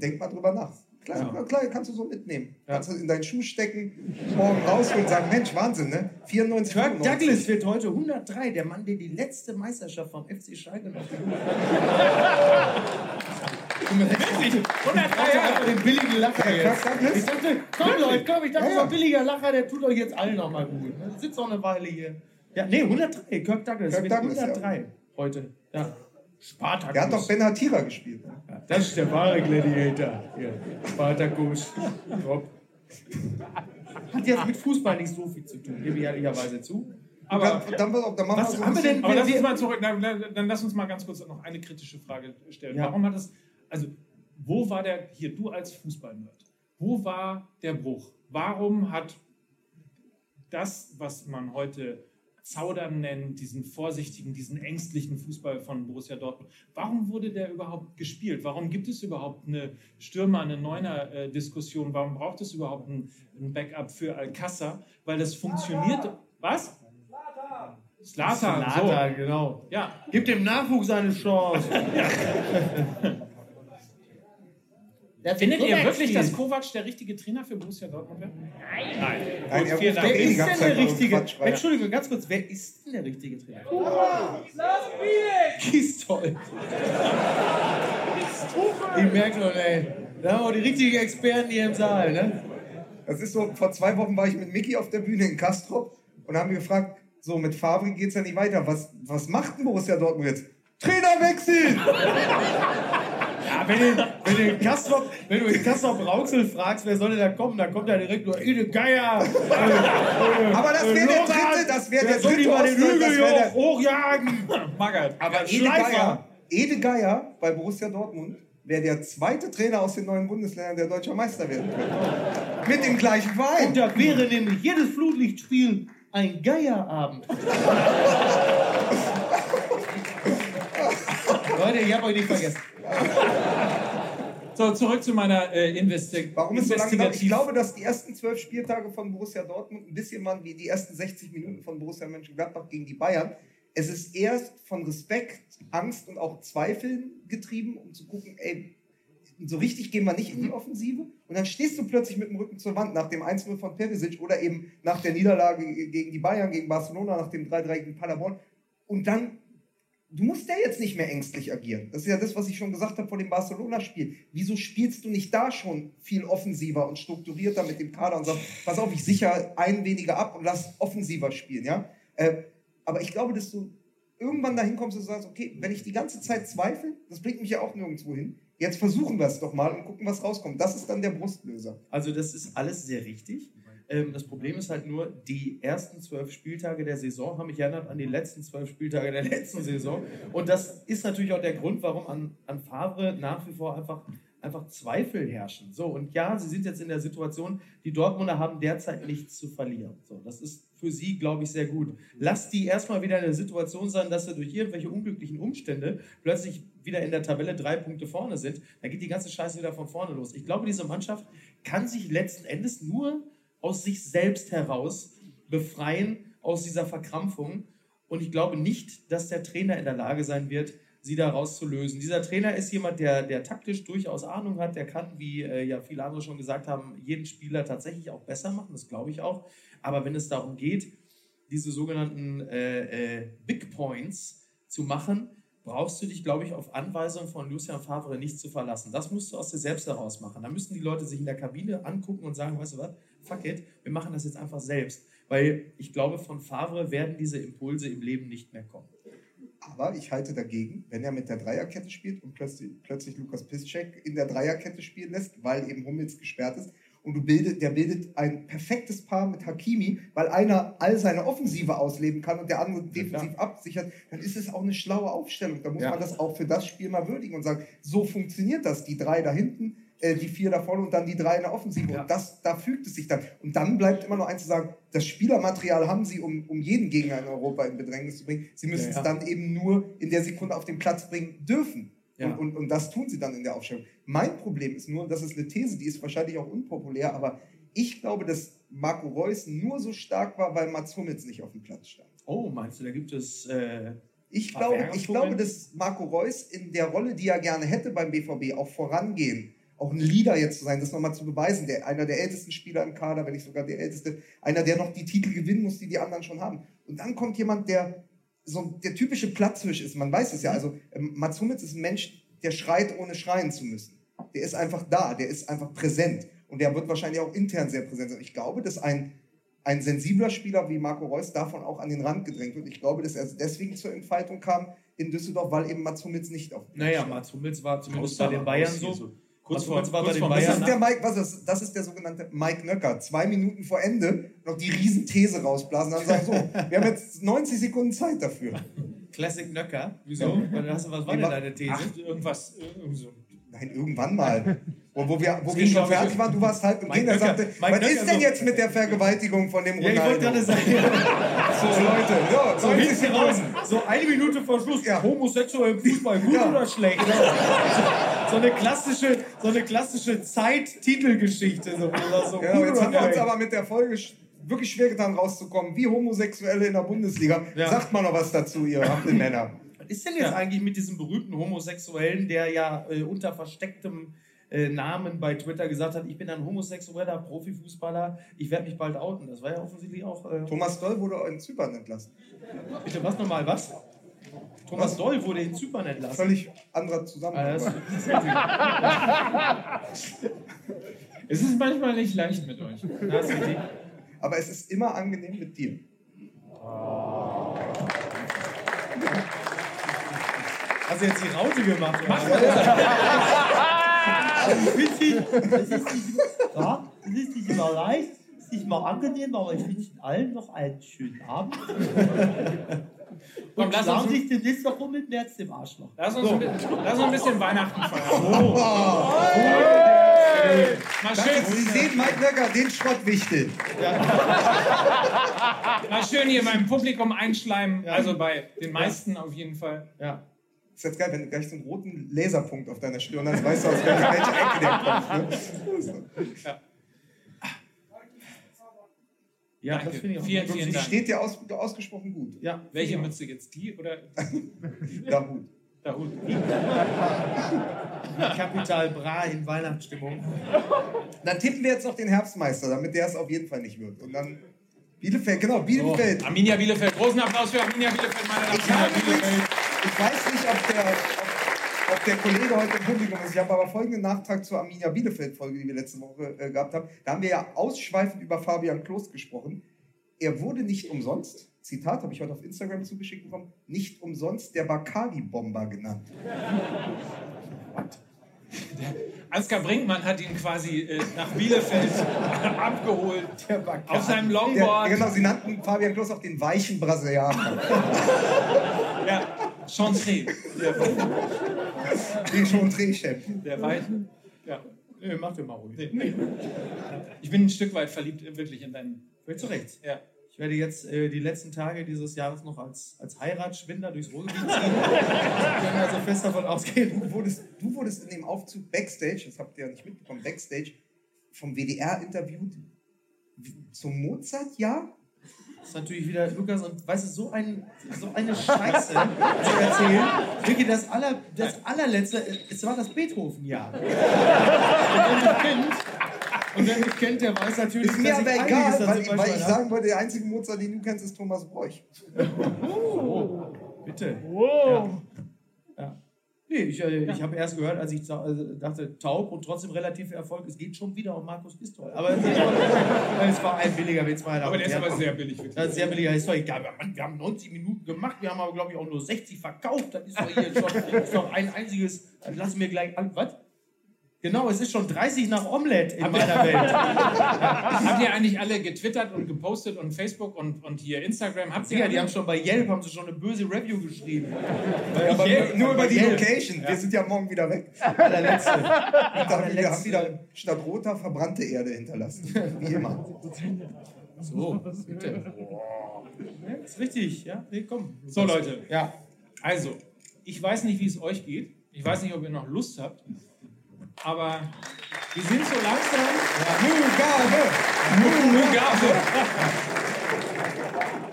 A: Denk mal drüber nach. Klar, klar, kannst du so mitnehmen. Kannst du in deinen Schuh stecken, morgen rausholen und sagen, Mensch, Wahnsinn, ne? 94,
B: Kirk
A: 95.
B: Douglas wird heute 103, der Mann, der die letzte Meisterschaft vom FC Schalke noch gewonnen
C: Wirklich? 103 Jahre.
B: Den billigen Lacher
A: Ja,
B: jetzt. Ich dachte, komm Leute, komm, ich dachte,
A: Ja,
B: so
A: ja.
B: ein billiger Lacher, der tut euch jetzt allen noch mal gut. Ne? Sitzt auch eine Weile hier. Ja, nee, 103, Kirk Douglas.
A: Kirk Douglas, ja.
B: 103 heute. Ja. Spartacus.
A: Der hat doch Ben Hatira gespielt. Ne?
B: Ja, das ist der wahre Gladiator. Hier. Spartacus. Top. Hat jetzt mit Fußball nicht so viel zu tun, gebe ich ehrlicherweise zu.
C: Aber,
A: dann, dann, pass auf, dann machen
B: Was
A: wir so
B: haben wir
A: ein bisschen-
B: denn-
C: aber lass uns mal zurück, dann, dann lass uns mal ganz kurz noch eine kritische Frage stellen.
B: Ja.
C: Warum hat es, also wo war der, hier du als Fußballnerd, wo war der Bruch? Warum hat das, was man heute Zaudern nennt, diesen vorsichtigen, diesen ängstlichen Fußball von Borussia Dortmund, warum wurde der überhaupt gespielt? Warum gibt es überhaupt eine Stürmer, eine Neuner-Diskussion? Warum braucht es überhaupt ein, Backup für Alcázar? Weil das funktioniert. Was? Slatan.
B: Slatan,
C: so.
B: genau.
C: Ja,
B: Gib dem Nachwuchs eine Chance.
C: Findet ihr
E: Kovac
C: wirklich, dass. Kovac der richtige Trainer für Borussia Dortmund wäre? Nein.
A: Nein, er
C: Dank.
A: doch
B: Wer ist denn der
A: Zeit nur
B: richtige?
A: Quatsch.
B: Entschuldigung, ganz kurz, wer ist denn der richtige Trainer? Gistol. Ich merke schon, ey. Da haben wir die richtigen Experten hier im Saal, ne?
A: Das ist so, vor zwei Wochen war ich mit Mickey auf der Bühne in Kastrop und haben wir gefragt, so mit Favre geht's ja nicht weiter. Was, was macht denn Borussia Dortmund jetzt? Trainerwechsel!
B: Ja, wenn du, wenn du in Kastrop, wenn du in Kastrop Rauxel fragst, wer soll denn da kommen, dann kommt da direkt nur Ede Geier.
A: Aber das wäre der dritte, das wäre der dritte
B: mal den Hügel
A: der-
B: hoch, hochjagen.
C: Magath.
A: Aber Ede
B: Schleifer.
A: Geier, Ede Geier bei Borussia Dortmund wäre der zweite Trainer aus den neuen Bundesländern, der deutscher Meister werden könnte. Mit dem gleichen
B: Und
A: Verein.
B: da wäre nämlich jedes Flutlichtspiel ein Geierabend. Leute, ich hab euch nicht vergessen.
C: So, zurück zu meiner äh, Investi
A: Warum ist so lange? Ich glaube, dass die ersten zwölf Spieltage von Borussia Dortmund ein bisschen waren wie die ersten 60 Minuten von Borussia Mönchengladbach gegen die Bayern. Es ist erst von Respekt, Angst und auch Zweifeln getrieben, um zu gucken, ey, so richtig gehen wir nicht in die Offensive. Und dann stehst du plötzlich mit dem Rücken zur Wand nach dem 1-0 von Perisic oder eben nach der Niederlage gegen die Bayern, gegen Barcelona, nach dem 3-3 gegen Paderborn. Und dann, du musst ja jetzt nicht mehr ängstlich agieren. Das ist ja das, was ich schon gesagt habe vor dem Barcelona-Spiel. Wieso spielst du nicht da schon viel offensiver und strukturierter mit dem Kader und sagst, pass auf, ich sichere einen weniger ab und lass offensiver spielen, ja? Äh, aber ich glaube, dass du irgendwann dahin kommst und sagst, okay, wenn ich die ganze Zeit zweifle, das bringt mich ja auch nirgendwo hin. Jetzt versuchen wir es doch mal und gucken, was rauskommt. Das ist dann der Brustlöser.
B: Also das ist alles sehr richtig. Ähm, das Problem ist halt nur, die ersten zwölf Spieltage der Saison haben mich erinnert an die letzten zwölf Spieltage der letzten Saison. Und das ist natürlich auch der Grund, warum an, an Favre nach wie vor einfach, einfach Zweifel herrschen. So, und ja, sie sind jetzt in der Situation, die Dortmunder haben derzeit nichts zu verlieren. So, das ist für sie, glaube ich, sehr gut. Lass die erstmal wieder in der Situation sein, dass sie durch irgendwelche unglücklichen Umstände plötzlich wieder in der Tabelle drei Punkte vorne sind. Dann geht die ganze Scheiße wieder von vorne los. Ich glaube, diese Mannschaft kann sich letzten Endes nur aus sich selbst heraus befreien, aus dieser Verkrampfung. Und ich glaube nicht, dass der Trainer in der Lage sein wird, sie da rauszulösen. Dieser Trainer ist jemand, der, der taktisch durchaus Ahnung hat, der kann, wie äh, ja viele andere schon gesagt haben, jeden Spieler tatsächlich auch besser machen, das glaube ich auch. Aber wenn es darum geht, diese sogenannten äh, äh, Big Points zu machen, brauchst du dich, glaube ich, auf Anweisung von Lucien Favre nicht zu verlassen. Das musst du aus dir selbst heraus machen. Da müssten die Leute sich in der Kabine angucken und sagen, weißt du was, fuck it, wir machen das jetzt einfach selbst. Weil ich glaube, von Favre werden diese Impulse im Leben nicht mehr kommen.
A: Aber ich halte dagegen, wenn er mit der Dreierkette spielt und plötzlich, plötzlich Lukas Piszczek in der Dreierkette spielen lässt, weil eben Hummels gesperrt ist. Und du bildet, der bildet ein perfektes Paar mit Hakimi, weil einer all seine Offensive ausleben kann und der andere defensiv absichert, dann ist es auch eine schlaue Aufstellung. Da muss
B: Ja.
A: man das auch für das Spiel mal würdigen und sagen, so funktioniert das. Die drei da hinten, äh, die vier da vorne und dann die drei in der Offensive.
B: Ja.
A: Und das, da fügt es sich dann. Und dann bleibt immer noch eins zu sagen, das Spielermaterial haben sie, um, um jeden Gegner in Europa in Bedrängnis zu bringen. Sie müssen
B: Ja,
A: es dann eben nur in der Sekunde auf den Platz bringen dürfen. Und, und, und das tun sie dann in der Aufstellung. Mein Problem ist nur, und das ist eine These, die ist wahrscheinlich auch unpopulär, aber ich glaube, dass Marco Reus nur so stark war, weil Mats Hummels nicht auf dem Platz stand.
B: Oh, meinst du, da gibt es. Äh,
A: Ich glaube, ich glaube, dass Marco Reus in der Rolle, die er gerne hätte beim BVB, auch vorangehen, auch ein Leader jetzt zu sein, das nochmal zu beweisen, der, einer der ältesten Spieler im Kader, wenn nicht sogar der älteste, einer, der noch die Titel gewinnen muss, die die anderen schon haben. Und dann kommt jemand, der so der typische Platzhirsch ist. Man weiß es ja. Also ähm, Mats Hummels ist ein Mensch, der schreit, ohne schreien zu müssen. Der ist einfach da, der ist einfach präsent. Und der wird wahrscheinlich auch intern sehr präsent sein. Ich glaube, dass ein, ein sensibler Spieler wie Marco Reus davon auch an den Rand gedrängt wird. Ich glaube, dass er deswegen zur Entfaltung kam in Düsseldorf, weil eben Mats Hummels nicht auf
B: naja,
A: stand.
B: Mats Hummels war zumindest
C: Raus
B: bei den Bayern so.
C: so. Kurz vor-
B: war bei
C: kurz
B: den
C: vor
A: Das
B: Bayern.
A: ist der Mike, was ist, das ist der sogenannte Mike Nöcker. Zwei Minuten vor Ende noch die Riesenthese rausblasen, dann sagen so, wir haben jetzt 90 Sekunden Zeit dafür.
B: Classic Nöcker. Wieso? Du, was war denn deine These?
C: Ach, irgendwas, irgendwie so.
A: Nein, irgendwann mal. Wo, wo wir, wo wir schon fertig waren, du warst halb im Gehen, er sagte, was
B: Nöcker
A: ist denn
B: so-
A: jetzt mit der Vergewaltigung von dem
B: Ja, ich wollte
A: Ronaldo?
B: gerade sagen,
A: so, Leute, ja,
B: so
A: 90
B: hinten raus, so eine Minute vor Schluss,
A: Ja.
B: homosexuell im Fußball, gut
A: Ja.
B: oder schlecht? So eine klassische, so eine klassische Zeit-Titelgeschichte. So, so
A: Ja, jetzt
B: oder
A: haben wir uns aber mit der Folge wirklich schwer getan, rauszukommen. Wie Homosexuelle in der Bundesliga.
B: Ja.
A: Sagt mal noch was dazu, ihr habt Männer.
B: Was ist denn jetzt eigentlich mit diesem berühmten Homosexuellen, der ja äh, unter verstecktem äh, Namen bei Twitter gesagt hat, ich bin ein homosexueller Profifußballer, ich werde mich bald outen. Das war ja offensichtlich auch... Äh,
A: Thomas Doll wurde in Zypern entlassen.
B: bitte, was nochmal, was? Thomas Doll wurde in Zypern entlassen.
A: Völlig anderer
B: Ah,
A: Zusammenhang.
B: das,
C: Es ist manchmal nicht leicht mit euch.
A: Aber es ist immer angenehm mit dir.
B: Hast du jetzt die Raute gemacht? Oder?
E: Witzig, das ist nicht, ja, das ist nicht immer leicht, das ist nicht mal angenehm, aber ich wünsche allen noch einen schönen Abend.
C: Komm,
E: Und
C: lass
E: schlagen
C: uns,
E: sich demnächst noch rum mit März dem Arschloch.
C: lass, uns ein, bisschen- lass uns ein bisschen Weihnachten feiern. Mal
A: Danke,
C: schön,
A: Sie sehen Mike Nöcker, den Schrottwichtel.
C: mal schön hier beim Publikum einschleimen. Also bei den meisten auf jeden Fall.
B: Ja.
A: Ist jetzt geil, wenn du gleich so einen roten Laserpunkt auf deiner Stirn hast, weißt du, aus welcher welche Ecke der kommt. Ne?
B: Ja,
C: Danke.
B: das finde ich auch
C: Vielen,
B: gut.
C: vielen
A: Die
C: Dank.
A: steht dir aus, ausgesprochen gut.
B: Ja,
C: Welche
B: ich
C: Mütze jetzt? Die oder
A: Da gut.
C: der Hut?
B: Kapital Bra in Weihnachtsstimmung.
A: Dann tippen wir jetzt noch den Herbstmeister, damit der es auf jeden Fall nicht wird. Und dann Bielefeld, genau, Bielefeld.
C: Arminia Bielefeld. Großen Applaus für Arminia Bielefeld, meine Damen und Herren.
A: Ich weiß nicht, ob der, ob, ob der Kollege heute im Publikum ist. Ich habe aber folgenden Nachtrag zur Arminia Bielefeld-Folge, die wir letzte Woche äh, gehabt haben. Da haben wir ja ausschweifend über Fabian Klos gesprochen. Er wurde nicht umsonst, Zitat habe ich heute auf Instagram zugeschickt bekommen, nicht umsonst der Bacardi-Bomber genannt.
C: Ansgar Brinkmann hat ihn quasi äh, nach Bielefeld abgeholt. Auf seinem
A: Der,
C: Longboard.
A: genau, sie nannten Fabian Klos auch den weichen Brasilianer.
C: Ja, Chantre. Der,
A: Den schon Drehchef.
C: der Weiche. Ja.
B: Nee, mach dir mal ruhig.
C: Ich bin ein Stück weit verliebt äh, wirklich in deinen.
B: Zu Recht.
C: Ja.
B: Ich werde jetzt äh, die letzten Tage dieses Jahres noch als, als Heiratsschwinder durchs Ruhrgebiet ziehen. Ich kann also fest davon ausgehen.
A: Du wurdest, du wurdest in dem Aufzug Backstage, das habt ihr ja nicht mitbekommen, Backstage vom WDR interviewt zum Mozart-Jahr.
B: Das ist natürlich wieder, Lukas, und weißt du, so, ein, so eine Scheiße zu erzählen. Wirklich, das, aller, das allerletzte, es war das Beethoven-Jahr. Und wer mich kennt, und wer mich kennt, der weiß natürlich,
A: Ist mir
B: dass
A: aber
B: ich
A: egal, weil,
B: dazu
A: weil ich sagen wollte, der einzige Mozart, den du kennst, ist Thomas Bräuch.
B: Bitte. Ja. Ja. Nee, ich, äh, ich habe erst gehört, als ich äh, dachte, taub und trotzdem relativ viel Erfolg, es geht schon wieder um Markus Gistol. Aber es, war ein billiger Witz, meine
C: Aber der ist aber sehr billig. Wirklich.
B: Das ist sehr billiger, ist doch egal. Wir haben, wir haben 90 Minuten gemacht, wir haben aber, glaube ich, auch nur 60 verkauft. Das ist doch hier schon ist doch ein einziges. Dann lassen wir gleich an. Was? Genau, es ist schon 30 nach Omelette in meiner Welt.
C: Habt ihr eigentlich alle getwittert und gepostet und Facebook und, und hier Instagram? Habt ihr
B: Ja, die haben schon bei Yelp haben sie schon eine böse Review geschrieben.
A: Aber
B: Yelp,
A: nur, über die
B: Yelp.
A: Location. Wir sind ja morgen wieder weg.
B: Allerletzte.
A: Und da haben wir haben wieder statt roter verbrannte Erde hinterlassen. Wie immer.
B: So, bitte. Ja, ist richtig, ja? Nee, komm.
C: So, Leute.
B: Ja.
C: Also, ich weiß nicht, wie es euch geht. Ich weiß nicht, ob ihr noch Lust habt, aber wir sind so langsam. Mugabe! Mugabe!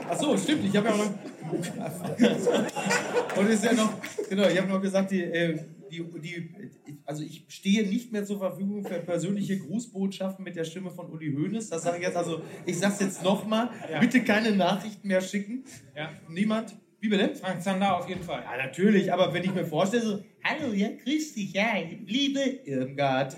B: Achso, stimmt, ich habe ja auch noch. Und ist ja noch, genau, ich habe noch gesagt, die, äh, die, die, also ich stehe nicht mehr zur Verfügung für persönliche Grußbotschaften mit der Stimme von Uli Hoeneß. Das sage ich jetzt, also ich sage es jetzt nochmal,
C: Ja.
B: bitte keine Nachrichten mehr schicken.
C: Ja.
B: Niemand? Wie bitte?
C: Frank Zander auf jeden Fall.
B: Ja, natürlich, aber wenn ich mir vorstelle, so,
E: Hallo, ja, grüß dich, ja, liebe.
B: Irmgard.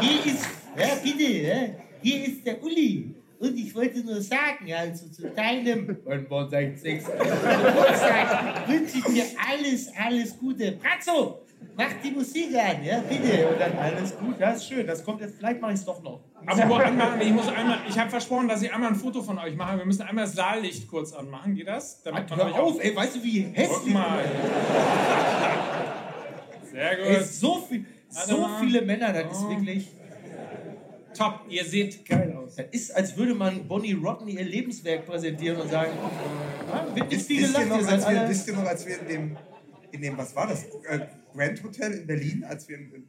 E: Hier ist, ja, bitte, ja, hier ist der Uli. Und ich wollte nur sagen, also zu deinem
B: 65.
E: Geburtstag wünsche ich dir alles, alles Gute. Brazzo, mach die Musik an, ja, bitte.
B: Und dann alles gut, das ist schön. Das kommt jetzt, vielleicht mache ich es doch noch.
C: Aber wo anmachen, ich muss einmal, ich habe versprochen, dass ich einmal ein Foto von euch mache. Wir müssen einmal das Saallicht kurz anmachen. Geht das? Damit man euch
B: Hör
C: auch-
B: auf, ey, weißt du, wie hässlich
C: mal. Sehr
B: Ey,
C: gut.
B: so, viel, so viele Männer, das ist
C: Oh.
B: wirklich.
C: Top. Ihr seht geil aus.
B: Das ist, als würde man Bonnie Rodney ihr Lebenswerk präsentieren und sagen, ah, wird nicht viel
A: wisst, ihr
B: gelacht, ihr seid alle.
A: wisst ihr noch, als wir in dem, in dem was war das, äh, Grand Hotel in Berlin, als wir im,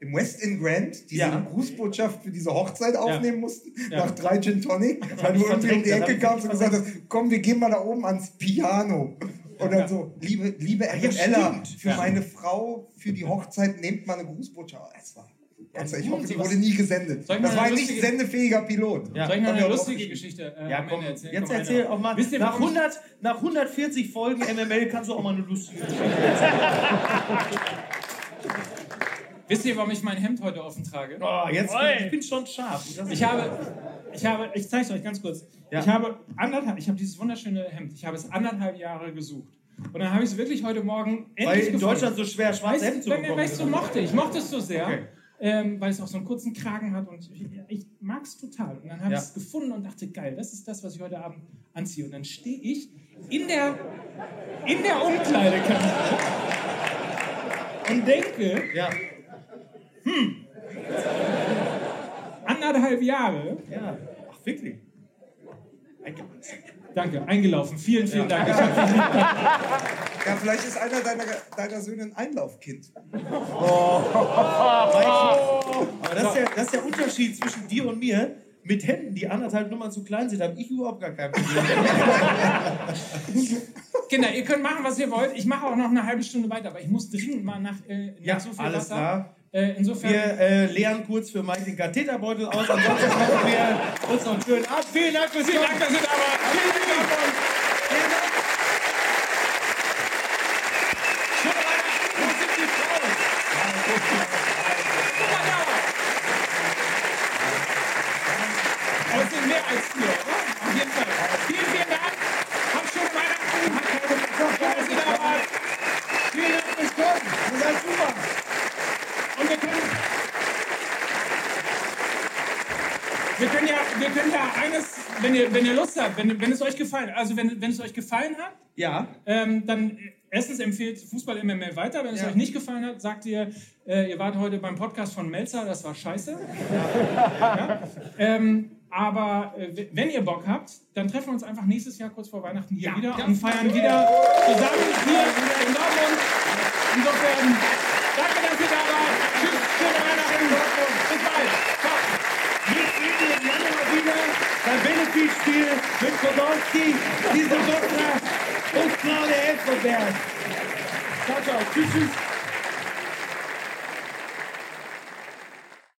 A: im West End Grand diese
B: Ja.
A: Grußbotschaft für diese Hochzeit aufnehmen mussten,
C: Ja.
A: nach drei Gin Tonic, weil du irgendwie um die Ecke kamst und gesagt hast, komm, wir gehen mal da oben ans Piano. Und dann so, liebe, liebe
B: ja,
A: Ella, für
C: Ja.
A: meine Frau, für die Hochzeit nehmt mal eine Grußbotschaft. Es war, also ich hoffe, die wurde nie gesendet.
C: Mal
A: Das war ein nicht sendefähiger Pilot.
B: Ja.
C: Soll ich noch
A: Haben
C: eine lustige Geschichte äh,
B: Ja,
C: am
B: komm,
C: Ende erzählen?
B: jetzt
C: Komm,
B: erzähl auch mal.
C: Wisst ihr,
B: nach,
C: warum ich-
B: 100, nach 140 Folgen MML kannst du auch mal eine lustige Geschichte
C: Wisst ihr, warum ich mein Hemd heute offen trage?
B: Oh, jetzt ich bin schon scharf.
C: Ich habe, ich habe, ich zeige es euch ganz kurz.
B: Ja.
C: Ich habe anderthalb, ich habe dieses wunderschöne Hemd. Ich habe es anderthalb Jahre gesucht. Und dann habe ich es wirklich heute Morgen endlich
B: Weil in
C: gefunden.
B: Deutschland so schwer schwarze Hemden
C: Weißt,
B: zu
C: weil,
B: bekommen
C: weil ich es so
B: sind.
C: mochte. Ich mochte es so sehr.
B: Okay.
C: Ähm, weil es auch so einen kurzen Kragen hat und ich, ich mag es total. Und dann habe
B: Ja.
C: ich es gefunden und dachte, geil, das ist das, was ich heute Abend anziehe. Und dann stehe ich in der, in der Umkleidekabine und denke,
B: Ja,
C: anderthalb Jahre,
B: ja. Ach, wirklich?
C: Danke, eingelaufen. Vielen, vielen Dank. Dich lieb.
A: Ja, vielleicht ist einer deiner, deiner Söhne ein Einlaufkind.
B: Aber das ist, der, das ist der Unterschied zwischen dir und mir. Mit Händen, die anderthalb Nummern zu klein sind, habe ich überhaupt gar kein Problem.
C: Kinder, ihr könnt machen, was ihr wollt. Ich mache auch noch eine halbe Stunde weiter, aber ich muss dringend mal nach, äh, nach
B: Ja,
C: so viel
B: alles
C: Wasser.
B: klar.
C: Äh, insofern.
B: Wir äh, leeren kurz für Mike den Katheterbeutel aus. Ansonsten machen wir uns noch einen schönen Abend. Vielen Dank fürs
C: Vielen. Dank, dass ihr da wart. Vielen Dank.
B: Vielen Dank. Schöne Weihnachten. Wo sind die Frauen?
C: Aber es sind mehr als vier, oder? Auf jeden Fall. Vielen, vielen Dank. Habt schöne Weihnachten. Schön, dass ihr da wart.
B: Vielen Dank fürs Kommen. Ihr seid super.
C: Und wir können. Wir können ja, wir können ja eines, wenn ihr, wenn wenn, es euch gefallen, also wenn, wenn es euch gefallen hat,
B: Ja.
C: Ähm, dann äh, erstens empfehlt Fußball MML weiter. Wenn es
B: Ja.
C: euch nicht gefallen hat, sagt ihr, äh, ihr wart heute beim Podcast von Melzer, das war scheiße. Ja. Ähm, aber äh, wenn ihr Bock habt, dann treffen wir uns einfach nächstes Jahr kurz vor Weihnachten hier
B: Ja.
C: wieder und feiern wieder zusammen hier in Dortmund. Insofern, danke, dass ihr da wart. Tschüss, schöne Weihnachten. Bis bald. Ciao.
B: Wir sehen uns im Januar wieder beim Podolski, Diesel Doktor und Claudia Elfenberg. Ciao, ciao. Tschüss, tschüss.